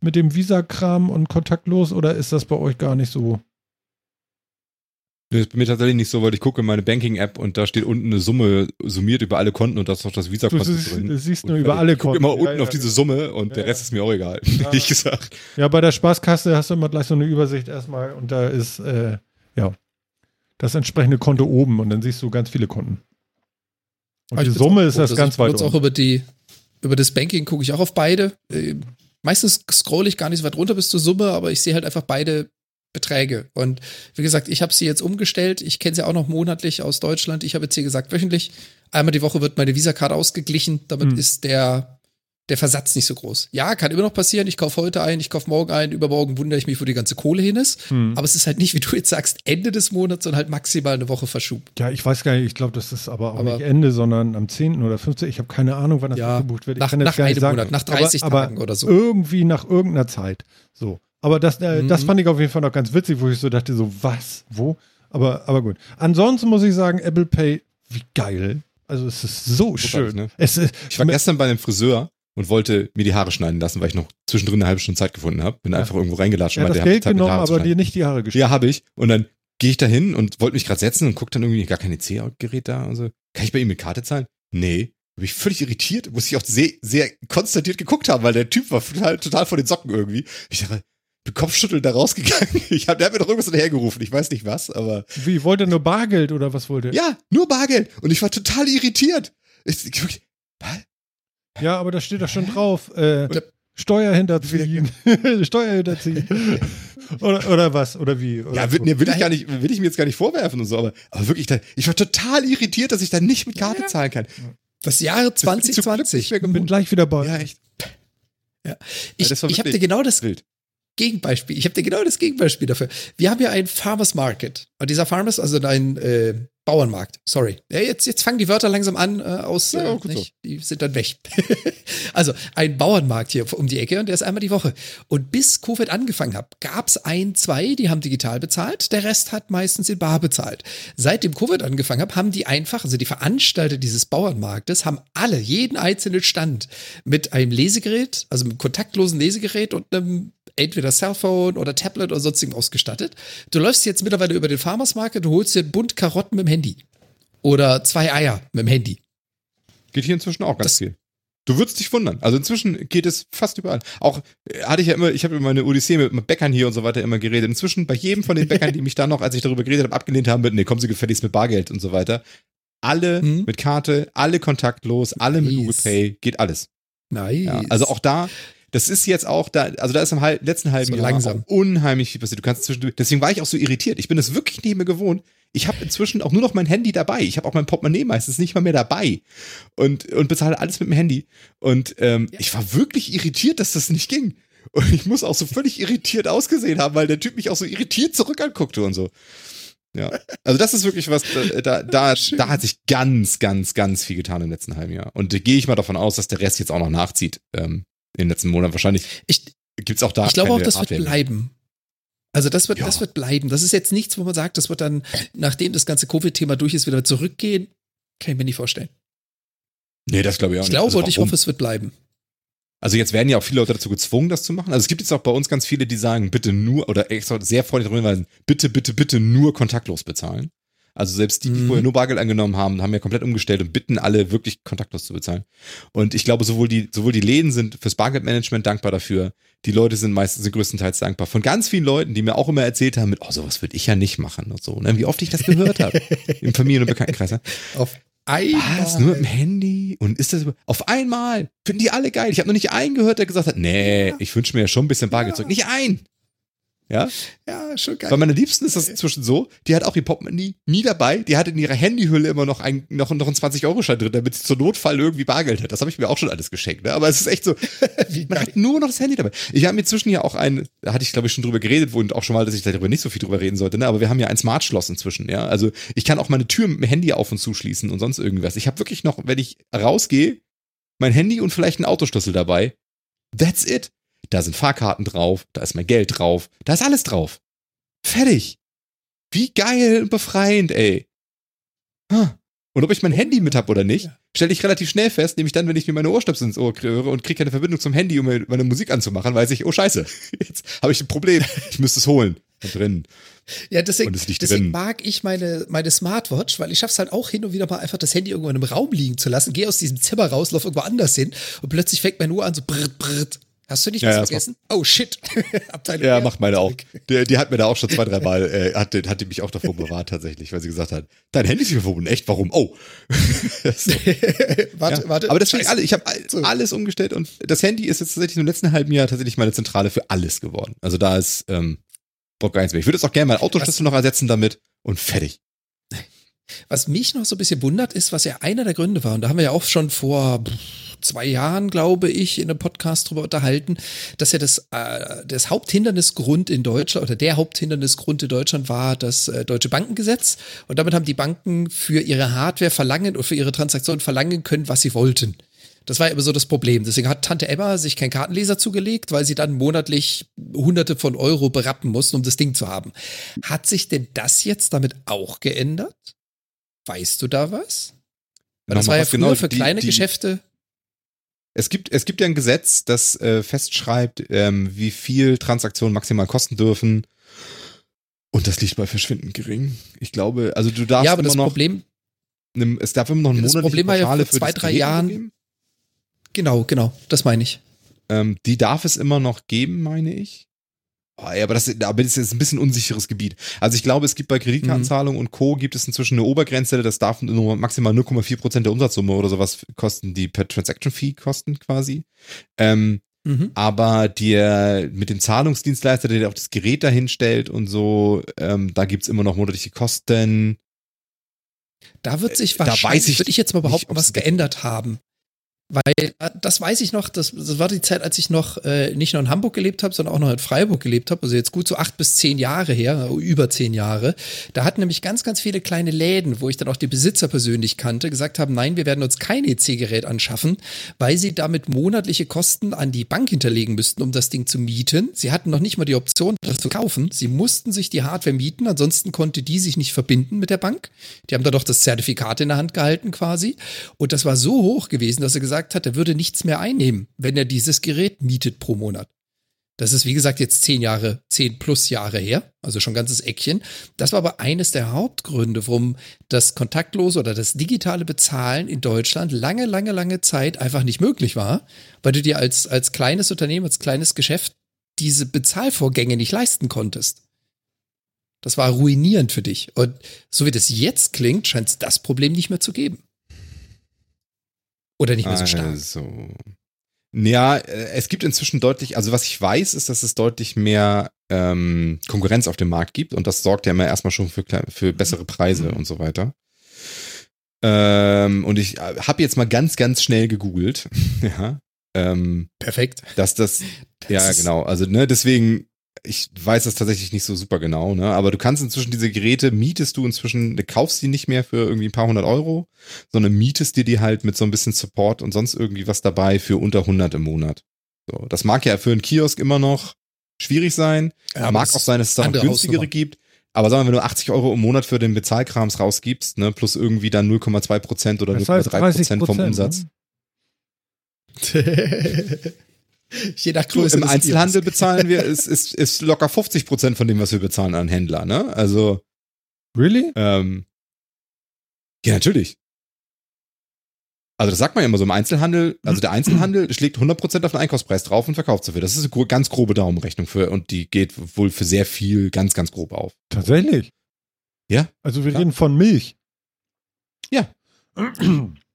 mit dem Visa-Kram und kontaktlos, oder ist das bei euch gar nicht so? Das ist bei mir tatsächlich nicht so, weil ich gucke in meine Banking-App und da steht unten eine Summe summiert über alle Konten und da ist noch das Visa-Konto drin. du siehst Und nur über alle ich gucke Konten. immer Ja, unten ja, auf diese Summe und der Ja, Rest ja. ist mir auch egal, [LAUGHS] Ja. ehrlich gesagt. Ja, bei der Spaßkasse hast du immer gleich so eine Übersicht erstmal und da ist, äh, ja, das entsprechende Konto oben und dann siehst du ganz viele Konten. Und Aber die ich Summe bin's ist auch das ganz weit ich benutze auch über die über das Banking gucke ich auch auf beide. Äh, Meistens scrolle ich gar nicht so weit runter bis zur Summe, aber ich sehe halt einfach beide Beträge. Und wie gesagt, ich habe sie jetzt umgestellt. Ich kenne sie auch noch monatlich aus Deutschland. Ich habe jetzt hier gesagt wöchentlich. Einmal die Woche wird meine Visa-Karte ausgeglichen. Damit Hm. ist der, der Versatz nicht so groß. Ja, kann immer noch passieren. Ich kaufe heute ein, ich kaufe morgen ein. Übermorgen wundere ich mich, wo die ganze Kohle hin ist. Hm. Aber es ist halt nicht, wie du jetzt sagst, Ende des Monats, sondern halt maximal eine Woche Verschub. Ja, ich weiß gar nicht, ich glaube, das ist aber auch Aber- nicht Ende, sondern am 10. oder 15. Ich habe keine Ahnung, wann das Ja, abgebucht wird. Ich nach- kann jetzt nach gar nicht einem sagen. Monat, nach 30 aber, Tagen oder so. Irgendwie nach irgendeiner Zeit. So. Aber das, äh, das Mhm. fand ich auf jeden Fall noch ganz witzig, wo ich so dachte, so, was? Wo? Aber, aber gut. Ansonsten muss ich sagen, Apple Pay, wie geil. Also es ist so schön. ne? Es ist, Ich war gestern bei einem Friseur und wollte mir die Haare schneiden lassen, weil ich noch zwischendrin eine halbe Stunde Zeit gefunden habe. Bin Ja. einfach irgendwo reingelatscht er und das Geld Zeit, genommen, aber dir nicht die Haare geschnitten. Ja, habe ich. Und dann gehe ich da hin und wollte mich gerade setzen und gucke dann irgendwie gar kein EC-Gerät da. Also, kann ich bei ihm mit Karte zahlen? Nee. Bin ich völlig irritiert, muss ich auch sehr, sehr konstatiert geguckt haben, weil der Typ war total, total vor den Socken irgendwie. Ich dachte, Kopfschütteln da rausgegangen. [LAUGHS] Ich hab, der hat mir doch irgendwas hinterhergerufen. Ich weiß nicht was, aber Wie, wollte er nur Bargeld oder was wollte er? ja, nur Bargeld. Und ich war total irritiert. Ich, ich? Ja, aber da steht doch schon drauf. Äh, [LAUGHS] Steuer hinterziehen. Steuer [LAUGHS] hinterziehen. oder, oder was? Oder wie? Oder ja, will, nee, will ich gar nicht, will ich mir jetzt gar nicht vorwerfen und so, aber, aber wirklich, da, ich war total irritiert, dass ich da nicht mit Karte zahlen kann. Das Jahr Das bin ich zum Glück 2020. nicht mehr bin gleich wieder bei. Ja, echt. Ich, das war ich habe dir genau das Wild. Gegenbeispiel. Ich habe dir genau das Gegenbeispiel dafür. Wir haben ja einen Farmers Market. Und dieser Farmers, also ein äh, Bauernmarkt. Sorry. Ja, jetzt, jetzt fangen die Wörter langsam an äh, aus. Ja, äh, nicht? Die sind dann weg. [LAUGHS] also ein Bauernmarkt hier um die Ecke und der ist einmal die Woche. Und bis Covid angefangen hat, gab's ein, zwei, die haben digital bezahlt. Der Rest hat meistens in Bar bezahlt. Seitdem Covid angefangen hat, haben die einfach, also die Veranstalter dieses Bauernmarktes, haben alle, jeden einzelnen Stand mit einem Lesegerät, also mit einem kontaktlosen Lesegerät und einem entweder Cellphone oder Tablet oder sonstigem ausgestattet. Du läufst jetzt mittlerweile über den Farmers Market, du holst dir einen Bund Karotten mit dem Handy. Oder zwei Eier mit dem Handy. Geht hier inzwischen auch ganz Das- viel. Du würdest dich wundern. Also inzwischen geht es fast überall. Auch äh, hatte ich ja immer, ich habe immer eine Odyssee mit, mit Bäckern hier und so weiter immer geredet. Inzwischen bei jedem von den Bäckern, die mich da noch, als ich darüber geredet habe, abgelehnt haben mit, nee, kommen Sie gefälligst mit Bargeld und so weiter. Alle Mhm. mit Karte, alle kontaktlos, alle mit Nice. Google Pay, geht alles. Nice. Ja, also auch da, das ist jetzt auch da, also da ist im hal- letzten halben So Jahr langsam. unheimlich viel passiert. Du kannst zwischendurch, deswegen war ich auch so irritiert. Ich bin das wirklich nicht mehr gewohnt. Ich habe inzwischen auch nur noch mein Handy dabei. Ich habe auch mein Portemonnaie meistens nicht mal mehr dabei und, und bezahle alles mit dem Handy. Und ähm, ich war wirklich irritiert, dass das nicht ging. Und ich muss auch so völlig irritiert ausgesehen haben, weil der Typ mich auch so irritiert zurück anguckte und so. Ja, also das ist wirklich was, da, da, [LAUGHS] da, da hat sich ganz, ganz, ganz viel getan im letzten halben Jahr. Und da gehe ich mal davon aus, dass der Rest jetzt auch noch nachzieht ähm, in den letzten Monaten. Wahrscheinlich ich, gibt's auch da ich glaube auch, das wird Hardware mehr. bleiben. Also das wird, Ja. das wird bleiben. Das ist jetzt nichts, wo man sagt, das wird dann, nachdem das ganze Covid-Thema durch ist, wieder zurückgehen. Kann ich mir nicht vorstellen. Nee, das glaube ich auch Ich nicht. glaube also und ich hoffe, es wird bleiben. Also jetzt werden ja auch viele Leute dazu gezwungen, das zu machen. Also es gibt jetzt auch bei uns ganz viele, die sagen, bitte nur, oder extra sehr freundlich darüber hinweisen, bitte, bitte, bitte nur kontaktlos bezahlen. Also selbst die, die Mhm. vorher nur Bargeld angenommen haben, haben ja komplett umgestellt und bitten alle wirklich kontaktlos zu bezahlen. Und ich glaube, sowohl die, sowohl die Läden sind fürs Bargeldmanagement dankbar dafür. Die Leute sind meistens sind größtenteils dankbar. Von ganz vielen Leuten, die mir auch immer erzählt haben, mit, oh, sowas würde ich ja nicht machen und so. Ne? Wie oft ich das gehört habe [LAUGHS] im Familien- und Bekanntenkreis. ne? Auf einmal. Was? Nur mit dem Handy? Und ist das über- auf einmal? Finden die alle geil? Ich habe noch nicht einen gehört, der gesagt hat, nee, ich wünsche mir ja schon ein bisschen Bargeld Ja. zurück. Nicht ein. Ja, Ja, schon geil. bei meiner Liebsten ist das inzwischen so, die hat auch ihr Portemonnaie nie dabei, die hat in ihrer Handyhülle immer noch, ein, noch, noch einen 20-Euro-Schein drin, damit sie zur Notfall irgendwie Bargeld hat. Das habe ich mir auch schon alles geschenkt, ne? aber es ist echt so, [LAUGHS] man hat nur noch das Handy dabei. Ich habe mir inzwischen ja auch ein, da hatte ich glaube ich schon drüber geredet und auch schon mal, dass ich darüber nicht so viel drüber reden sollte, ne? aber wir haben ja ein Smart-Schloss inzwischen, ja. Also ich kann auch meine Tür mit dem Handy auf und zuschließen und sonst irgendwas. Ich habe wirklich noch, wenn ich rausgehe, mein Handy und vielleicht einen Autoschlüssel dabei. That's it. Da sind Fahrkarten drauf, da ist mein Geld drauf, da ist alles drauf. Fertig. Wie geil und befreiend, ey. Und ob ich mein Handy mit hab oder nicht, stelle ich relativ schnell fest, nämlich dann, wenn ich mir meine Ohrstöpsel ins Ohr höre und kriege keine Verbindung zum Handy, um mir meine Musik anzumachen, weiß ich, oh scheiße, [LAUGHS] jetzt habe ich ein Problem. Ich müsste es holen. Da drin. Ja, deswegen, es deswegen drin. mag ich meine, meine Smartwatch, weil ich schaff's halt auch hin und wieder mal einfach das Handy irgendwo in einem Raum liegen zu lassen, gehe aus diesem Zimmer raus, lauf irgendwo anders hin und plötzlich fängt meine Uhr an so brrt, brrt. Hast du nicht Ja, was das vergessen? Oh shit. [LAUGHS] Abteilung Ja, macht meine auch. Die, die hat mir da auch schon zwei, drei Mal, äh, hat, hat die mich auch davor bewahrt tatsächlich, weil sie gesagt hat, dein Handy ist verbunden. Echt? Warum? Oh. so. [LAUGHS] warte, Ja. warte. Aber deswegen Scheiße. alle, ich habe So. alles umgestellt und das Handy ist jetzt tatsächlich im letzten halben Jahr tatsächlich meine Zentrale für alles geworden. Also da ist ähm, braucht gar nichts mehr. Ich würde jetzt auch gerne meinen Autoschlüssel noch ersetzen damit und fertig. Was mich noch so ein bisschen wundert, ist, was ja einer der Gründe war, und da haben wir ja auch schon vor zwei Jahren, glaube ich, in einem Podcast drüber unterhalten, dass ja das, äh, das Haupthindernisgrund in Deutschland oder der Haupthindernisgrund in Deutschland war das äh, deutsche Bankengesetz. Und damit haben die Banken für ihre Hardware verlangen und für ihre Transaktionen verlangen können, was sie wollten. Das war immer so das Problem. Deswegen hat Tante Emma sich keinen Kartenleser zugelegt, weil sie dann monatlich Hunderte von Euro berappen mussten, um das Ding zu haben. Hat sich denn das jetzt damit auch geändert? Weißt du da was? Weil das war ja früher genau, für kleine die- Geschäfte. Es gibt, es gibt ja ein Gesetz, das äh, festschreibt, ähm, wie viel Transaktionen maximal kosten dürfen. Und das liegt bei verschwindend gering. Ich glaube, also du darfst Ja, aber das Problem, einem, es darf immer noch eine Das monatliche Problem war ja vor zwei, das drei Jahren- geben. genau, genau, das meine ich. Ähm, die darf es immer noch geben, meine ich. Oh, ja, aber das, aber das ist jetzt ein bisschen unsicheres Gebiet. Also ich glaube, es gibt bei Kreditkartenzahlungen und Co. gibt es inzwischen eine Obergrenze, das darf nur maximal 0,4 Prozent der Umsatzsumme oder sowas kosten, die per Transaction Fee kosten quasi. Ähm, Mhm. aber der mit dem Zahlungsdienstleister, der dir auch das Gerät dahin stellt und so, ähm, da gibt's immer noch monatliche Kosten. Da wird sich Äh, da wahrscheinlich, weiß ich würde ich jetzt mal nicht, behaupten, ob's was geändert haben. Weil äh, das weiß ich noch, das, das war die Zeit, als ich noch äh, nicht nur in Hamburg gelebt habe, sondern auch noch in Freiburg gelebt habe, also jetzt gut so acht bis zehn Jahre her, äh, über zehn Jahre. Da hatten nämlich ganz, ganz viele kleine Läden, wo ich dann auch die Besitzer persönlich kannte, gesagt haben, nein, wir werden uns kein EC-Gerät anschaffen, weil sie damit monatliche Kosten an die Bank hinterlegen müssten, um das Ding zu mieten. Sie hatten noch nicht mal die Option, das zu kaufen. Sie mussten sich die Hardware mieten, ansonsten konnte die sich nicht verbinden mit der Bank. Die haben da doch das Zertifikat in der Hand gehalten quasi. Und das war so hoch gewesen, dass er gesagt hat, er würde nichts mehr einnehmen, wenn er dieses Gerät mietet pro Monat. Das ist, wie gesagt, jetzt zehn Jahre, zehn plus Jahre her, also schon ein ganzes Eckchen. Das war aber eines der Hauptgründe, warum das kontaktlose oder das digitale Bezahlen in Deutschland lange, lange, lange Zeit einfach nicht möglich war, weil du dir als, als kleines Unternehmen, als kleines Geschäft diese Bezahlvorgänge nicht leisten konntest. Das war ruinierend für dich. Und so wie das jetzt klingt, scheint es das Problem nicht mehr zu geben. Oder nicht mehr so stark. Also. Ja, äh, es gibt inzwischen deutlich, also was ich weiß, ist, dass es deutlich mehr ähm, Konkurrenz auf dem Markt gibt und das sorgt ja immer erstmal schon für, für bessere Preise und so weiter. Ähm, und ich äh, habe jetzt mal ganz, ganz schnell gegoogelt. [LAUGHS] ja. Ähm, Perfekt. Dass das, das ja, genau. Also, ne, deswegen ich weiß das tatsächlich nicht so super genau, ne? Aber du kannst inzwischen diese Geräte, mietest du inzwischen, du kaufst die nicht mehr für irgendwie ein paar hundert Euro, sondern mietest dir die halt mit so ein bisschen Support und sonst irgendwie was dabei für unter 100 im Monat. So, das mag ja für einen Kiosk immer noch schwierig sein. Ja, mag auch sein, dass es da noch günstigere gibt. Aber sagen wir, wenn du 80 Euro im Monat für den Bezahlkrams rausgibst, ne, plus irgendwie dann 0,2 Prozent oder 0,3 Prozent vom Umsatz. Ne? [LAUGHS] [LAUGHS] Je nach Größe. Im Einzelhandel bezahlen wir, [LAUGHS] ist, ist, ist locker 50 Prozent von dem, was wir bezahlen an Händler, ne? Also. Really? Ähm, ja, natürlich. Also das sagt man ja immer so im Einzelhandel, also der Einzelhandel [CLEARS THROAT] schlägt 100% auf den Einkaufspreis drauf und verkauft so viel. Das ist eine ganz grobe Daumenrechnung für und die geht wohl für sehr viel ganz, ganz grob auf. Tatsächlich? Ja. Also wir ja. reden von Milch. Ja. [CLEARS THROAT]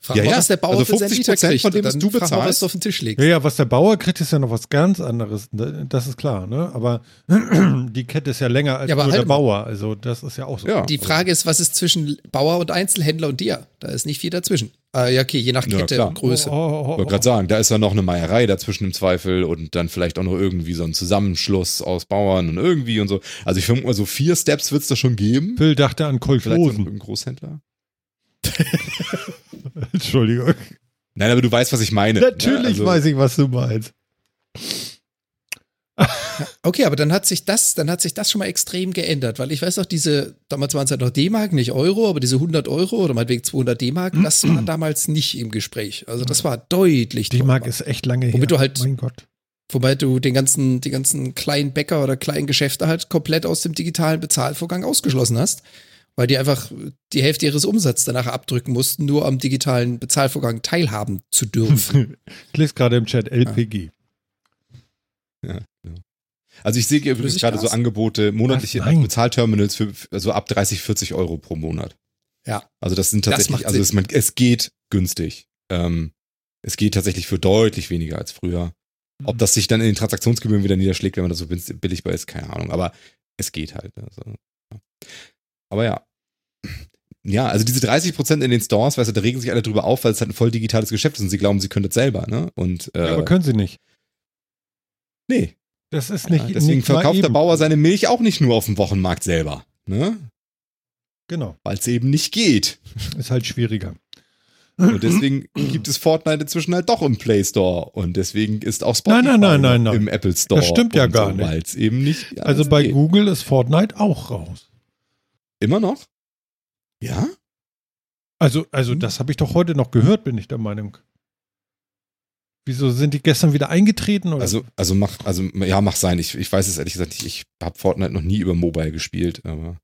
Frag ja, mal, was der Bauer also 50 für kriegt, von dem, was du bezahlst. Mal, was du auf den Tisch legst. Ja, ja, was der Bauer kriegt, ist ja noch was ganz anderes. Das ist klar, ne? Aber [CLEARS THROAT] die Kette ist ja länger als ja, nur halt der Bauer. Also das ist ja auch so. Ja. Die Frage ist, was ist zwischen Bauer und Einzelhändler und dir? Da ist nicht viel dazwischen. Ah, ja, okay, je nach Kette ja, und Größe. Oh, oh, oh, ich wollte gerade sagen, da ist ja noch eine Meierei dazwischen im Zweifel und dann vielleicht auch noch irgendwie so ein Zusammenschluss aus Bauern und irgendwie und so. Also ich finde mal so vier Steps wird es da schon geben. Phil dachte an Kolchlosen. Vielleicht so ein Großhändler. [LAUGHS] [LAUGHS] Entschuldigung. Nein, aber du weißt, was ich meine. Natürlich ja, also. weiß ich, was du meinst. [LAUGHS] okay, aber dann hat sich das, dann hat sich das schon mal extrem geändert, weil ich weiß noch, diese, damals waren es halt noch D-Mark, nicht Euro, aber diese 100 Euro oder meinetwegen 200 D-Mark, das war damals nicht im Gespräch. Also das war deutlich D-Mark ist echt lange her. Womit du halt, mein Gott. Wobei du den ganzen, die ganzen kleinen Bäcker oder kleinen Geschäfte halt komplett aus dem digitalen Bezahlvorgang ausgeschlossen hast weil die einfach die Hälfte ihres Umsatzes danach abdrücken mussten, nur am digitalen Bezahlvorgang teilhaben zu dürfen. [LAUGHS] ich lese gerade im Chat LPG. Ja, ja. Also ich sehe übrigens gerade so Angebote, monatliche Bezahlterminals für also ab 30, 40 Euro pro Monat. Ja. Also das sind tatsächlich, das also es, es, geht günstig. Ähm, es geht tatsächlich für deutlich weniger als früher. Ob mhm. das sich dann in den Transaktionsgebühren wieder niederschlägt, wenn man das so billig bei ist, keine Ahnung. Aber es geht halt. Also, ja. Aber ja, ja, also diese 30 Prozent in den Stores, weißt du, da regen sich alle drüber auf, weil es halt ein voll digitales Geschäft ist und sie glauben, sie können das selber, ne? Und, äh, ja, aber können sie nicht. Nee. Das ist nicht. Ja, deswegen nicht verkauft der Bauer seine Milch auch nicht nur auf dem Wochenmarkt selber, ne? Genau. Weil es eben nicht geht. Ist halt schwieriger. Und deswegen gibt es Fortnite inzwischen halt doch im Play Store. Und deswegen ist auch Spotify nein, nein, nein, nein, im Apple Store. Das stimmt ja gar so, nicht. Weil es eben nicht. Also bei geht. Google ist Fortnite auch raus. Immer noch? Ja? Also, also hm? das habe ich doch heute noch gehört, bin ich der Meinung. Wieso sind die gestern wieder eingetreten? Oder? Also, also mach, also ja, mach sein. Ich, ich weiß es ehrlich gesagt nicht. Ich habe Fortnite noch nie über Mobile gespielt, aber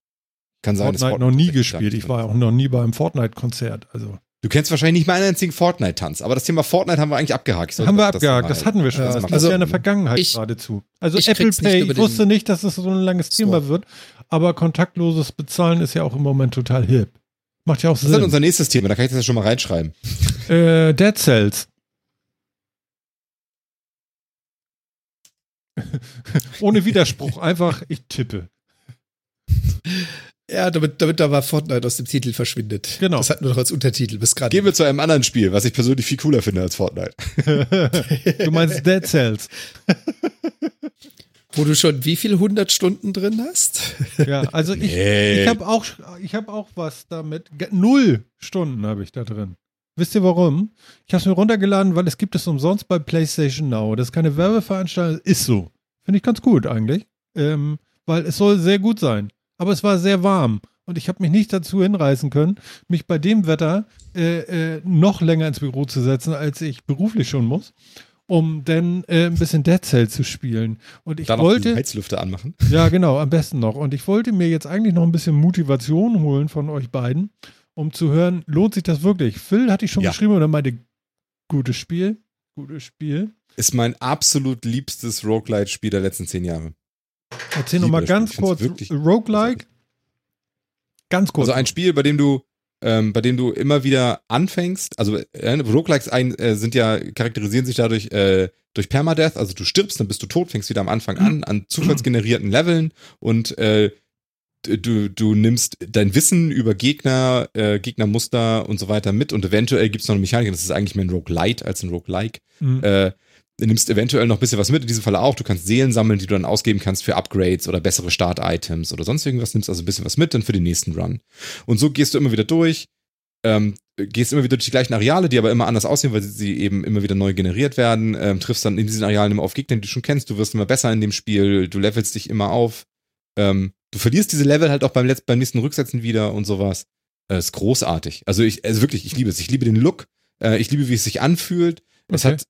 kann sein. Fortnite, Fortnite noch nie gespielt. Ich war auch noch nie beim Fortnite-Konzert. Also. Du kennst wahrscheinlich nicht mal einen einzigen Fortnite-Tanz, aber das Thema Fortnite haben wir eigentlich abgehakt. Haben wir abgehakt, das, das hatten wir schon. Ja, das also, ist ja in der Vergangenheit ich, geradezu. Also Apple Pay, ich wusste nicht, dass es so ein langes Thema wird, aber kontaktloses Bezahlen ist ja auch im Moment total hip. Macht ja auch Sinn. Das ist unser nächstes Thema, da kann ich das ja schon mal reinschreiben. Äh, Dead Cells. [LAUGHS] Ohne Widerspruch, einfach ich tippe. Ja, damit, damit da mal Fortnite aus dem Titel verschwindet. Genau. Das hat nur noch als Untertitel bis gerade. Gehen wir zu einem anderen Spiel, was ich persönlich viel cooler finde als Fortnite. du meinst [LAUGHS] Dead Cells. Wo du schon wie viel hundert Stunden drin hast? Ja, also ich, nee. ich habe auch, ich habe auch was damit. Null Stunden habe ich da drin. Wisst ihr warum? Ich habe es mir runtergeladen, weil es gibt es umsonst bei PlayStation Now. Das ist keine Werbeveranstaltung, ist so. Finde ich ganz gut eigentlich. Ähm, weil es soll sehr gut sein. Aber es war sehr warm und ich habe mich nicht dazu hinreißen können, mich bei dem Wetter äh, äh, noch länger ins Büro zu setzen, als ich beruflich schon muss. um dann äh, ein bisschen Dead Cell zu spielen. Und ich da noch wollte. die Heizlüfter anmachen. Ja, genau, am besten noch. Und ich wollte mir jetzt eigentlich noch ein bisschen Motivation holen von euch beiden, um zu hören, lohnt sich das wirklich? Phil hatte ich schon Ja. geschrieben und er meinte, gutes Spiel, gutes Spiel. Ist mein absolut liebstes Roguelite-Spiel der letzten zehn Jahre. Erzähl liebe noch mal das ganz kurz, Roguelike. Ganz kurz. Also ein Spiel, bei dem du, ähm, bei dem du immer wieder anfängst, also äh, Roguelikes ein, äh, sind ja, charakterisieren sich dadurch äh, durch Permadeath, also du stirbst, dann bist du tot, fängst wieder am Anfang an, an [CLEARS THROAT] zufallsgenerierten Leveln und äh, du, du nimmst dein Wissen über Gegner, äh, Gegnermuster und so weiter mit und eventuell gibt es noch eine Mechanik, das ist eigentlich mehr ein Roguelite als ein Roguelike. Mhm. Äh, du nimmst eventuell noch ein bisschen was mit, in diesem Fall auch. Du kannst Seelen sammeln, die du dann ausgeben kannst für Upgrades oder bessere Start-Items oder sonst irgendwas. Nimmst also ein bisschen was mit dann für den nächsten Run. Und so gehst du immer wieder durch, ähm, gehst immer wieder durch die gleichen Areale, die aber immer anders aussehen, weil sie eben immer wieder neu generiert werden. Ähm, triffst dann in diesen Arealen immer auf Gegner, die du schon kennst. Du wirst immer besser in dem Spiel. Du levelst dich immer auf. Ähm, du verlierst diese Level halt auch beim, letzten, beim nächsten Rücksetzen wieder und sowas. Äh, ist großartig. Also ich, also wirklich, ich liebe es. Ich liebe den Look. Äh, ich liebe, wie es sich anfühlt. Es Okay. hat, äh,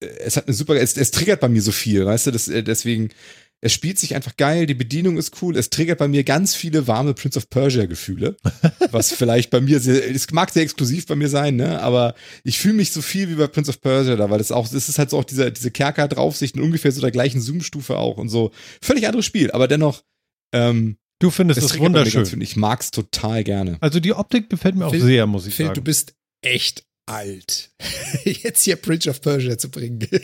es hat eine super, es, es triggert bei mir so viel, weißt du, das, äh, deswegen, es spielt sich einfach geil, die Bedienung ist cool, es triggert bei mir ganz viele warme Prince of Persia Gefühle, [LAUGHS] was vielleicht bei mir sehr, es mag sehr exklusiv bei mir sein, ne, aber ich fühle mich so viel wie bei Prince of Persia da, weil das auch, es ist halt so auch diese, diese Kerker-Draufsicht und ungefähr so der gleichen Zoom-Stufe auch und so, völlig anderes Spiel, aber dennoch, ähm, du findest es wunderschön. Ich mag's total gerne. Also die Optik gefällt mir auch Phil- sehr, muss ich Phil, du sagen. bist echt alt. [LAUGHS] Jetzt hier Bridge of Persia zu bringen. [LAUGHS]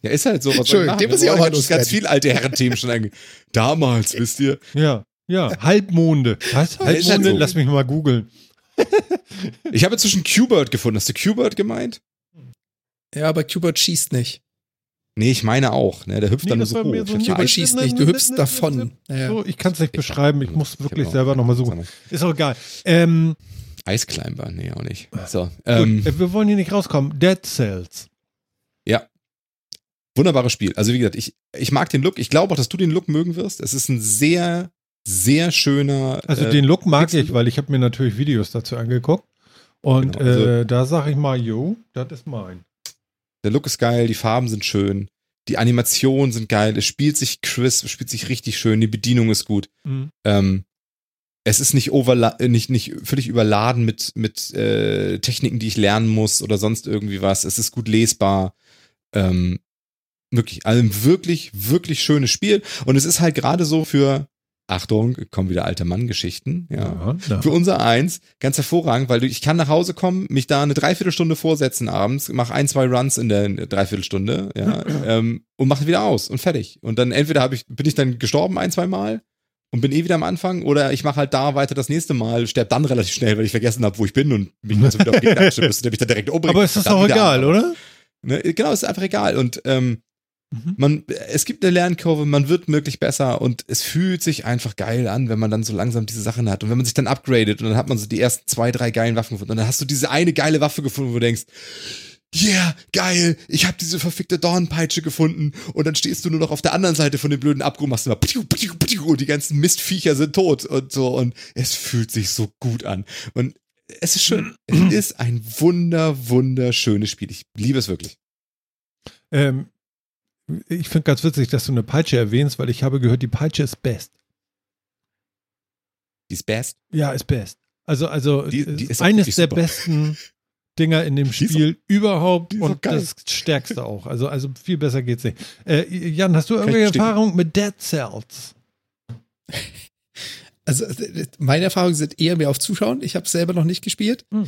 Ja, ist halt so. Was Entschuldigung, den muss ich auch mal ganz loswerden. viele alte Herrenthemen schon ange Damals, wisst ihr. Ja, ja, Halbmonde. Was? halt Halbmonde? so. Lass mich mal googeln. [LAUGHS] Ich habe zwischen Q-Bird gefunden. Hast du Q-Bird gemeint? ja, aber Qbert schießt nicht. Nee, ich meine auch. Ne? Der hüpft Nee, dann nur so hoch. so die schießt nicht, du hüpfst davon. Ja. So, ich kann es nicht beschreiben. Ich muss Ich wirklich auch- selber nochmal suchen. Ist auch egal. Ähm, Eisclimber, nee, auch nicht. So, gut, ähm, äh, wir wollen hier nicht rauskommen. Dead Cells. wunderbares Spiel. Also wie gesagt, ich, ich mag den Look. Ich glaube auch, dass du den Look mögen wirst. Es ist ein sehr, sehr schöner. Also äh, den Look mag Pixel- ich, weil ich habe mir natürlich Videos dazu angeguckt. Und Genau, also- äh, da sage ich mal, jo, das ist mein. Der Look ist geil, die Farben sind schön, die Animationen sind geil, es spielt sich crisp, es spielt sich richtig schön, die Bedienung ist gut. Mhm. Ähm, es ist nicht, overla äh, nicht, nicht völlig überladen mit, mit äh, Techniken, die ich lernen muss oder sonst irgendwie was. Es ist gut lesbar. Ähm, wirklich, also ein wirklich, wirklich schönes Spiel. Und es ist halt gerade so für, Achtung, kommen wieder alte Mann-Geschichten, ja. ja. Für unser Eins ganz hervorragend, weil ich kann nach Hause kommen, mich da eine Dreiviertelstunde vorsetzen abends, mache ein, zwei Runs in der Dreiviertelstunde, ja, [LAUGHS] ähm, und mache wieder aus und fertig. Und dann entweder hab ich, bin ich dann gestorben ein, zwei Mal und bin eh wieder am Anfang, oder ich mache halt da weiter das nächste Mal, sterb dann relativ schnell, weil ich vergessen habe, wo ich bin und mich also wieder auf den Gegner müsste, der mich dann direkt umbringt. Aber ist das Dann auch egal, oder? Ne? Genau, es ist einfach egal. Und ähm, Mhm. man, es gibt eine Lernkurve, man wird wirklich besser und es fühlt sich einfach geil an, wenn man dann so langsam diese Sachen hat. Und wenn man sich dann upgradet und dann hat man so die ersten zwei, drei geilen Waffen gefunden und dann hast du diese eine geile Waffe gefunden, wo du denkst, yeah, geil, ich habe diese verfickte Dornpeitsche gefunden und dann stehst du nur noch auf der anderen Seite von dem blöden Abgrund, machst immer piu, piu, piu, und die ganzen Mistviecher sind tot und so und es fühlt sich so gut an. Und es ist schön. Es ist ein wunder, wunderschönes Spiel. Ich liebe es wirklich. Ähm, ich finde ganz witzig, dass du eine Peitsche erwähnst, weil ich habe gehört, die Peitsche ist best. Die ist best. Ja, ist best. Also, also Die- äh, die ist eines der besten [LAUGHS] Dinger in dem Spiel überhaupt ist auch und geil. das stärkste auch. Also, also viel besser geht's nicht. Äh, Jan, hast du irgendwelche bestätigen. Erfahrung mit Dead Cells? Also äh, meine Erfahrungen sind eher mehr auf Zuschauen. Ich habe es selber noch nicht gespielt. Hm.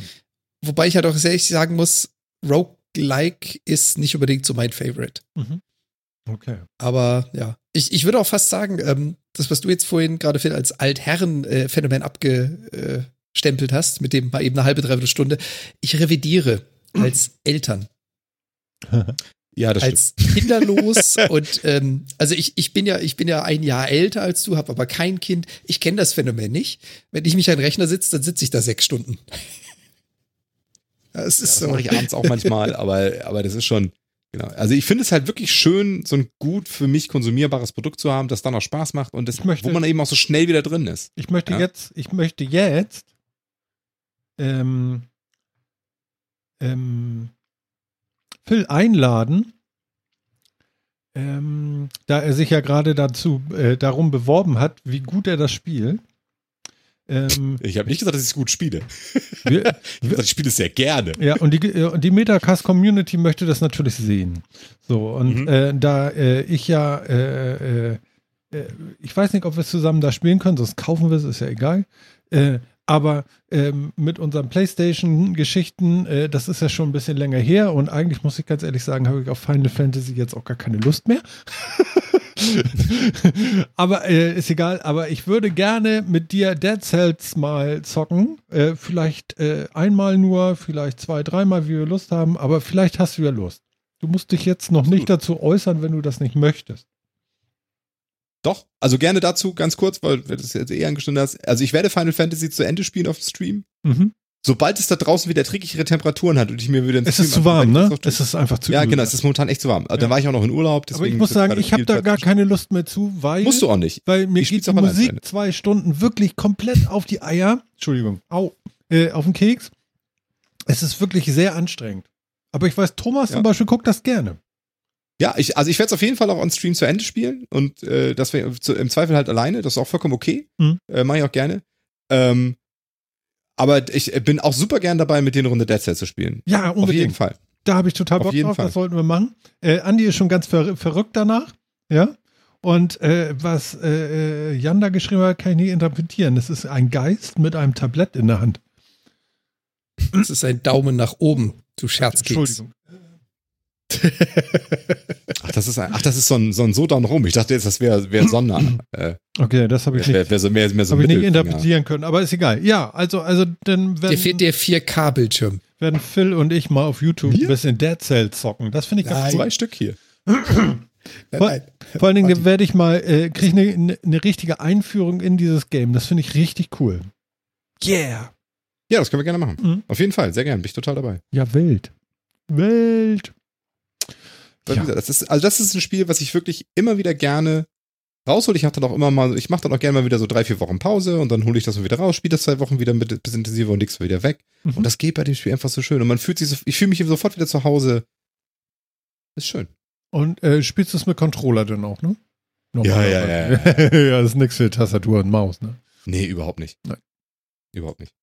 Wobei ich halt auch sehr ehrlich sagen muss, Roguelike ist nicht unbedingt so mein Favorite. Mhm. Okay. Aber ja, ich, ich würde auch fast sagen, ähm, das, was du jetzt vorhin gerade Phil als Altherren-Phänomen abgestempelt hast, mit dem mal eben eine halbe, dreiviertel Stunde, ich revidiere [CLEARS THROAT] als Eltern, [LAUGHS] Ja, das stimmt. als [LAUGHS] kinderlos und ähm, also ich, ich bin ja ich bin ja ein Jahr älter als du, habe aber kein Kind. Ich kenne das Phänomen nicht. Wenn ich mich an den Rechner sitze, dann sitze ich da sechs Stunden. Ja, es Ja, ist das so. mache ich abends auch manchmal, [LAUGHS] aber, aber das ist schon, genau. Also ich finde es halt wirklich schön, so ein gut für mich konsumierbares Produkt zu haben, das dann auch Spaß macht und das, möchte- wo man eben auch so schnell wieder drin ist. Ich möchte Ja? jetzt, ich möchte jetzt ähm, ähm, Phil einladen, ähm, da er sich ja gerade dazu äh, darum beworben hat, wie gut er das spielt. Ähm, ich habe nicht gesagt, dass ich es gut spiele. [LAUGHS] Wir, ich, gesagt, ich spiele es sehr gerne. Ja, und die, äh, die Metacast-Community möchte das natürlich sehen. So, und mhm. äh, da äh, ich ja, äh, äh, ich weiß nicht, ob wir zusammen da spielen können, sonst kaufen wir es, ist ja egal. Aber ähm, mit unseren PlayStation-Geschichten, das ist ja schon ein bisschen länger her und eigentlich muss ich ganz ehrlich sagen, habe ich auf Final Fantasy jetzt auch gar keine Lust mehr. [LAUGHS] aber äh, ist egal, aber ich würde gerne mit dir Dead Cells mal zocken. Äh, vielleicht äh, einmal nur, vielleicht zwei, dreimal, wie wir Lust haben, aber vielleicht hast du ja Lust. Du musst dich jetzt noch nicht dazu äußern, wenn du das nicht möchtest. Doch, also gerne dazu, ganz kurz, weil du das jetzt eh angeschnitten hast. Also ich werde Final Fantasy zu Ende spielen auf dem Stream. Mhm. Sobald es da draußen wieder dreckigere Temperaturen hat und ich mir wieder ins Es ist zu warm, ne? Es ist einfach zu Ja, genau, es ist momentan echt zu warm. Ja. Da war ich auch noch in Urlaub. Aber ich muss sagen, ich habe da gar keine Lust mehr zu, weil. Musst du auch nicht. Weil mir geht die Musik zwei Stunden wirklich komplett auf die Eier. Entschuldigung. Au. Äh, auf den Keks. Es ist wirklich sehr anstrengend. Aber ich weiß, Thomas ja. zum Beispiel guckt das gerne. Ja, ich, also ich werde es auf jeden Fall auch on Stream zu Ende spielen und äh, das wäre im Zweifel halt alleine. Das ist auch vollkommen okay. Mhm. Äh, Mache ich auch gerne. Ähm, aber ich bin auch super gern dabei, mit dir eine Runde Dead Cells zu spielen. Ja, unbedingt. Auf jeden Fall. Da habe ich total Bock drauf, Fall. das sollten wir machen. Äh, Andi ist schon ganz ver verrückt danach. Ja. Und äh, was äh, äh, Jan da geschrieben hat, kann ich nicht interpretieren. Das ist ein Geist mit einem Tablett in der Hand. Das ist ein Daumen nach oben, du Scherzkeks. Entschuldigung. [LAUGHS] ach, das ist, ein, ach, das ist so ein, so ein Sodan rum. Ich dachte jetzt, das wäre wär Sonder. Äh, okay, das habe ich wär, wär so mehr, mehr so hab ich nicht interpretieren können, aber ist egal. Ja, also, also dann werden. Der, der 4K-Bildschirm. Werden Phil und ich mal auf YouTube ein bisschen Dead Cell zocken. Das finde ich ganz. Zwei Stück hier. Nein, nein. Vor, allen Dingen werde ich mal, äh, kriege ich eine, eine richtige Einführung in dieses Game. Das finde ich richtig cool. Yeah. Ja, das können wir gerne machen. Mhm. Auf jeden Fall, sehr gerne. Bin ich total dabei. Ja, Welt. Welt. Ja. Das ist, also das ist ein Spiel, was ich wirklich immer wieder gerne raushole. Ich mache dann auch immer mal, ich mache dann auch gerne mal wieder so drei, vier Wochen Pause und dann hole ich das mal wieder raus, spiele das zwei Wochen wieder mit bisschen intensiver und leg's wieder weg. Mhm. Und das geht bei dem Spiel einfach so schön. Und man fühlt sich so, ich fühle mich sofort wieder zu Hause. Ist schön. Und äh, spielst du es mit Controller dann auch, ne? Ja, ja, ja, ja. ja, das [LAUGHS] ist nichts für Tastatur und Maus, ne? Nee, überhaupt nicht. Nein. Überhaupt nicht.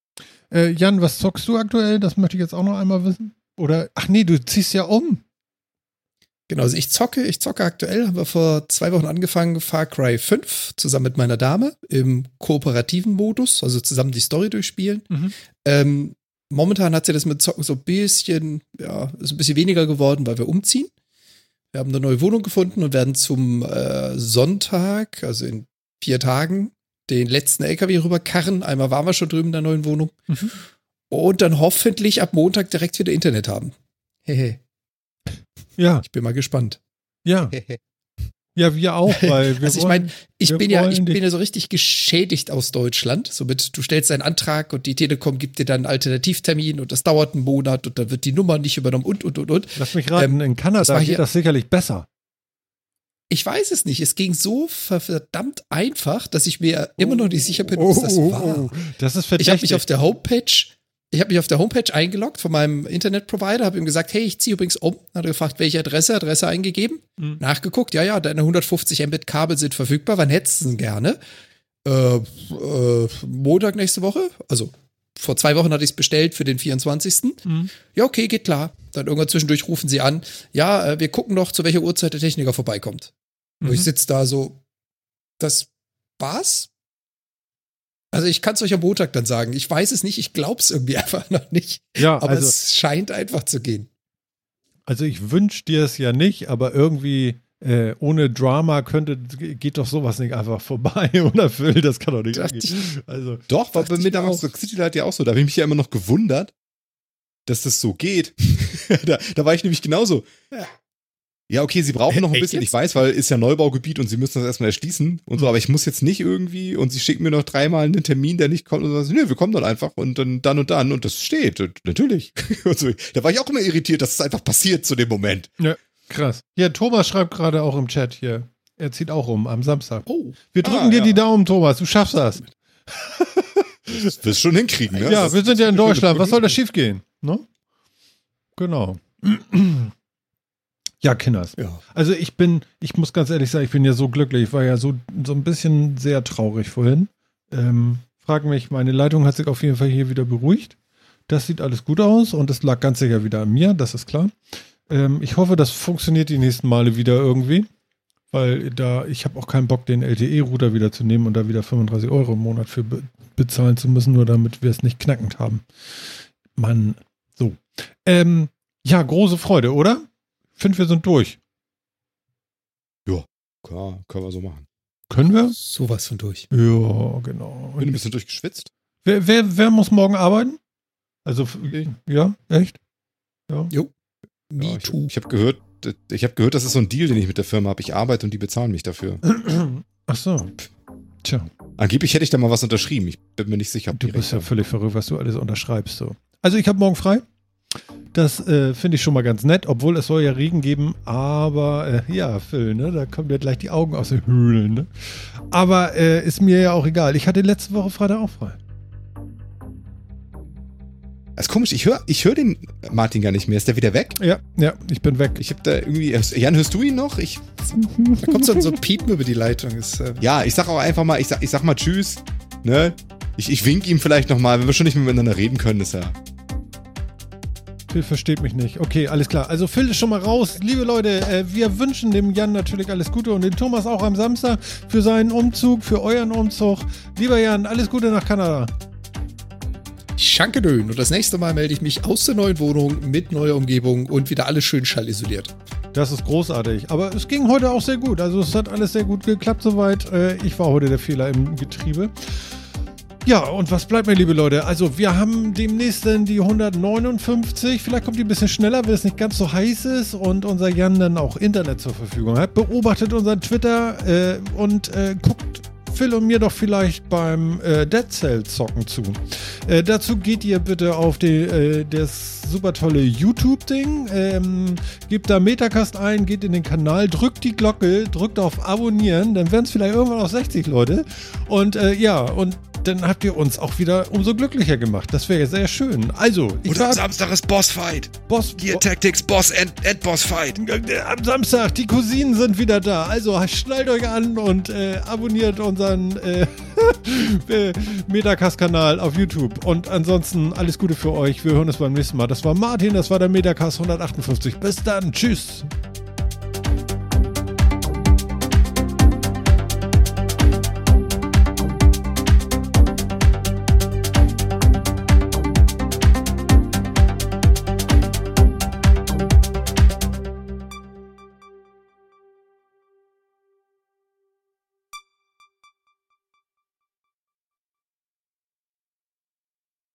Äh, Jan, was zockst du aktuell? Das möchte ich jetzt auch noch einmal wissen. Oder, ach nee, du ziehst ja um. Genau, also ich zocke, ich zocke aktuell, haben wir vor zwei Wochen angefangen, Far Cry 5, zusammen mit meiner Dame, im kooperativen Modus, also zusammen die Story durchspielen. Mhm. Ähm, momentan hat sie das mit Zocken so ein bisschen, ja, ist ein bisschen weniger geworden, weil wir umziehen. Wir haben eine neue Wohnung gefunden und werden zum äh, Sonntag, also in vier Tagen, den letzten LKW rüberkarren. Einmal waren wir schon drüben in der neuen Wohnung. Mhm. Und dann hoffentlich ab Montag direkt wieder Internet haben. Hehe. Ja. Ich bin mal gespannt. Ja. [LAUGHS] Ja, wir auch, weil wir Also ich meine, ich bin ja, ich bin ja so richtig geschädigt aus Deutschland. Somit, du stellst einen Antrag und die Telekom gibt dir dann einen Alternativtermin und das dauert einen Monat und dann wird die Nummer nicht übernommen und und und und. Lass mich raten, ähm, in Kanada das geht das sicherlich besser. Ich weiß es nicht. Es ging so verdammt einfach, dass ich mir immer noch nicht sicher bin, was das oh, oh, war. Oh, das ist verdächtig. Ich habe mich auf der Homepage ich habe mich auf der Homepage eingeloggt von meinem Internetprovider, habe ihm gesagt, hey, ich ziehe übrigens um. Hat er gefragt, welche Adresse, Adresse eingegeben. Mhm. Nachgeguckt, ja, ja, deine 150 Mbit Kabel sind verfügbar. Wann hättest du denn gerne? Äh, äh, Montag nächste Woche. Also vor zwei Wochen hatte ich es bestellt für den 24. Mhm. Ja, okay, geht klar. Dann irgendwann zwischendurch rufen sie an. Ja, äh, wir gucken noch, zu welcher Uhrzeit der Techniker vorbeikommt. Mhm. Und ich sitze da so, das war's? Also ich kann es euch am Montag dann sagen. Ich weiß es nicht, ich glaube es irgendwie [LAUGHS] einfach noch nicht. Ja, aber also, es scheint einfach zu gehen. Also ich wünsche dir es ja nicht, aber irgendwie äh, ohne Drama könnte, geht doch sowas nicht einfach vorbei, [LAUGHS] oder Phil? Das kann doch nicht gehen. Also, doch, war bei mir damals so City Light ja auch so. Da habe ich mich ja immer noch gewundert, dass das so geht. [LAUGHS] da, da, war ich nämlich genauso. Ja. Ja, okay, sie brauchen noch ein bisschen, ich weiß, weil ist ja Neubaugebiet und sie müssen das erstmal erschließen und so, mhm. aber ich muss jetzt nicht irgendwie und sie schicken mir noch dreimal einen Termin, der nicht kommt und sagen, nö, wir kommen dann einfach und dann, dann und dann und das steht, natürlich. [LAUGHS] Und so, da war ich auch immer irritiert, dass es einfach passiert zu dem Moment. Ja, krass. Ja, Thomas schreibt gerade auch im Chat hier. Er zieht auch um am Samstag. Oh. Wir drücken ah, dir ja. die Daumen, Thomas, du schaffst das. Das wirst schon hinkriegen, ne? Ja, wir sind ja in Deutschland. Was soll da schiefgehen? Ne? Genau. Ja, Kinders. Ja. Also ich bin, ich muss ganz ehrlich sagen, ich bin ja so glücklich. Ich war ja so, so ein bisschen sehr traurig vorhin. Ähm, frag mich, meine Leitung hat sich auf jeden Fall hier wieder beruhigt. Das sieht alles gut aus und es lag ganz sicher wieder an mir, das ist klar. Ähm, ich hoffe, das funktioniert die nächsten Male wieder irgendwie. Weil da, ich habe auch keinen Bock, den LTE-Router wieder zu nehmen und da wieder 35 Euro im Monat für be bezahlen zu müssen, nur damit wir es nicht knackend haben. Mann, so. Ähm, ja, große Freude, oder? Find, wir sind durch. Klar, können wir so machen. Können wir? Sowas von durch. Ja, genau. Bin ein bisschen durchgeschwitzt. Wer, wer, wer muss morgen arbeiten? Also, f- ja, echt? Ja. Me Ja, ich too. ich habe gehört, ich habe gehört, das ist so ein Deal, den ich mit der Firma habe. Ich arbeite und die bezahlen mich dafür. [CLEARS THROAT] Ach so. Tja, Angeblich hätte ich da mal was unterschrieben. Ich bin mir nicht sicher, ob du bist ja haben. völlig verrückt, was du alles unterschreibst. So. Also, ich habe morgen frei. Das äh, finde ich schon mal ganz nett, obwohl es soll ja Regen geben. Aber äh, ja, Phil, ne, da kommen dir gleich die Augen aus den Höhlen. Ne? Aber äh, ist mir ja auch egal. Ich hatte letzte Woche Freitag auch frei. Das ist komisch, ich höre ich hör den Martin gar nicht mehr. Ist der wieder weg? Ja, ja, ich bin weg. Ich habe da irgendwie. Jan, hörst du ihn noch? Ich, Da kommt so, so ein Piepen über die Leitung. Ist, äh, ja, ich sag auch einfach mal, ich sag, ich sag mal Tschüss. Ne? Ich, ich wink ihm vielleicht nochmal, wenn wir schon nicht mehr miteinander reden können, ist ja. Phil versteht mich nicht. Okay, alles klar. Also Phil ist schon mal raus. Liebe Leute, äh, wir wünschen dem Jan natürlich alles Gute und dem Thomas auch am Samstag für seinen Umzug, für euren Umzug. Lieber Jan, alles Gute nach Kanada. Schanke dön. Und das nächste Mal melde ich mich aus der neuen Wohnung mit neuer Umgebung und wieder alles schön schallisoliert. Das ist großartig. Aber es ging heute auch sehr gut. Also es hat alles sehr gut geklappt soweit. Äh, ich war heute der Fehler im Getriebe. Ja, und was bleibt mir, liebe Leute? Also, wir haben demnächst dann die 159. Vielleicht kommt die ein bisschen schneller, wenn es nicht ganz so heiß ist und unser Jan dann auch Internet zur Verfügung hat. Beobachtet unseren Twitter äh, und äh, guckt Phil und mir doch vielleicht beim äh, Dead Cell Zocken zu. Äh, dazu geht ihr bitte auf die, äh, das super tolle YouTube-Ding, ähm, gebt da Metacast ein, geht in den Kanal, drückt die Glocke, drückt auf Abonnieren, dann werden es vielleicht irgendwann auch 60 Leute. Und äh, ja, und dann habt ihr uns auch wieder umso glücklicher gemacht. Das wäre ja sehr schön. Also, ich Und war am Samstag ist Bossfight. Boss. Gear Tactics Boss and, and Bossfight. Am Samstag, die Cousinen sind wieder da. Also schnallt euch an und äh, abonniert unseren äh, [LAUGHS] äh, Metacast-Kanal auf YouTube. Und ansonsten alles Gute für euch. Wir hören uns beim nächsten Mal. Das war Martin, das war der Metacast 158. Bis dann. Tschüss.